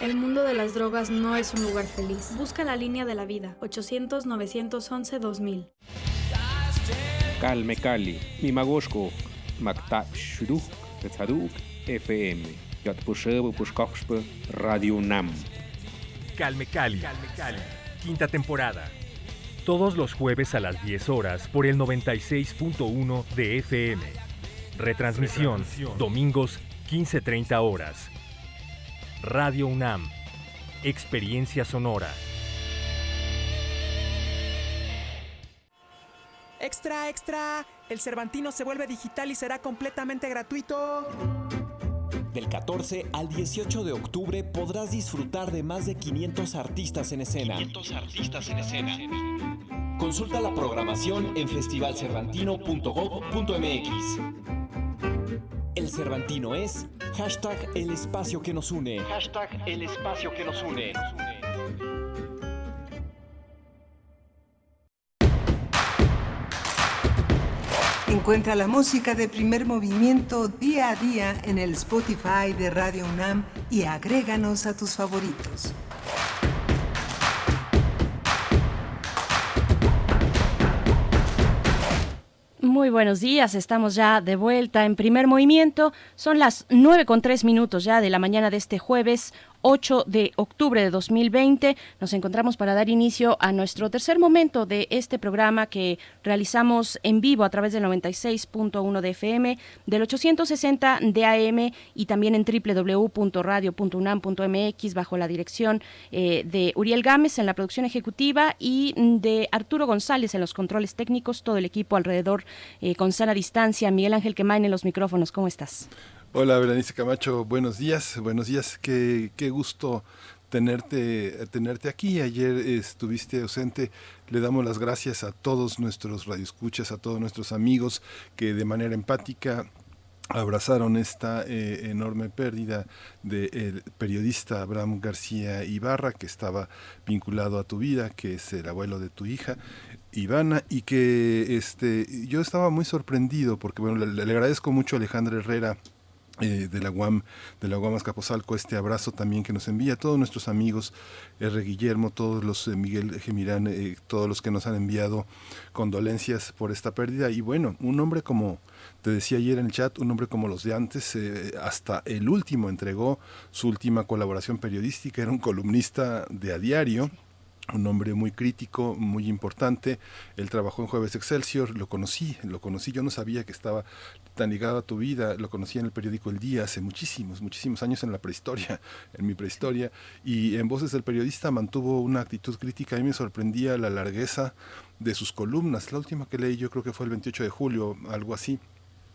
El mundo de las drogas no es un lugar feliz. Busca la línea de la vida, 800-911-2000. Calme Cali, Mimagoshko, Maktak Shuduk, Tetzaduk, FM, Yatpushebo Pushkoxpe, Radio Nam. Calme Cali, quinta temporada. Todos los jueves a las 10 horas por el 96.1 de FM Retransmisión, domingos 15.30 horas. Radio UNAM, Experiencia Sonora. Extra, extra. El Cervantino se vuelve digital y será completamente gratuito. Del 14 al 18 de octubre podrás disfrutar de más de 500 artistas en escena. 500 artistas en escena. Consulta la programación en festivalcervantino.gov.mx. El Cervantino es hashtag el espacio que nos une. Hashtag el espacio que nos une. Encuentra la música de primer movimiento día a día en el Spotify de Radio UNAM y agréganos a tus favoritos. Muy buenos días, estamos ya de vuelta en primer movimiento. Son las nueve con tres minutos ya de la mañana de este jueves 8 de octubre de 2020. Nos encontramos para dar inicio a nuestro tercer momento de este programa que realizamos en vivo a través del 96.1 de FM, del 860 de AM y también en www.radio.unam.mx bajo la dirección eh, de Uriel Gámez en la producción ejecutiva y de Arturo González en los controles técnicos, todo el equipo alrededor eh, con sana distancia. Miguel Ángel Quemain en los micrófonos, ¿cómo estás? Hola, Berenice Camacho, buenos días, buenos días, qué, qué gusto tenerte, tenerte aquí. Ayer estuviste ausente. Le damos las gracias a todos nuestros radioescuchas, a todos nuestros amigos que de manera empática abrazaron esta eh, enorme pérdida del periodista Abraham García Ibarra, que estaba vinculado a tu vida, que es el abuelo de tu hija. Ivana y que este yo estaba muy sorprendido porque bueno le, le agradezco mucho a Alejandra Herrera eh, de la UAM, de la UAM Azcapotzalco, este abrazo también que nos envía a todos nuestros amigos, R. Guillermo, todos los, eh, Miguel Gemirán, eh, todos los que nos han enviado condolencias por esta pérdida. Y bueno, un hombre como, te decía ayer en el chat, un hombre como los de antes, hasta el último entregó su última colaboración periodística, era un columnista de a diario, un hombre muy crítico, muy importante. Él trabajó en Jueves Excelsior, lo conocí, lo conocí, yo no sabía que estaba tan ligado a tu vida, lo conocí en el periódico El Día hace muchísimos, muchísimos años en la prehistoria, [LAUGHS] en mi prehistoria, y en Voces del Periodista mantuvo una actitud crítica, a mí me sorprendía la largueza de sus columnas. La última que leí yo creo que fue el 28 de julio, algo así.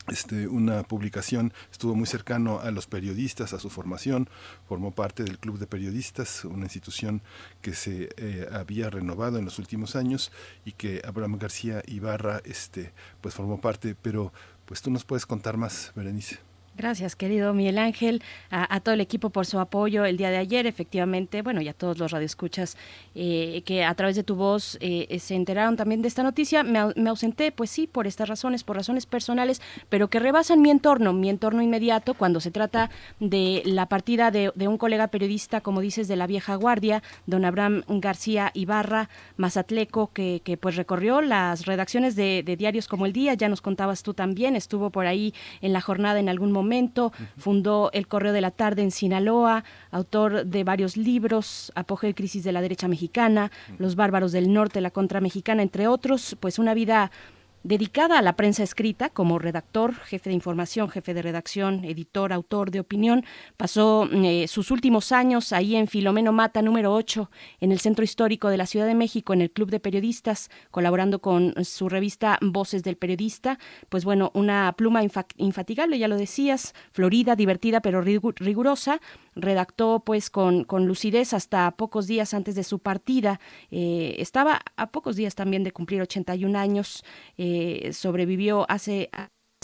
Este, una publicación, estuvo muy cercano a los periodistas, a su formación, formó parte del Club de Periodistas, una institución que se eh, había renovado en los últimos años y que Abraham García Ibarra este, pues formó parte, pero pues tú nos puedes contar más, Berenice. Gracias, querido Miguel Ángel, a, todo el equipo por su apoyo el día de ayer. Efectivamente, bueno, y a todos los radioescuchas eh, que a través de tu voz eh, se enteraron también de esta noticia. Me, ausenté, pues sí, por estas razones, por razones personales, pero que rebasan mi entorno, mi entorno inmediato, cuando se trata de la partida de, un colega periodista, como dices, de la vieja guardia, don Abraham García Ibarra, Mazatleco, que, pues recorrió las redacciones de, de diarios como El Día, ya nos contabas tú también, estuvo por ahí en la jornada en algún momento momento, fundó El Correo de la Tarde en Sinaloa, autor de varios libros, Apogeo y Crisis de la Derecha Mexicana, Los Bárbaros del Norte, la Contra Mexicana, entre otros, pues una vida dedicada a la prensa escrita como redactor, jefe de información, jefe de redacción, editor, autor de opinión. Pasó eh, sus últimos años ahí en Filomeno Mata número 8, en el Centro Histórico de la Ciudad de México, en el Club de Periodistas, colaborando con su revista Voces del Periodista. Pues bueno, una pluma infatigable, ya lo decías, florida, divertida, pero rigurosa, redactó pues con, con lucidez hasta pocos días antes de su partida. Eh, estaba a pocos días también de cumplir 81 años, eh, sobrevivió hace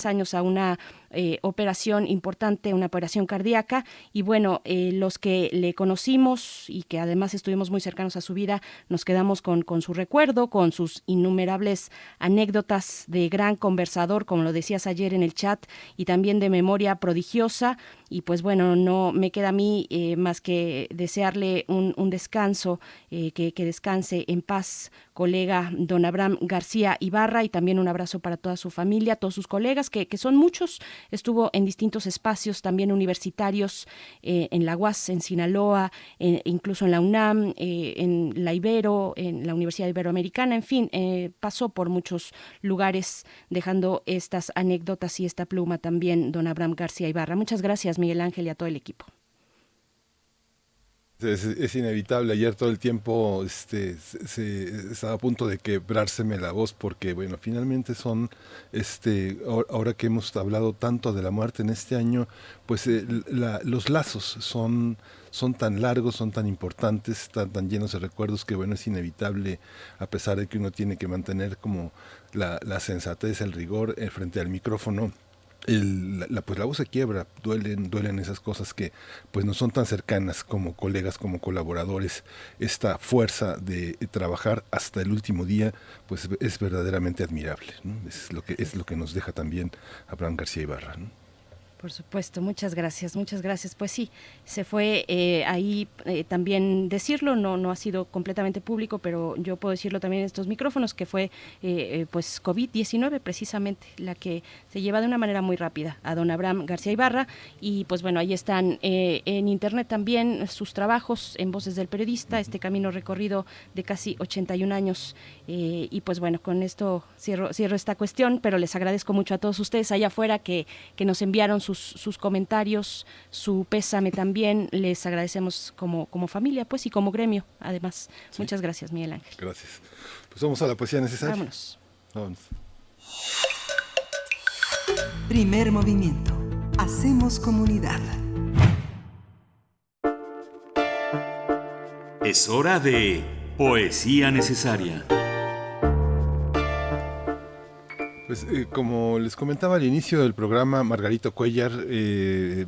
años a una eh, operación importante, una operación cardíaca. Y bueno, eh, los que le conocimos y que además estuvimos muy cercanos a su vida, nos quedamos con, con su recuerdo, con sus innumerables anécdotas de gran conversador, como lo decías ayer en el chat, y también de memoria prodigiosa. Y pues bueno, no me queda a mí eh, más que desearle un, un descanso, que, que descanse en paz, colega don Abraham García Ibarra, y también un abrazo para toda su familia, todos sus colegas, que, que son muchos estuvo en distintos espacios también universitarios, eh, en la UAS, en Sinaloa, incluso en la UNAM, eh, en la Ibero, en la Universidad Iberoamericana, en fin, eh, pasó por muchos lugares dejando estas anécdotas y esta pluma también, don Abraham García Ibarra. Muchas gracias, Miguel Ángel, y a todo el equipo. Es, inevitable. Ayer todo el tiempo este, se, estaba a punto de quebrárseme la voz porque, bueno, finalmente son, este, ahora que hemos hablado tanto de la muerte en este año, pues eh, los lazos son, son tan largos, son tan importantes, están tan llenos de recuerdos que, bueno, es inevitable, a pesar de que uno tiene que mantener como la, la sensatez, el rigor eh, frente al micrófono la, pues la voz se quiebra, duelen, duelen esas cosas que pues no son tan cercanas como colegas, como colaboradores. Esta fuerza de trabajar hasta el último día, pues es verdaderamente admirable. Es lo que es lo que nos deja también Abraham García Ibarra. Por supuesto, muchas gracias, muchas gracias. Pues sí, se fue eh, ahí eh, también decirlo, no, no ha sido completamente público, pero yo puedo decirlo también en estos micrófonos, que fue eh, pues COVID-19 precisamente la que se lleva de una manera muy rápida a don Abraham García Ibarra. Y pues bueno, ahí están en internet también sus trabajos en Voces del Periodista, este camino recorrido de casi 81 años. y pues bueno, con esto cierro, cierro esta cuestión, pero les agradezco mucho a todos ustedes allá afuera que, que nos enviaron sus, comentarios, su pésame también. Les agradecemos como, como familia, pues, y como gremio, además. Muchas gracias, Miguel Ángel. Gracias. Pues vamos a la poesía necesaria. Vámonos. Vámonos. Primer movimiento. Hacemos comunidad. Es hora de poesía necesaria. Pues eh, como les comentaba al inicio del programa, Margarito Cuellar, eh,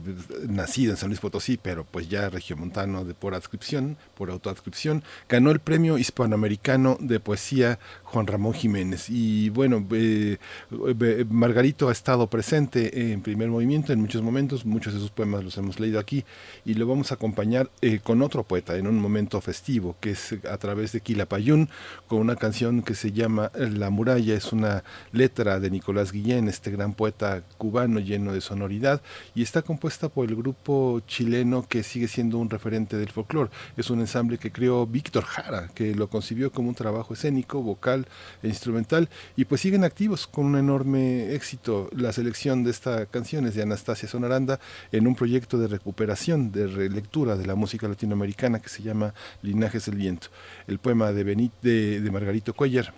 nacido en San Luis Potosí, pero pues ya regiomontano de por adscripción, por autoadscripción, ganó el Premio Hispanoamericano de Poesía Juan Ramón Jiménez. Y bueno, eh, eh, Margarito ha estado presente en primer movimiento en muchos momentos, muchos de sus poemas los hemos leído aquí y lo vamos a acompañar eh, con otro poeta en un momento festivo, que es a través de Quilapayún, con una canción que se llama La muralla, es una letra de Nicolás Guillén, este gran poeta cubano lleno de sonoridad, y está compuesta por el grupo chileno que sigue siendo un referente del folclore. Es un ensamble que creó Víctor Jara, que lo concibió como un trabajo escénico, vocal, e instrumental y pues siguen activos con un enorme éxito. La selección de esta canción es de Anastasia Sonaranda en un proyecto de recuperación, de relectura de la música latinoamericana que se llama Linajes del Viento. El poema de, Benit, de, Margarito Cuellar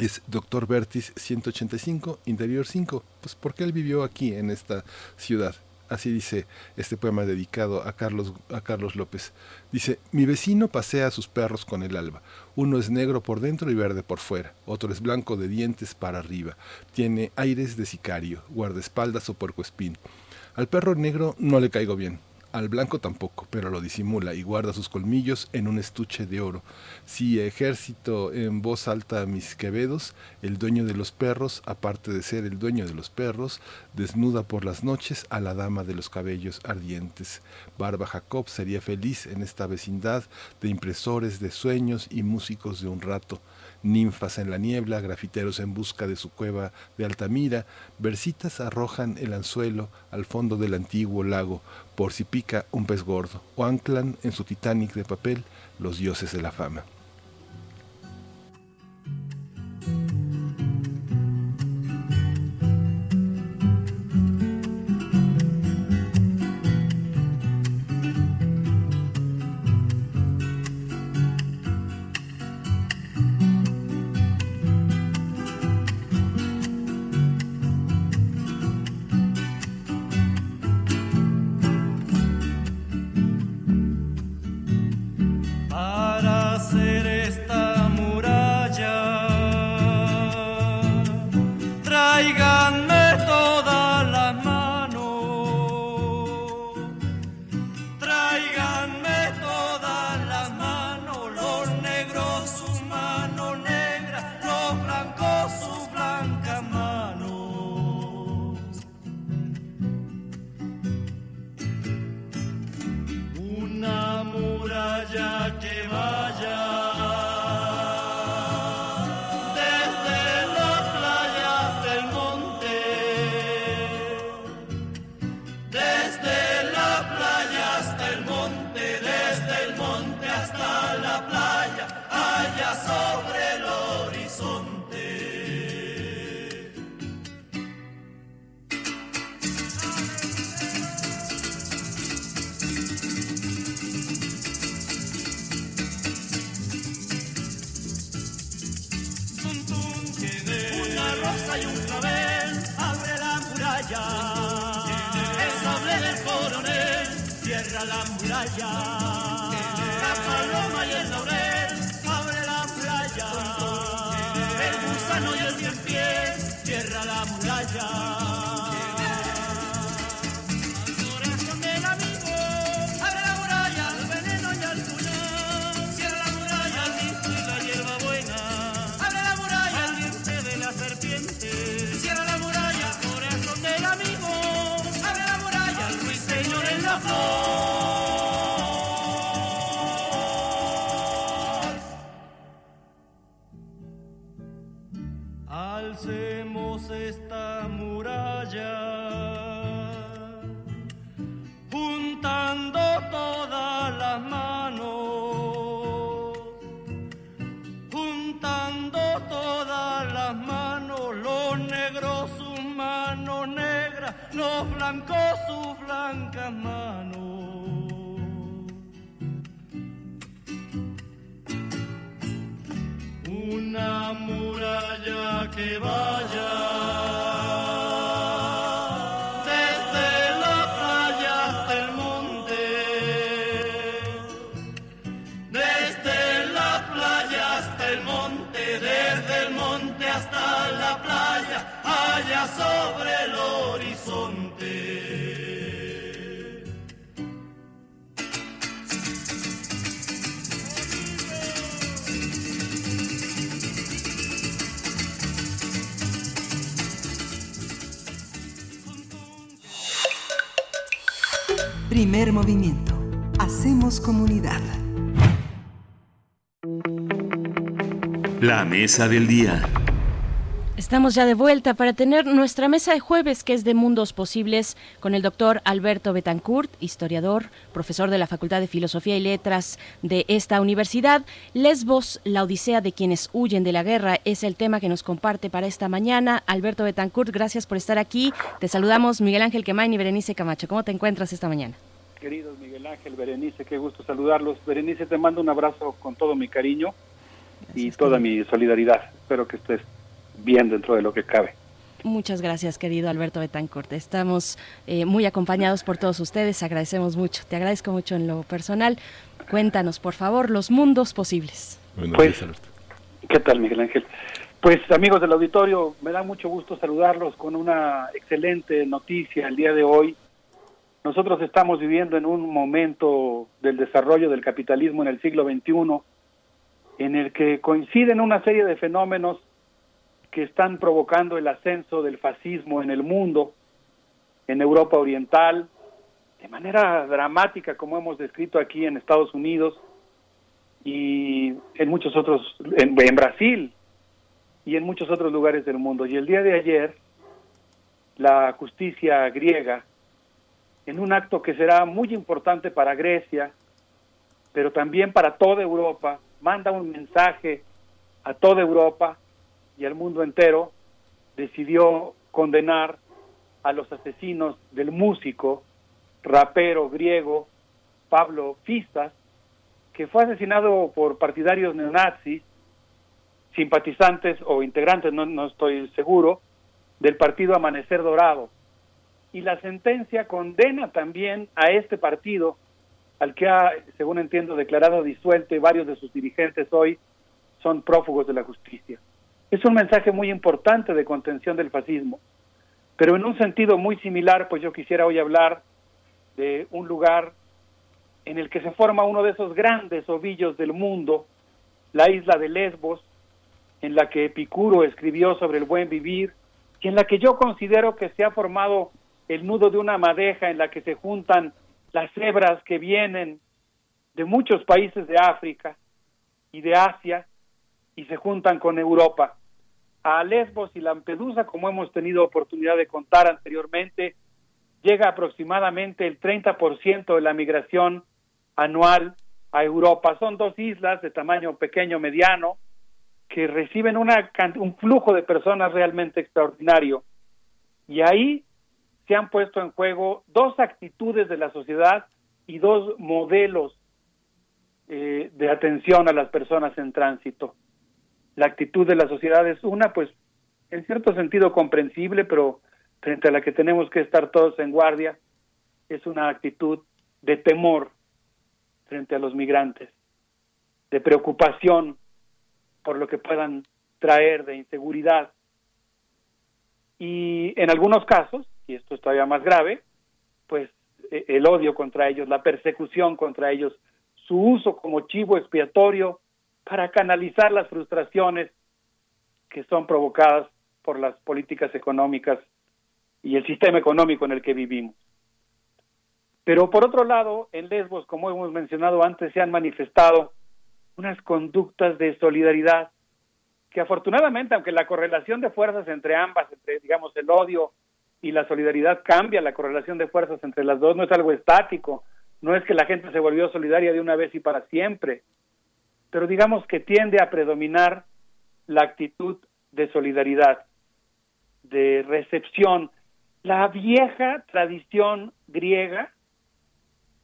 es Doctor Vertis 185, Interior 5, pues porque él vivió aquí en esta ciudad. Así dice este poema dedicado a Carlos, a Carlos López. Dice, mi vecino pasea a sus perros con el alba. Uno es negro por dentro y verde por fuera. Otro es blanco de dientes para arriba. Tiene aires de sicario, guardaespaldas o puercoespín. Al perro negro no le caigo bien. Al blanco tampoco, pero lo disimula y guarda sus colmillos en un estuche de oro. Si ejército en voz alta mis quevedos, el dueño de los perros, aparte de ser el dueño de los perros, desnuda por las noches a la dama de los cabellos ardientes. Barba Jacob sería feliz en esta vecindad de impresores de sueños y músicos de un rato ninfas en la niebla, grafiteros en busca de su cueva de Altamira, versitas arrojan el anzuelo al fondo del antiguo lago por si pica un pez gordo, o anclan en su Titanic de papel los dioses de la fama. Yeah. Mesa del día. Estamos ya de vuelta para tener nuestra mesa de jueves, que es de Mundos Posibles, con el doctor Alberto Betancourt, historiador, profesor de la Facultad de Filosofía y Letras de esta universidad. Lesbos, la odisea de quienes huyen de la guerra, es el tema que nos comparte para esta mañana. Alberto Betancourt, gracias por estar aquí. Te saludamos Miguel Ángel Quemain y Berenice Camacho. ¿Cómo te encuentras esta mañana? Queridos Miguel Ángel, Berenice, qué gusto saludarlos. Berenice, te mando un abrazo con todo mi cariño y toda mi solidaridad. Espero que estés bien dentro de lo que cabe. Muchas gracias, querido Alberto Betancourt. Estamos eh, muy acompañados por todos ustedes. Agradecemos mucho. Te agradezco mucho en lo personal. Cuéntanos, por favor, los mundos posibles. Pues, ¿qué tal, Miguel Ángel? Pues, amigos del auditorio, me da mucho gusto saludarlos con una excelente noticia el día de hoy. Nosotros estamos viviendo en un momento del desarrollo del capitalismo en el siglo XXI, en el que coinciden una serie de fenómenos que están provocando el ascenso del fascismo en el mundo, en Europa Oriental, de manera dramática, como hemos descrito aquí en Estados Unidos y en muchos otros, en, Brasil y en muchos otros lugares del mundo. Y el día de ayer, la justicia griega, en un acto que será muy importante para Grecia, pero también para toda Europa, manda un mensaje a toda Europa y el mundo entero decidió condenar a los asesinos del músico, rapero griego Pablo Fistas, que fue asesinado por partidarios neonazis, simpatizantes o integrantes, no, no estoy seguro, del partido Amanecer Dorado. Y la sentencia condena también a este partido, al que ha, según entiendo, declarado disuelto y varios de sus dirigentes hoy son prófugos de la justicia. Es un mensaje muy importante de contención del fascismo. Pero en un sentido muy similar, pues yo quisiera hoy hablar de un lugar en el que se forma uno de esos grandes ovillos del mundo, la isla de Lesbos, en la que Epicuro escribió sobre el buen vivir y en la que yo considero que se ha formado el nudo de una madeja en la que se juntan las cebras que vienen de muchos países de África y de Asia y se juntan con Europa. A Lesbos y Lampedusa, como hemos tenido oportunidad de contar anteriormente, llega aproximadamente el 30% de la migración anual a Europa. Son dos islas de tamaño pequeño, mediano, que reciben una, un flujo de personas realmente extraordinario. Y ahí se han puesto en juego dos actitudes de la sociedad y dos modelos eh, de atención a las personas en tránsito la actitud de la sociedad es una, pues, en cierto sentido comprensible, pero frente a la que tenemos que estar todos en guardia, es una actitud de temor frente a los migrantes, de preocupación por lo que puedan traer de inseguridad. Y en algunos casos, y esto es todavía más grave, pues e-, el odio contra ellos, la persecución contra ellos, su uso como chivo expiatorio para canalizar las frustraciones que son provocadas por las políticas económicas y el sistema económico en el que vivimos. Pero por otro lado, en Lesbos, como hemos mencionado antes, se han manifestado unas conductas de solidaridad que afortunadamente, aunque la correlación de fuerzas entre ambas, entre digamos el odio y la solidaridad cambia, la correlación de fuerzas entre las dos no es algo estático, no es que la gente se volvió solidaria de una vez y para siempre, pero digamos que tiende a predominar la actitud de solidaridad, de recepción, la vieja tradición griega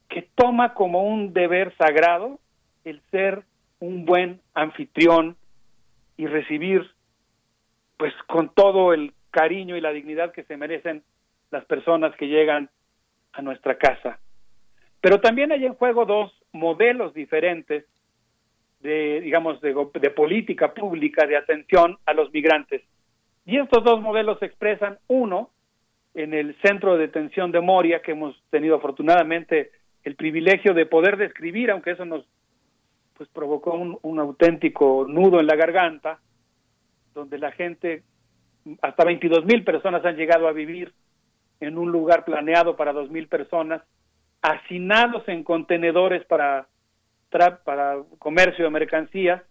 que toma como un deber sagrado el ser un buen anfitrión y recibir pues con todo el cariño y la dignidad que se merecen las personas que llegan a nuestra casa. Pero también hay en juego dos modelos diferentes de, digamos, de, política pública de atención a los migrantes. Y estos dos modelos se expresan, uno, en el centro de detención de Moria, que hemos tenido afortunadamente el privilegio de poder describir, aunque eso nos pues provocó un, un auténtico nudo en la garganta, donde la gente, hasta 22 mil personas han llegado a vivir en un lugar planeado para dos mil personas, hacinados en contenedores para, para comercio de mercancías.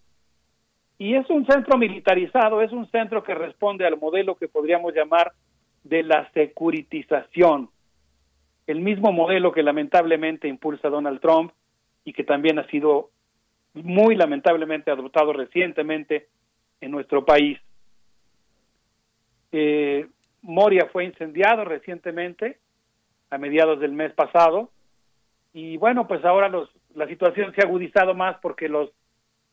Y es un centro militarizado, es un centro que responde al modelo que podríamos llamar de la securitización, el mismo modelo que lamentablemente impulsa Donald Trump y que también ha sido muy lamentablemente adoptado recientemente en nuestro país. Eh, Moria fue incendiado recientemente, a mediados del mes pasado, y bueno, pues ahora los, la situación se ha agudizado más porque los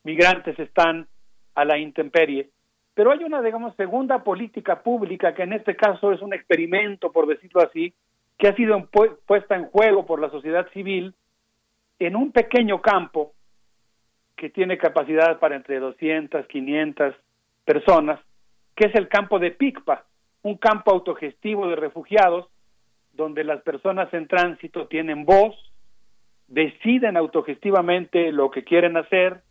migrantes están a la intemperie. Pero hay una, digamos, segunda política pública que en este caso es un experimento, por decirlo así, que ha sido puesta en juego por la sociedad civil en un pequeño campo que tiene capacidad para entre 200, 500 personas, que es el campo de Picpa, un campo autogestivo de refugiados donde las personas en tránsito tienen voz, deciden autogestivamente lo que quieren hacer.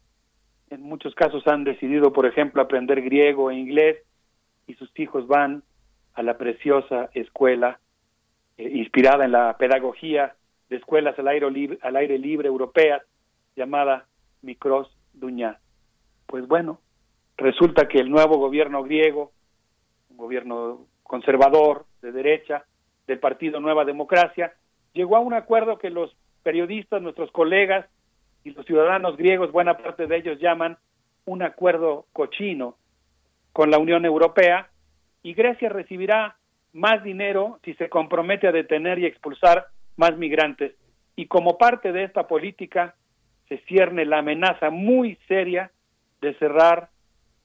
En muchos casos han decidido, por ejemplo, aprender griego e inglés y sus hijos van a la preciosa escuela eh, inspirada en la pedagogía de escuelas al aire libre, al aire libre europeas llamada Micros Duñá. Pues bueno, resulta que el nuevo gobierno griego, un gobierno conservador de derecha del partido Nueva Democracia, llegó a un acuerdo que los periodistas, nuestros colegas y los ciudadanos griegos, buena parte de ellos llaman un acuerdo cochino con la Unión Europea y Grecia recibirá más dinero si se compromete a detener y expulsar más migrantes. Y como parte de esta política se cierne la amenaza muy seria de cerrar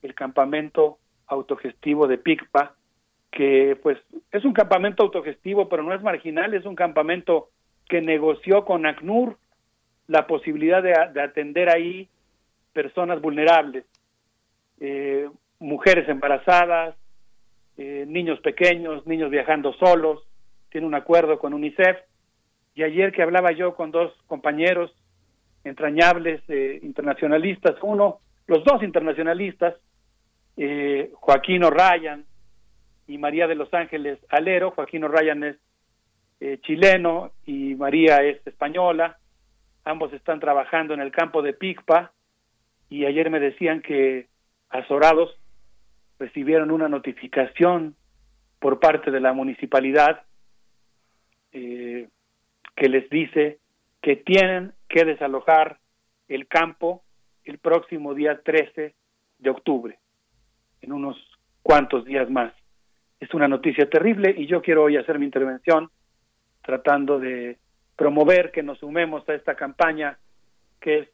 el campamento autogestivo de Picpa, que pues es un campamento autogestivo, pero no es marginal, es un campamento que negoció con ACNUR la posibilidad de, atender ahí personas vulnerables, eh, mujeres embarazadas, eh, niños pequeños, niños viajando solos, tiene un acuerdo con UNICEF. Y ayer que hablaba yo con dos compañeros entrañables eh, internacionalistas, uno, los dos internacionalistas, eh, Joaquín O'Ryan y María de los Ángeles Alero, Joaquín O'Ryan es eh, chileno y María es española, ambos están trabajando en el campo de Picpa y ayer me decían que azorados recibieron una notificación por parte de la municipalidad eh, que les dice que tienen que desalojar el campo el próximo día 13 de octubre, en unos cuantos días más. Es una noticia terrible y yo quiero hoy hacer mi intervención tratando de promover que nos sumemos a esta campaña que es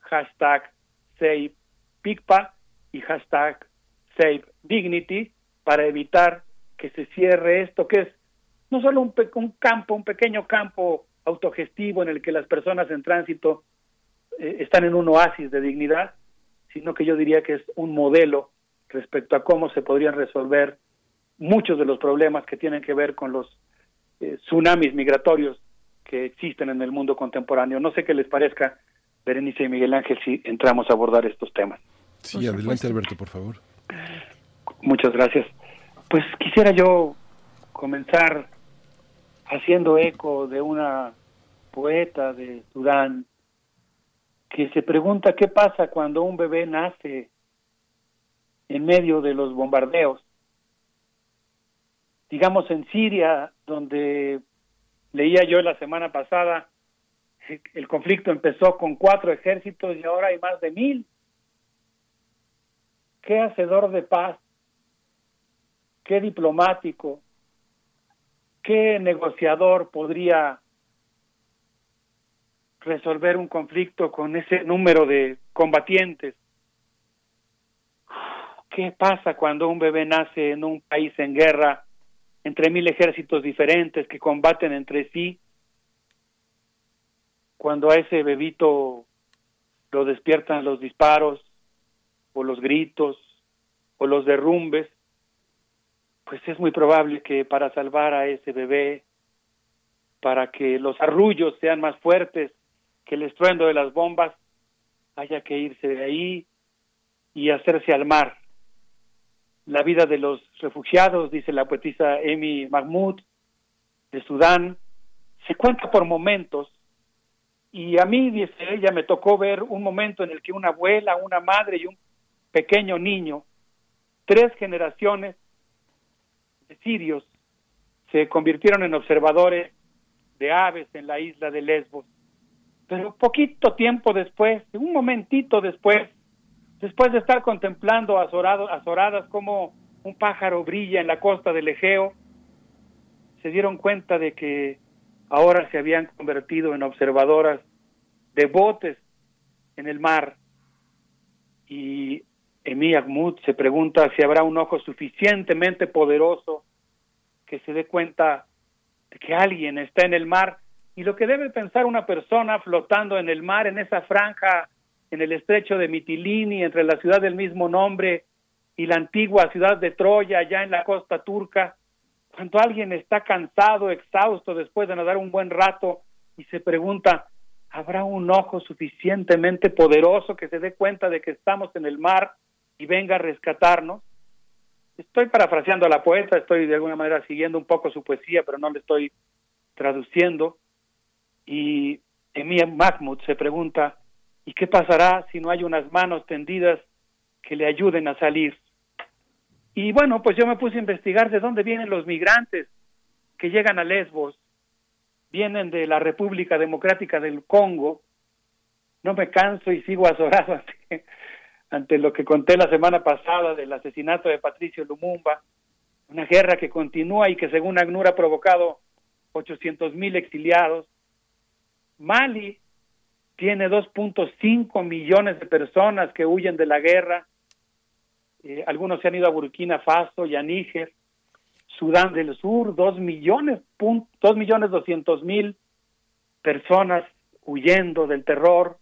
hashtag Save y hashtag Save Dignity para evitar que se cierre esto, que es no solo un, un campo, un pequeño campo autogestivo en el que las personas en tránsito eh, están en un oasis de dignidad, sino que yo diría que es un modelo respecto a cómo se podrían resolver muchos de los problemas que tienen que ver con los eh, tsunamis migratorios que existen en el mundo contemporáneo. No sé qué les parezca, Berenice y Miguel Ángel, si entramos a abordar estos temas. Sí, adelante Alberto, por favor. Muchas gracias. Pues quisiera yo comenzar haciendo eco de una poeta de Sudán que se pregunta qué pasa cuando un bebé nace en medio de los bombardeos. Digamos en Siria, donde leía yo la semana pasada, el conflicto empezó con cuatro ejércitos y ahora hay más de mil. Qué hacedor de paz qué diplomático, qué negociador podría resolver un conflicto con ese número de combatientes. ¿Qué pasa cuando un bebé nace en un país en guerra entre mil ejércitos diferentes que combaten entre sí? Cuando a ese bebito lo despiertan los disparos o los gritos o los derrumbes, pues es muy probable que para salvar a ese bebé, para que los arrullos sean más fuertes que el estruendo de las bombas, haya que irse de ahí y hacerse al mar. La vida de los refugiados, dice la poetisa Emi Mahmoud, de Sudán, se cuenta por momentos y a mí, dice ella, me tocó ver un momento en el que una abuela, una madre y un pequeño niño, tres generaciones de sirios, se convirtieron en observadores de aves en la isla de Lesbos. Pero poquito tiempo después, un momentito después, después de estar contemplando azorado, azoradas como un pájaro brilla en la costa del Egeo, se dieron cuenta de que ahora se habían convertido en observadoras de botes en el mar. Y Emi Agmut se pregunta si habrá un ojo suficientemente poderoso que se dé cuenta de que alguien está en el mar y lo que debe pensar una persona flotando en el mar, en esa franja, en el estrecho de Mitilini, entre la ciudad del mismo nombre y la antigua ciudad de Troya, allá en la costa turca, cuando alguien está cansado, exhausto después de nadar un buen rato y se pregunta, ¿habrá un ojo suficientemente poderoso que se dé cuenta de que estamos en el mar y venga a rescatarnos? Estoy parafraseando a la poeta, estoy de alguna manera siguiendo un poco su poesía, pero no le estoy traduciendo. Y Emilia Mahmoud se pregunta, ¿y qué pasará si no hay unas manos tendidas que le ayuden a salir? Y bueno, pues yo me puse a investigar de dónde vienen los migrantes que llegan a Lesbos. Vienen de la República Democrática del Congo. No me canso y sigo azorado [LAUGHS] ante, lo que conté la semana pasada del asesinato de Patricio Lumumba. Una guerra que continúa y que según ACNUR ha provocado 800 mil exiliados. Mali tiene 2.5 millones de personas que huyen de la guerra eh, algunos se han ido a Burkina Faso y a Níger, Sudán del Sur, dos millones, dos millones doscientos mil personas huyendo del terror.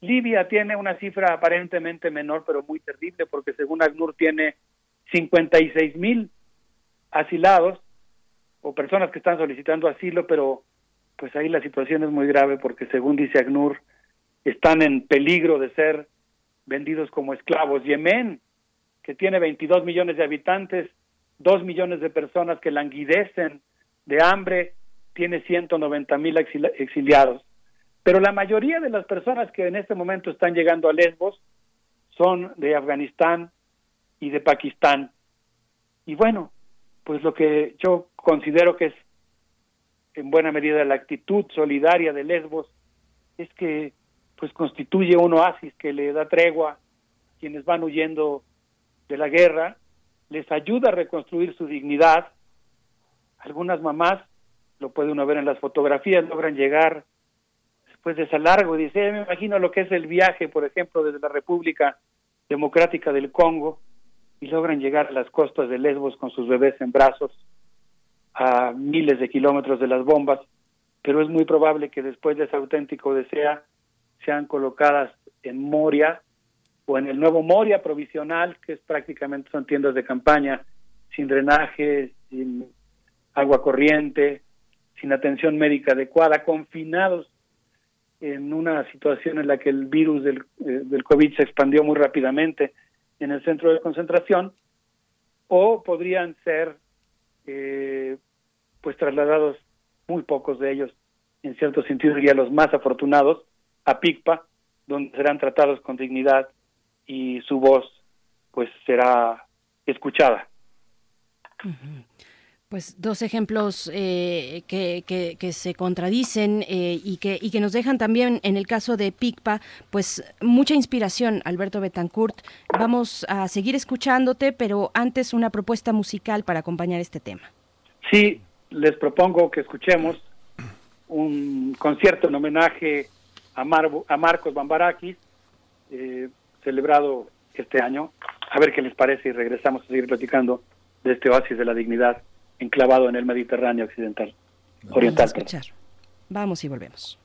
Libia tiene una cifra aparentemente menor, pero muy terrible, porque según ACNUR tiene 56 mil asilados o personas que están solicitando asilo, pero pues ahí la situación es muy grave porque según dice ACNUR, están en peligro de ser vendidos como esclavos. Yemen que tiene 22 millones de habitantes, 2 millones de personas que languidecen de hambre, tiene 190 mil exiliados. Pero la mayoría de las personas que en este momento están llegando a Lesbos son de Afganistán y de Pakistán. Y bueno, pues lo que yo considero que es en buena medida la actitud solidaria de Lesbos es que pues constituye un oasis que le da tregua a quienes van huyendo de la guerra, les ayuda a reconstruir su dignidad. Algunas mamás, lo puede uno ver en las fotografías, logran llegar después de ese largo, dice, me imagino lo que es el viaje, por ejemplo, desde la República Democrática del Congo, y logran llegar a las costas de Lesbos con sus bebés en brazos, a miles de kilómetros de las bombas, pero es muy probable que después de ese auténtico deseo sean colocadas en Moria, o en el nuevo Moria provisional, que es prácticamente son tiendas de campaña sin drenaje, sin agua corriente, sin atención médica adecuada, confinados en una situación en la que el virus del, eh, del COVID se expandió muy rápidamente en el centro de concentración, o podrían ser eh, pues trasladados muy pocos de ellos, en cierto sentido diría los más afortunados, a PICPA, donde serán tratados con dignidad y su voz pues será escuchada. Pues dos ejemplos eh, que, que, se contradicen eh, y, que, y que nos dejan también, en el caso de PICPA, pues mucha inspiración, Alberto Betancourt. Vamos a seguir escuchándote, pero antes una propuesta musical para acompañar este tema. Sí, les propongo que escuchemos un concierto en homenaje a, a Marcos Bambarakis, eh, celebrado este año. A ver qué les parece y regresamos a seguir platicando de este oasis de la dignidad enclavado en el Mediterráneo occidental, oriental. Vamos y volvemos.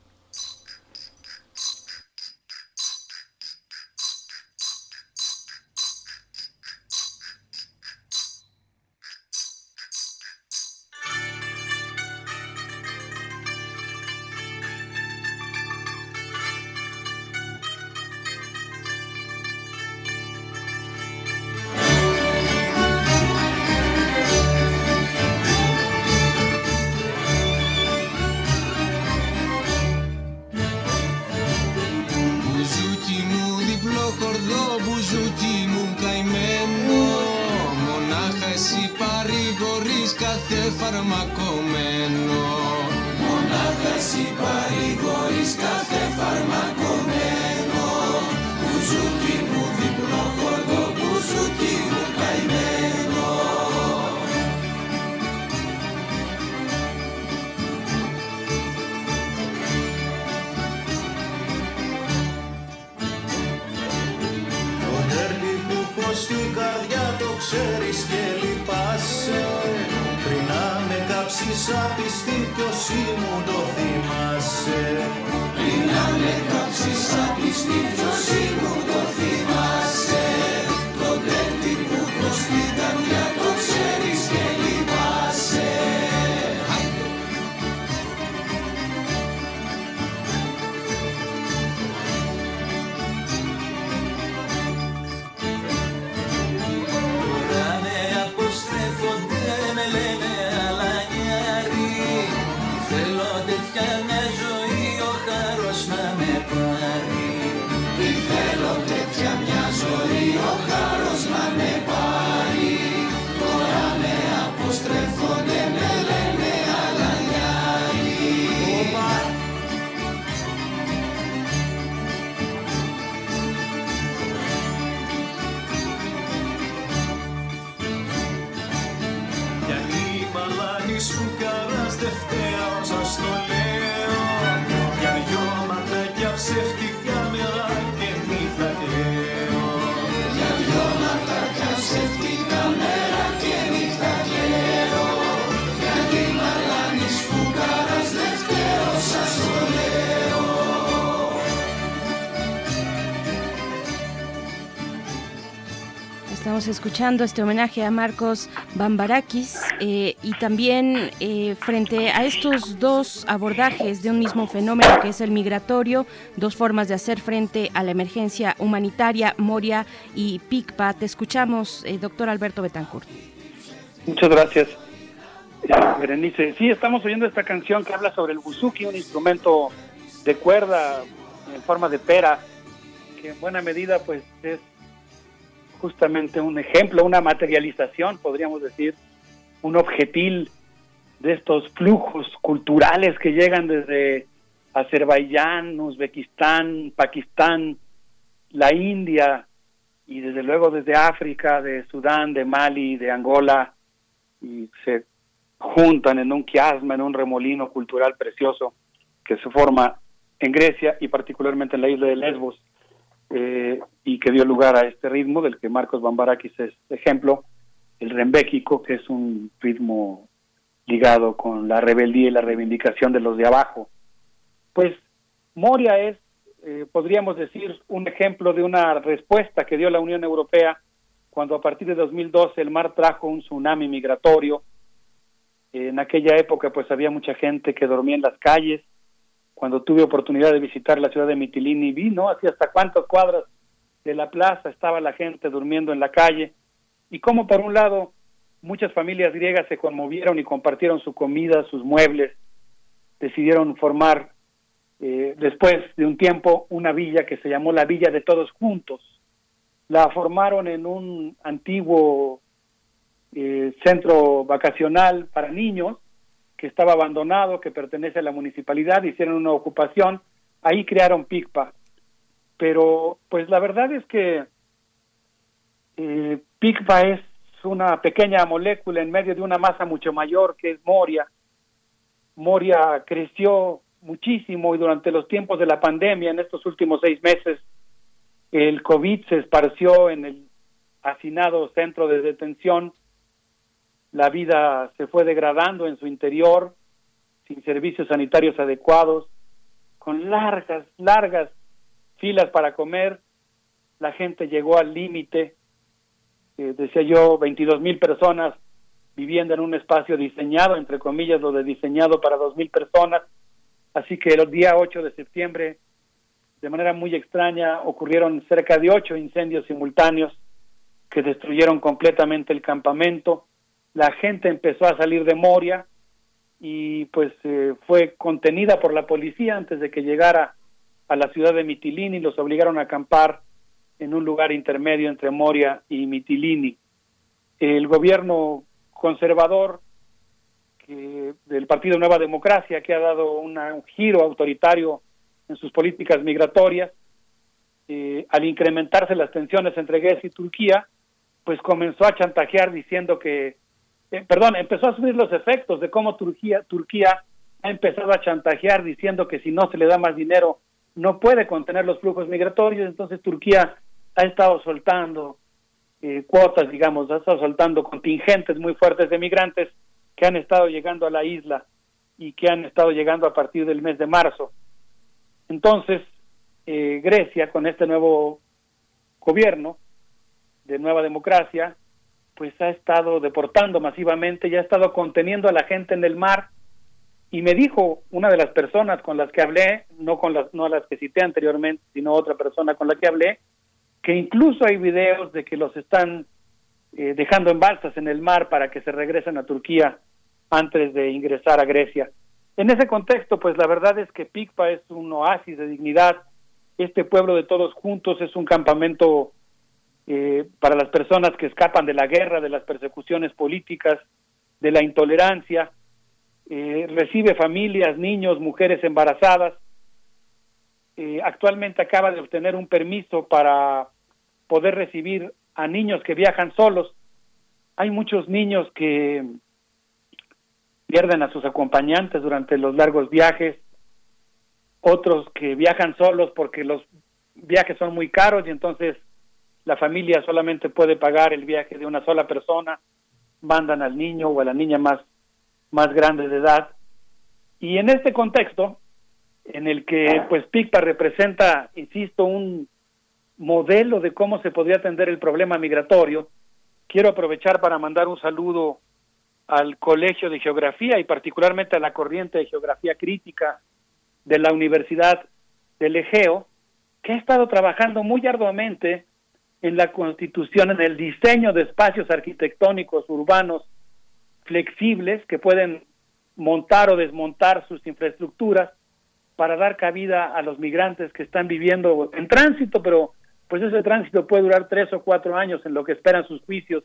Escuchando este homenaje a Marcos Bambarakis eh, y también eh, frente a estos dos abordajes de un mismo fenómeno que es el migratorio, dos formas de hacer frente a la emergencia humanitaria, Moria y PICPA. Te escuchamos, eh, doctor Alberto Betancourt. Muchas gracias, eh, Berenice. Sí, estamos oyendo esta canción que habla sobre el buzuki, un instrumento de cuerda en forma de pera, que en buena medida pues es justamente un ejemplo, una materialización, podríamos decir, un objetil de estos flujos culturales que llegan desde Azerbaiyán, Uzbekistán, Pakistán, la India y desde luego desde África, de Sudán, de Mali, de Angola, y se juntan en un quiasma, en un remolino cultural precioso que se forma en Grecia y particularmente en la isla de Lesbos, eh, y que dio lugar a este ritmo del que Marcos Bambarakis es ejemplo, el rembéquico, que es un ritmo ligado con la rebeldía y la reivindicación de los de abajo. Pues Moria es, eh, podríamos decir, un ejemplo de una respuesta que dio la Unión Europea cuando a partir de 2012 el mar trajo un tsunami migratorio. En aquella época pues había mucha gente que dormía en las calles. Cuando tuve oportunidad de visitar la ciudad de Mitilini vi, ¿no? Así hasta cuántas cuadras de la plaza estaba la gente durmiendo en la calle. Y como por un lado muchas familias griegas se conmovieron y compartieron su comida, sus muebles, decidieron formar eh, después de un tiempo una villa que se llamó la Villa de Todos Juntos. La formaron en un antiguo eh, centro vacacional para niños que estaba abandonado, que pertenece a la municipalidad, hicieron una ocupación, ahí crearon PICPA. Pero pues la verdad es que eh, PICPA es una pequeña molécula en medio de una masa mucho mayor que es Moria. Moria creció muchísimo y durante los tiempos de la pandemia, en estos últimos seis meses, el COVID se esparció en el hacinado centro de detención, la vida se fue degradando en su interior, sin servicios sanitarios adecuados, con largas, largas filas para comer, la gente llegó al límite, eh, decía yo, 22 mil personas viviendo en un espacio diseñado, entre comillas, lo de diseñado para dos mil personas, así que el día 8 de septiembre, de manera muy extraña, ocurrieron cerca de ocho incendios simultáneos que destruyeron completamente el campamento, la gente empezó a salir de Moria y pues eh, fue contenida por la policía antes de que llegara a la ciudad de Mitilini, los obligaron a acampar en un lugar intermedio entre Moria y Mitilini. El gobierno conservador del Partido Nueva Democracia, que ha dado un giro autoritario en sus políticas migratorias, eh, al incrementarse las tensiones entre Grecia y Turquía, pues comenzó a chantajear diciendo que, eh, perdón, empezó a subir los efectos de cómo Turquía, Turquía ha empezado a chantajear diciendo que si no se le da más dinero no puede contener los flujos migratorios, entonces Turquía ha estado soltando eh, cuotas, digamos, ha estado soltando contingentes muy fuertes de migrantes que han estado llegando a la isla y que han estado llegando a partir del mes de marzo. Entonces, eh, Grecia, con este nuevo gobierno de nueva democracia, pues ha estado deportando masivamente y ha estado conteniendo a la gente en el mar. Y me dijo una de las personas con las que hablé, no con las, no las que cité anteriormente, sino otra persona con la que hablé, que incluso hay videos de que los están eh, dejando en balsas en el mar para que se regresen a Turquía antes de ingresar a Grecia. En ese contexto, pues la verdad es que Picpa es un oasis de dignidad. Este pueblo de todos juntos es un campamento eh, para las personas que escapan de la guerra, de las persecuciones políticas, de la intolerancia. Eh, recibe familias, niños, mujeres embarazadas. Eh, actualmente acaba de obtener un permiso para poder recibir a niños que viajan solos. Hay muchos niños que pierden a sus acompañantes durante los largos viajes, otros que viajan solos porque los viajes son muy caros y entonces la familia solamente puede pagar el viaje de una sola persona, mandan al niño o a la niña más, más grande de edad. Y en este contexto, en el que pues PICPA representa, insisto, un modelo de cómo se podría atender el problema migratorio, quiero aprovechar para mandar un saludo al Colegio de Geografía y particularmente a la corriente de Geografía Crítica de la Universidad del Egeo, que ha estado trabajando muy arduamente en la constitución, en el diseño de espacios arquitectónicos urbanos flexibles que pueden montar o desmontar sus infraestructuras para dar cabida a los migrantes que están viviendo en tránsito, pero pues ese tránsito puede durar tres o cuatro años en lo que esperan sus juicios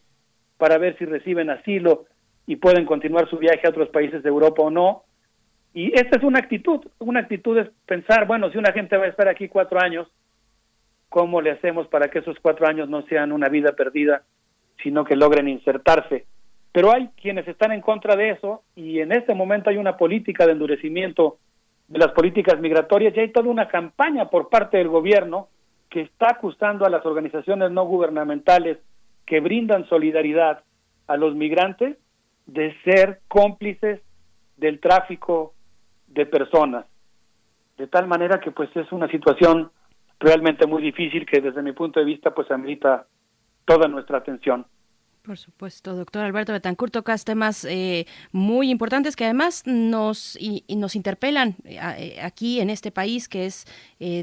para ver si reciben asilo y pueden continuar su viaje a otros países de Europa o no. Y esta es una actitud, una actitud es pensar, bueno, si una gente va a estar aquí cuatro años, ¿cómo le hacemos para que esos cuatro años no sean una vida perdida, sino que logren insertarse? Pero hay quienes están en contra de eso y en este momento hay una política de endurecimiento de las políticas migratorias y hay toda una campaña por parte del gobierno que está acusando a las organizaciones no gubernamentales que brindan solidaridad a los migrantes de ser cómplices del tráfico de personas. De tal manera que pues es una situación realmente muy difícil que desde mi punto de vista pues amerita toda nuestra atención. Por supuesto, doctor Alberto Betancourt, tocas temas eh, muy importantes que además nos, y, nos interpelan eh, eh, aquí en este país que es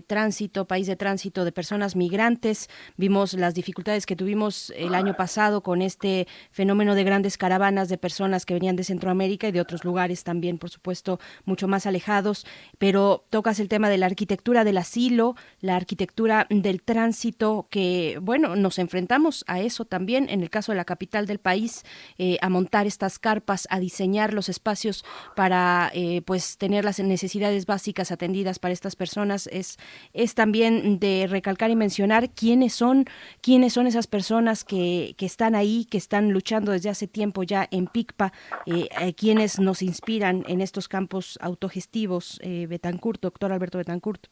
tránsito, país de tránsito de personas migrantes. Vimos las dificultades que tuvimos el año pasado con este fenómeno de grandes caravanas de personas que venían de Centroamérica y de otros lugares también, por supuesto, mucho más alejados. Pero tocas el tema de la arquitectura del asilo, la arquitectura del tránsito, que, bueno, nos enfrentamos a eso también en el caso de la capital del país eh, a montar estas carpas, a diseñar los espacios para eh, pues tener las necesidades básicas atendidas para estas personas. Es es también de recalcar y mencionar quiénes son quiénes son esas personas que, que están ahí que están luchando desde hace tiempo ya en PICPA eh, quienes nos inspiran en estos campos autogestivos Betancourt doctor Alberto Betancourt.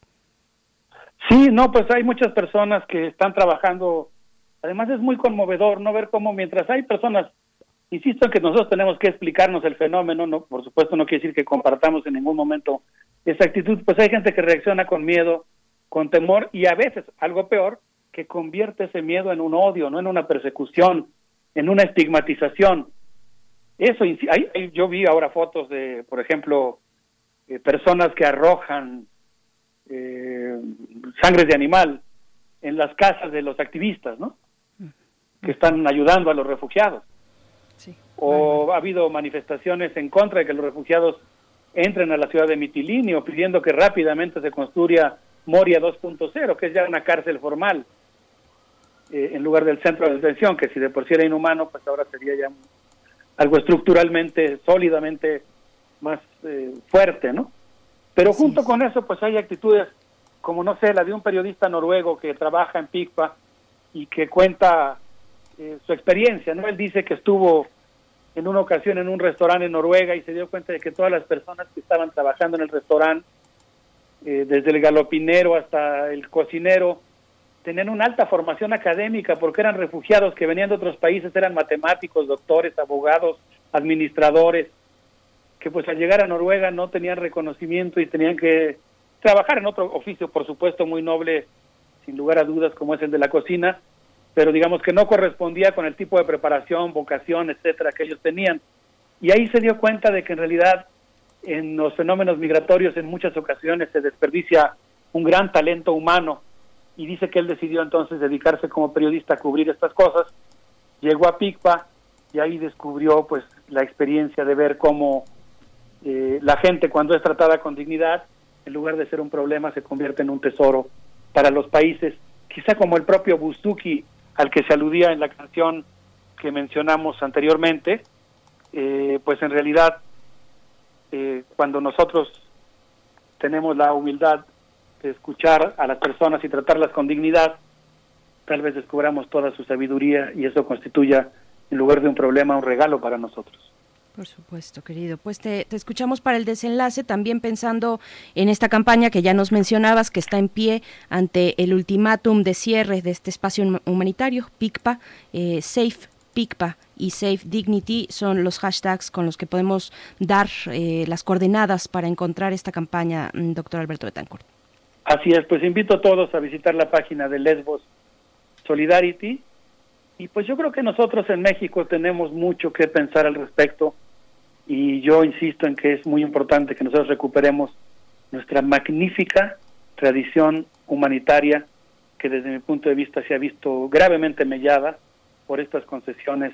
Sí, no, pues hay muchas personas que están trabajando Además es muy conmovedor no ver cómo mientras hay personas, insisto en que nosotros tenemos que explicarnos el fenómeno, no, por supuesto no quiere decir que compartamos en ningún momento esa actitud, pues hay gente que reacciona con miedo, con temor y a veces, algo peor, que convierte ese miedo en un odio, no en una persecución, en una estigmatización. Eso, hay, yo vi ahora fotos de, por ejemplo, eh, personas que arrojan eh, sangre de animal en las casas de los activistas, ¿no? Que están ayudando a los refugiados. O ha habido manifestaciones en contra de que los refugiados entren a la ciudad de Mitilinio pidiendo que rápidamente se construya Moria 2.0, que es ya una cárcel formal, eh, en lugar del centro de detención, que si de por sí era inhumano, pues ahora sería ya algo estructuralmente, sólidamente más eh, fuerte, ¿no? Pero junto con eso, pues hay actitudes como, no sé, la de un periodista noruego que trabaja en PICPA y que cuenta eh, su experiencia, ¿no? Él dice que estuvo en una ocasión en un restaurante en Noruega y se dio cuenta de que todas las personas que estaban trabajando en el restaurante, eh, desde el galopinero hasta el cocinero, tenían una alta formación académica porque eran refugiados que venían de otros países, eran matemáticos, doctores, abogados, administradores, que pues al llegar a Noruega no tenían reconocimiento y tenían que trabajar en otro oficio, por supuesto, muy noble, sin lugar a dudas, como es el de la cocina, pero digamos que no correspondía con el tipo de preparación, vocación, etcétera, que ellos tenían. Y ahí se dio cuenta de que en realidad en los fenómenos migratorios en muchas ocasiones se desperdicia un gran talento humano y dice que él decidió entonces dedicarse como periodista a cubrir estas cosas. Llegó a PICPA y ahí descubrió pues la experiencia de ver cómo eh, la gente cuando es tratada con dignidad, en lugar de ser un problema, se convierte en un tesoro para los países, quizá como el propio Bustuki al que se aludía en la canción que mencionamos anteriormente, eh, pues en realidad eh, cuando nosotros tenemos la humildad de escuchar a las personas y tratarlas con dignidad, tal vez descubramos toda su sabiduría y eso constituya, en lugar de un problema, un regalo para nosotros. Por supuesto, querido. Pues te, escuchamos para el desenlace, también pensando en esta campaña que ya nos mencionabas, que está en pie ante el ultimátum de cierre de este espacio humanitario, PICPA, eh, Safe PICPA y Safe Dignity son los hashtags con los que podemos dar eh, las coordenadas para encontrar esta campaña, mm, doctor Alberto Betancourt. Así es, pues invito a todos a visitar la página de Lesbos Solidarity y pues yo creo que nosotros en México tenemos mucho que pensar al respecto y yo insisto en que es muy importante que nosotros recuperemos nuestra magnífica tradición humanitaria que desde mi punto de vista se ha visto gravemente mellada por estas concesiones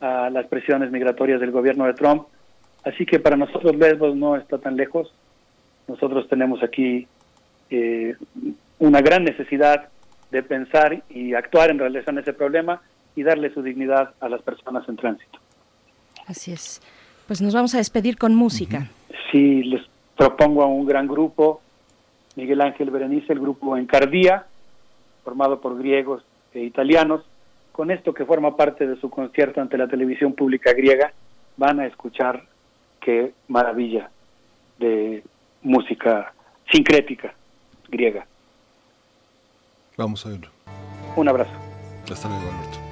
a las presiones migratorias del gobierno de Trump. Así que para nosotros Lesbos no está tan lejos. Nosotros tenemos aquí eh, una gran necesidad de pensar y actuar en relación a ese problema y darle su dignidad a las personas en tránsito. Así es. Pues nos vamos a despedir con música. Sí, les propongo a un gran grupo, Miguel Ángel Berenice, el grupo Encardía, formado por griegos e italianos. Con esto que forma parte de su concierto ante la televisión pública griega, van a escuchar qué maravilla de música sincrética griega. Vamos a verlo. Un abrazo. Hasta luego, Alberto.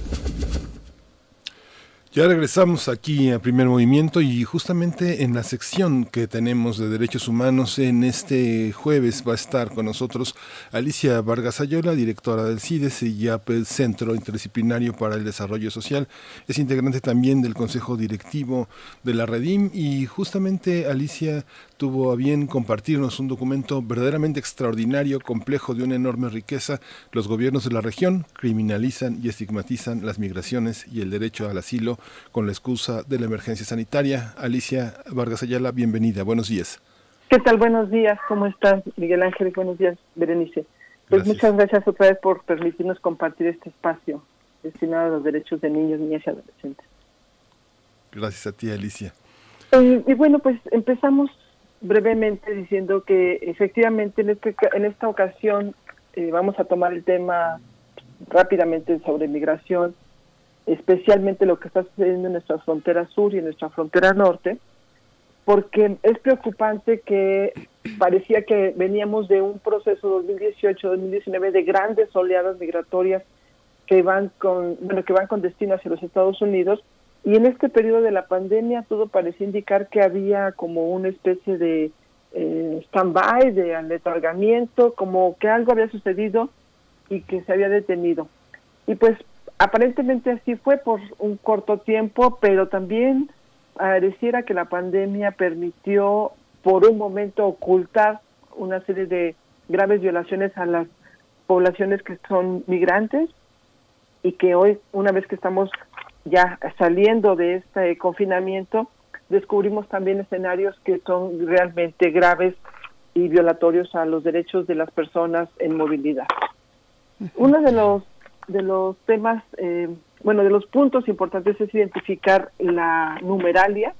Ya regresamos aquí a Primer Movimiento y justamente en la sección que tenemos de Derechos Humanos en este jueves va a estar con nosotros Alicia Vargas Ayola, directora del CIDES y YAP, Centro Interdisciplinario para el Desarrollo Social. Es integrante también del Consejo Directivo de la Redim y justamente Alicia tuvo a bien compartirnos un documento verdaderamente extraordinario, complejo, de una enorme riqueza. Los gobiernos de la región criminalizan y estigmatizan las migraciones y el derecho al asilo con la excusa de la emergencia sanitaria. Alicia Vargas Ayala, bienvenida. Buenos días. ¿Qué tal? Buenos días. ¿Cómo estás, Miguel Ángel? Buenos días, Berenice. Pues Gracias. muchas gracias otra vez por permitirnos compartir este espacio destinado a los derechos de niños, niñas y adolescentes. Gracias a ti, Alicia. Eh, y bueno, pues empezamos brevemente diciendo que efectivamente en, este, en esta ocasión eh, vamos a tomar el tema rápidamente sobre migración, especialmente lo que está sucediendo en nuestra frontera sur y en nuestra frontera norte, porque es preocupante que parecía que veníamos de un proceso 2018-2019 de grandes oleadas migratorias que van con bueno que van con destino hacia los Estados Unidos y en este periodo de la pandemia todo parecía indicar que había como una especie de eh, stand-by, de aletargamiento, como que algo había sucedido y que se había detenido. Y pues aparentemente así fue por un corto tiempo, pero también pareciera que la pandemia permitió por un momento ocultar una serie de graves violaciones a las poblaciones que son migrantes y que hoy, una vez que estamos ya saliendo de este confinamiento, descubrimos también escenarios que son realmente graves y violatorios a los derechos de las personas en movilidad. Uno de los de los temas, eh, bueno, de los puntos importantes es identificar la numeralia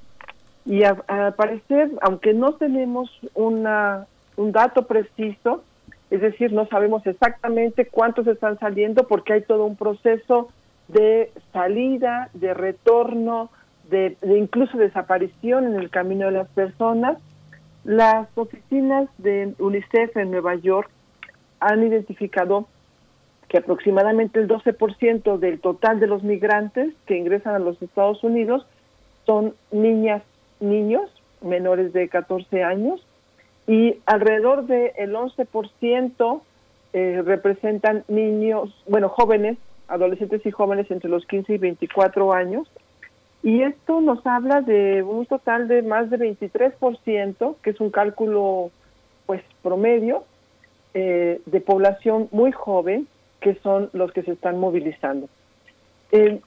y a- parecer, aunque no tenemos una un dato preciso, es decir, no sabemos exactamente cuántos están saliendo porque hay todo un proceso de salida, de retorno, de, de incluso desaparición en el camino de las personas. Las oficinas de UNICEF en Nueva York han identificado que aproximadamente el 12% del total de los migrantes que ingresan a los Estados Unidos son niñas, niños menores de 14 años y alrededor del 11% eh, representan niños, bueno, jóvenes, adolescentes y jóvenes entre los 15 y 24 años. Y esto nos habla de un total de más de 23%, que es un cálculo pues promedio, eh, de población muy joven, que son los que se están movilizando. Eh,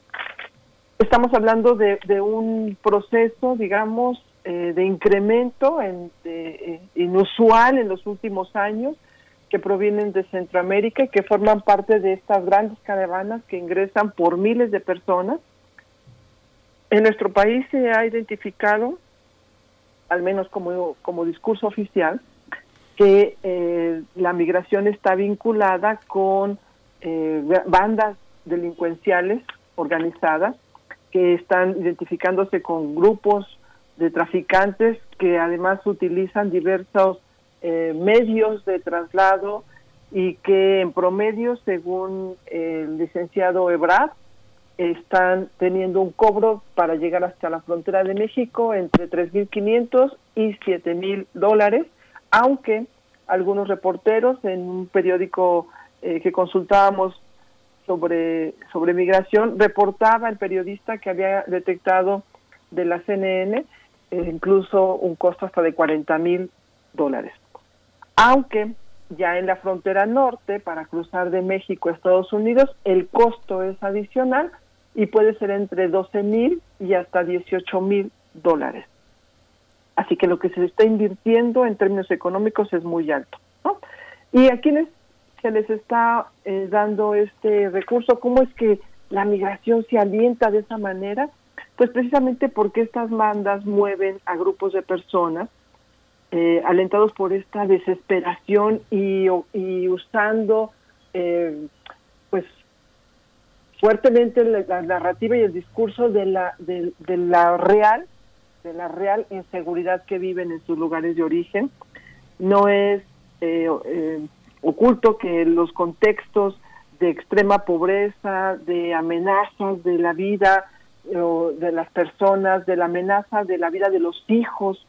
estamos hablando de, un proceso, digamos, eh, de incremento eh, inusual en los últimos años que provienen de Centroamérica y que forman parte de estas grandes caravanas que ingresan por miles de personas. En nuestro país se ha identificado, al menos como, como discurso oficial, que la migración está vinculada con eh, bandas delincuenciales organizadas que están identificándose con grupos de traficantes que además utilizan diversos eh, medios de traslado y que en promedio, según el licenciado Ebrard, están teniendo un cobro para llegar hasta la frontera de México entre 3.500 y 7.000 dólares, aunque algunos reporteros en un periódico eh, que consultábamos sobre, sobre migración, reportaba el periodista que había detectado de la CNN eh, incluso un costo hasta de 40 mil dólares. Aunque ya en la frontera norte, para cruzar de México a Estados Unidos, el costo es adicional y puede ser entre 12 mil y hasta 18 mil dólares. Así que lo que se está invirtiendo en términos económicos es muy alto. ¿Y a quienes se les está eh, dando este recurso? ¿Cómo es que la migración se alienta de esa manera? Pues precisamente porque estas bandas mueven a grupos de personas eh, alentados por esta desesperación y, usando eh, pues fuertemente la, narrativa y el discurso de la de, la real de la real inseguridad que viven en sus lugares de origen no es eh, oculto que los contextos de extrema pobreza de amenazas de la vida de las personas de la amenaza de la vida de los hijos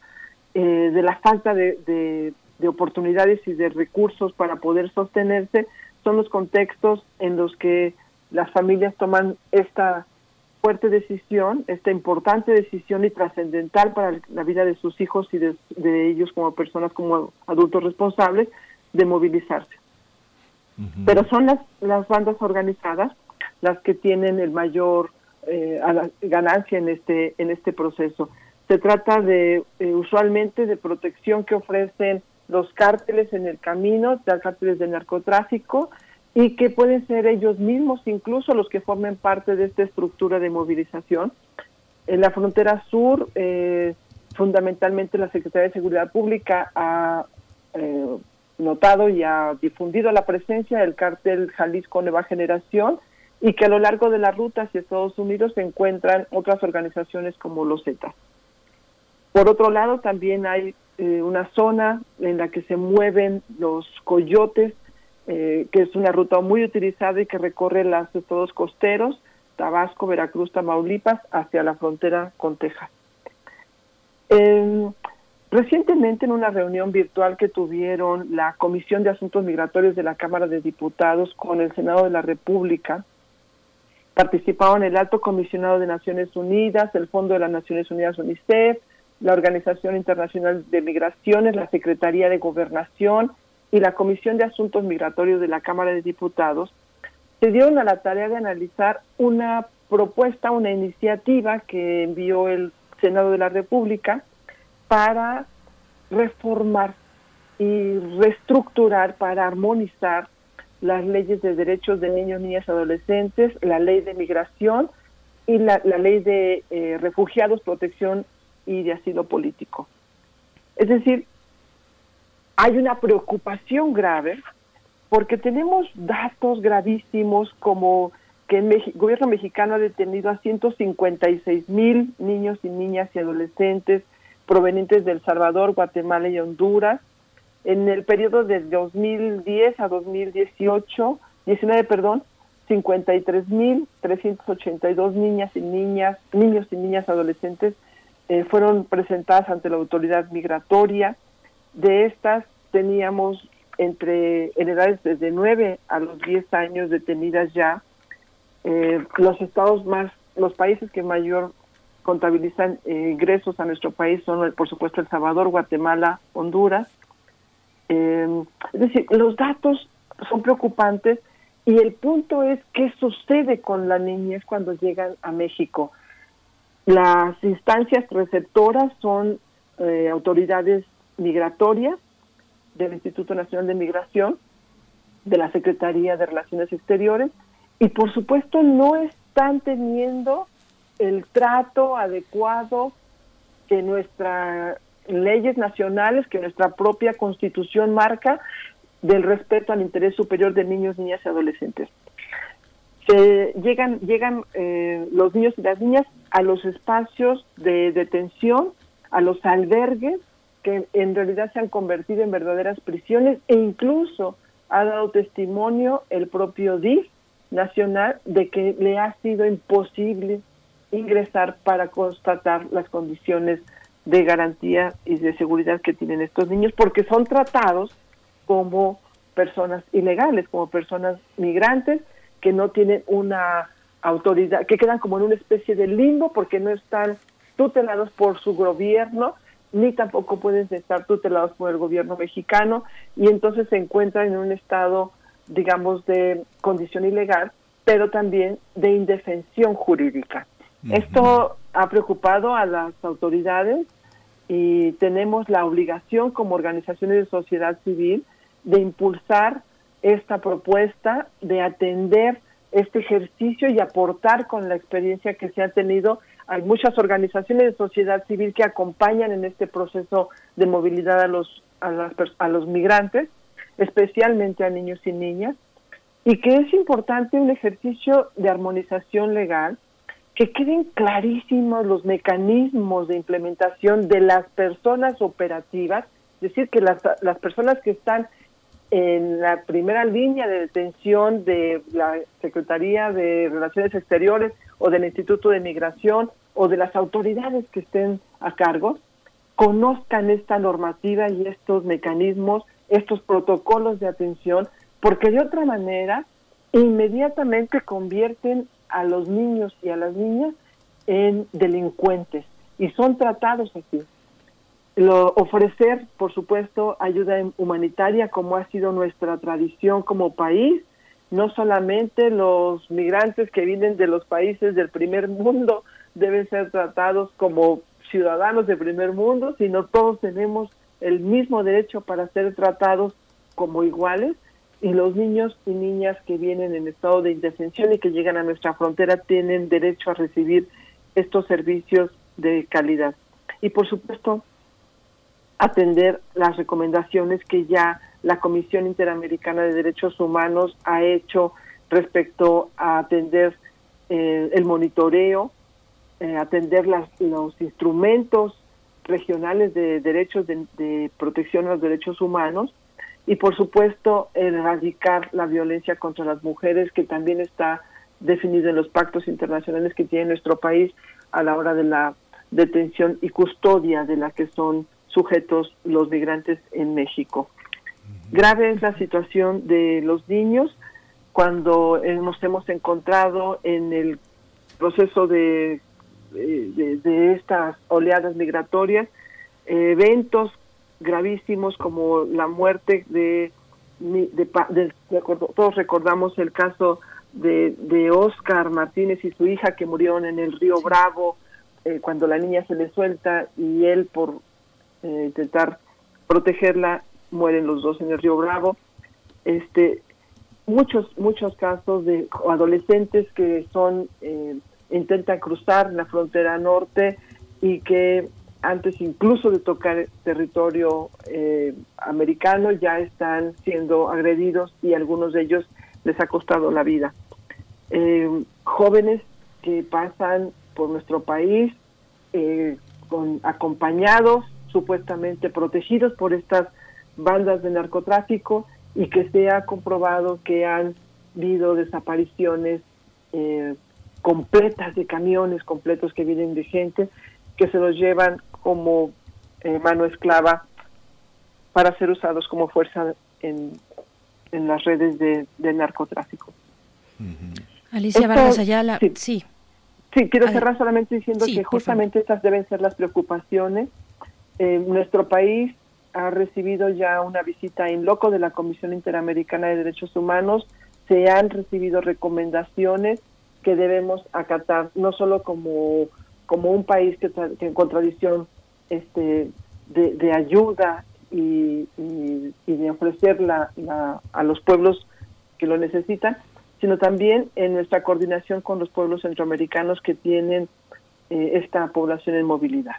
eh, de la falta de, oportunidades y de recursos para poder sostenerse, son los contextos en los que las familias toman esta fuerte decisión, esta importante decisión y trascendental para la vida de sus hijos y de, ellos como personas, como adultos responsables, de movilizarse. Pero son las, las bandas organizadas las que tienen el mayor eh, ganancia en este, en este proceso. Se trata de eh, usualmente de protección que ofrecen los cárteles en el camino, de cárteles de narcotráfico, y que pueden ser ellos mismos incluso los que formen parte de esta estructura de movilización. En la frontera sur, eh, fundamentalmente la Secretaría de Seguridad Pública ha eh, notado y ha difundido la presencia del cártel Jalisco Nueva Generación y que a lo largo de la ruta hacia Estados Unidos se encuentran otras organizaciones como los Zetas. Por otro lado, también hay eh, una zona en la que se mueven los coyotes, eh, que es una ruta muy utilizada y que recorre los estados costeros, Tabasco, Veracruz, Tamaulipas, hacia la frontera con Texas. Recientemente, en una reunión virtual que tuvieron la Comisión de Asuntos Migratorios de la Cámara de Diputados con el Senado de la República, participaron el Alto Comisionado de Naciones Unidas, el Fondo de las Naciones Unidas UNICEF, la Organización Internacional de Migraciones, la Secretaría de Gobernación y la Comisión de Asuntos Migratorios de la Cámara de Diputados, se dieron a la tarea de analizar una propuesta, una iniciativa que envió el Senado de la República para reformar y reestructurar, para armonizar las leyes de derechos de niños, niñas y adolescentes, la ley de migración y la, ley de eh, refugiados, protección y de asilo político. Es decir, hay una preocupación grave porque tenemos datos gravísimos como que el gobierno mexicano ha detenido a 156 mil niños y niñas y adolescentes provenientes de El Salvador, Guatemala y Honduras. En el periodo de 2010 a 2018, 19, perdón, 53.382 niñas y niñas, niños y niñas adolescentes eh, fueron presentadas ante la autoridad migratoria. De estas teníamos entre en edades desde 9 a los 10 años detenidas ya. Eh, los estados más, los países que mayor contabilizan eh, ingresos a nuestro país son, por supuesto, El Salvador, Guatemala, Honduras. es decir, los datos son preocupantes y el punto es qué sucede con la niñez cuando llegan a México. Las instancias receptoras son eh, autoridades migratorias del Instituto Nacional de Migración, de la Secretaría de Relaciones Exteriores, y por supuesto no están teniendo el trato adecuado que nuestras leyes nacionales, que nuestra propia constitución marca del respeto al interés superior de niños, niñas y adolescentes. Se llegan llegan eh, los niños y las niñas a los espacios de detención, a los albergues que en realidad se han convertido en verdaderas prisiones e incluso ha dado testimonio el propio DIF nacional de que le ha sido imposible ingresar para constatar las condiciones de garantía y de seguridad que tienen estos niños porque son tratados como personas ilegales, como personas migrantes que no tienen una autoridad, que quedan como en una especie de limbo porque no están tutelados por su gobierno, ni tampoco pueden estar tutelados por el gobierno mexicano, y entonces se encuentran en un estado, digamos, de condición ilegal, pero también de indefensión jurídica. Esto ha preocupado a las autoridades y tenemos la obligación como organizaciones de sociedad civil de impulsar esta propuesta, de atender este ejercicio y aportar con la experiencia que se ha tenido. Hay muchas organizaciones de sociedad civil que acompañan en este proceso de movilidad a los, a, las, a los migrantes, especialmente a niños y niñas, y que es importante un ejercicio de armonización legal, que queden clarísimos los mecanismos de implementación de las personas operativas, es decir, que las, las personas que están en la primera línea de detención de la Secretaría de Relaciones Exteriores o del Instituto de Migración o de las autoridades que estén a cargo, conozcan esta normativa y estos mecanismos, estos protocolos de atención, porque de otra manera inmediatamente convierten a los niños y a las niñas en delincuentes. Y son tratados así. Ofrecer, por supuesto, ayuda humanitaria como ha sido nuestra tradición como país, no solamente los migrantes que vienen de los países del primer mundo deben ser tratados como ciudadanos del primer mundo, sino todos tenemos el mismo derecho para ser tratados como iguales y los niños y niñas que vienen en estado de indefensión y que llegan a nuestra frontera tienen derecho a recibir estos servicios de calidad. Y por supuesto, atender las recomendaciones que ya la Comisión Interamericana de Derechos Humanos ha hecho respecto a atender eh, el monitoreo, eh, atender las, los instrumentos regionales de derechos de, protección a los derechos humanos y por supuesto erradicar la violencia contra las mujeres que también está definido en los pactos internacionales que tiene nuestro país a la hora de la detención y custodia de la que son sujetos los migrantes en México. Grave es la situación de los niños cuando nos hemos encontrado en el proceso de, de, estas oleadas migratorias, eventos gravísimos como la muerte de, de, todos recordamos el caso de, de Oscar Martínez y su hija que murieron en el río Bravo eh, cuando la niña se le suelta y él por eh, intentar protegerla, mueren los dos en el río Bravo. Este, muchos, muchos casos de adolescentes que son, eh, intentan cruzar la frontera norte y que antes incluso de tocar territorio eh, americano ya están siendo agredidos y algunos de ellos les ha costado la vida. jóvenes que pasan por nuestro país con acompañados supuestamente protegidos por estas bandas de narcotráfico y que se ha comprobado que han habido desapariciones eh, completas de camiones completos que vienen de gente que se los llevan como eh, mano esclava para ser usados como fuerza en, en las redes de, narcotráfico. Alicia Vargas Ayala, sí. Sí, quiero cerrar solamente diciendo que justamente estas deben ser las preocupaciones eh, nuestro país ha recibido ya una visita en loco de la Comisión Interamericana de Derechos Humanos. Se han recibido recomendaciones que debemos acatar, no solo como, como un país que, en contradicción este, de, ayuda y, de ofrecer la, a los pueblos que lo necesitan, sino también en nuestra coordinación con los pueblos centroamericanos que tienen eh, esta población en movilidad.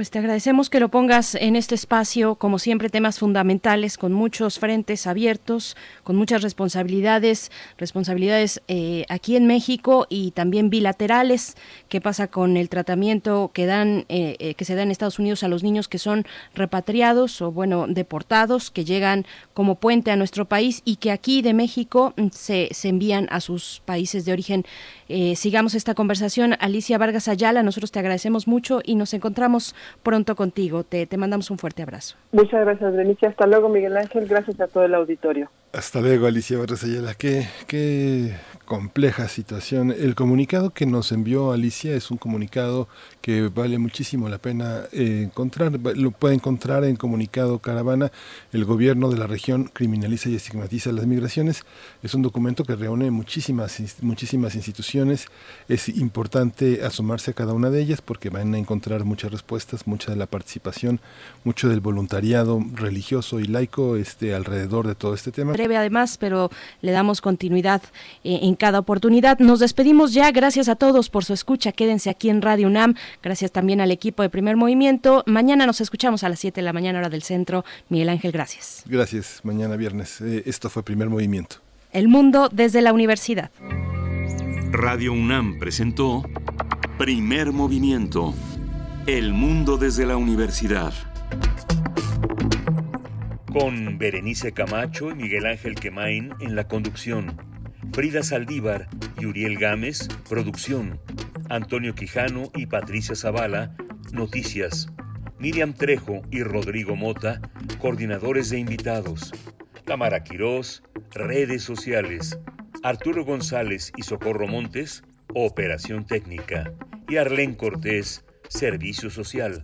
Pues te agradecemos que lo pongas en este espacio, como siempre, temas fundamentales, con muchos frentes abiertos, con muchas responsabilidades, responsabilidades eh, aquí en México y también bilaterales. ¿Qué pasa con el tratamiento que dan, eh, eh, que se da en Estados Unidos a los niños que son repatriados o bueno deportados, que llegan como puente a nuestro país y que aquí de México mm, se, se envían a sus países de origen? sigamos esta conversación. Alicia Vargas Ayala, nosotros te agradecemos mucho y nos encontramos pronto contigo. Te, te mandamos un fuerte abrazo. Muchas gracias, Benicia. Hasta luego, Miguel Ángel. Gracias a todo el auditorio. Hasta luego, Alicia Barras Ayala. Qué, qué compleja situación. El comunicado que nos envió Alicia es un comunicado que vale muchísimo la pena eh, encontrar. Lo puede encontrar en comunicado Caravana. El gobierno de la región criminaliza y estigmatiza las migraciones. Es un documento que reúne muchísimas, muchísimas instituciones. Es importante asomarse a cada una de ellas porque van a encontrar muchas respuestas, mucha de la participación, mucho del voluntariado religioso y laico este, alrededor de todo este tema. Breve además, pero le damos continuidad eh, en cada oportunidad. Nos despedimos ya. Gracias a todos por su escucha. Quédense aquí en Radio UNAM. Gracias también al equipo de Primer Movimiento. Mañana nos escuchamos a las 7 de la mañana hora del centro. Miguel Ángel, gracias. Gracias. Mañana viernes. Eh, esto fue Primer Movimiento. El mundo desde la universidad. Radio UNAM presentó Primer Movimiento. El mundo desde la universidad. Con Berenice Camacho y Miguel Ángel Quemain en la conducción. Frida Saldívar y Uriel Gámez, producción. Antonio Quijano y Patricia Zavala, noticias. Miriam Trejo y Rodrigo Mota, coordinadores de invitados. Tamara Quirós, redes sociales. Arturo González y Socorro Montes, operación técnica. Y Arlén Cortés, servicio social.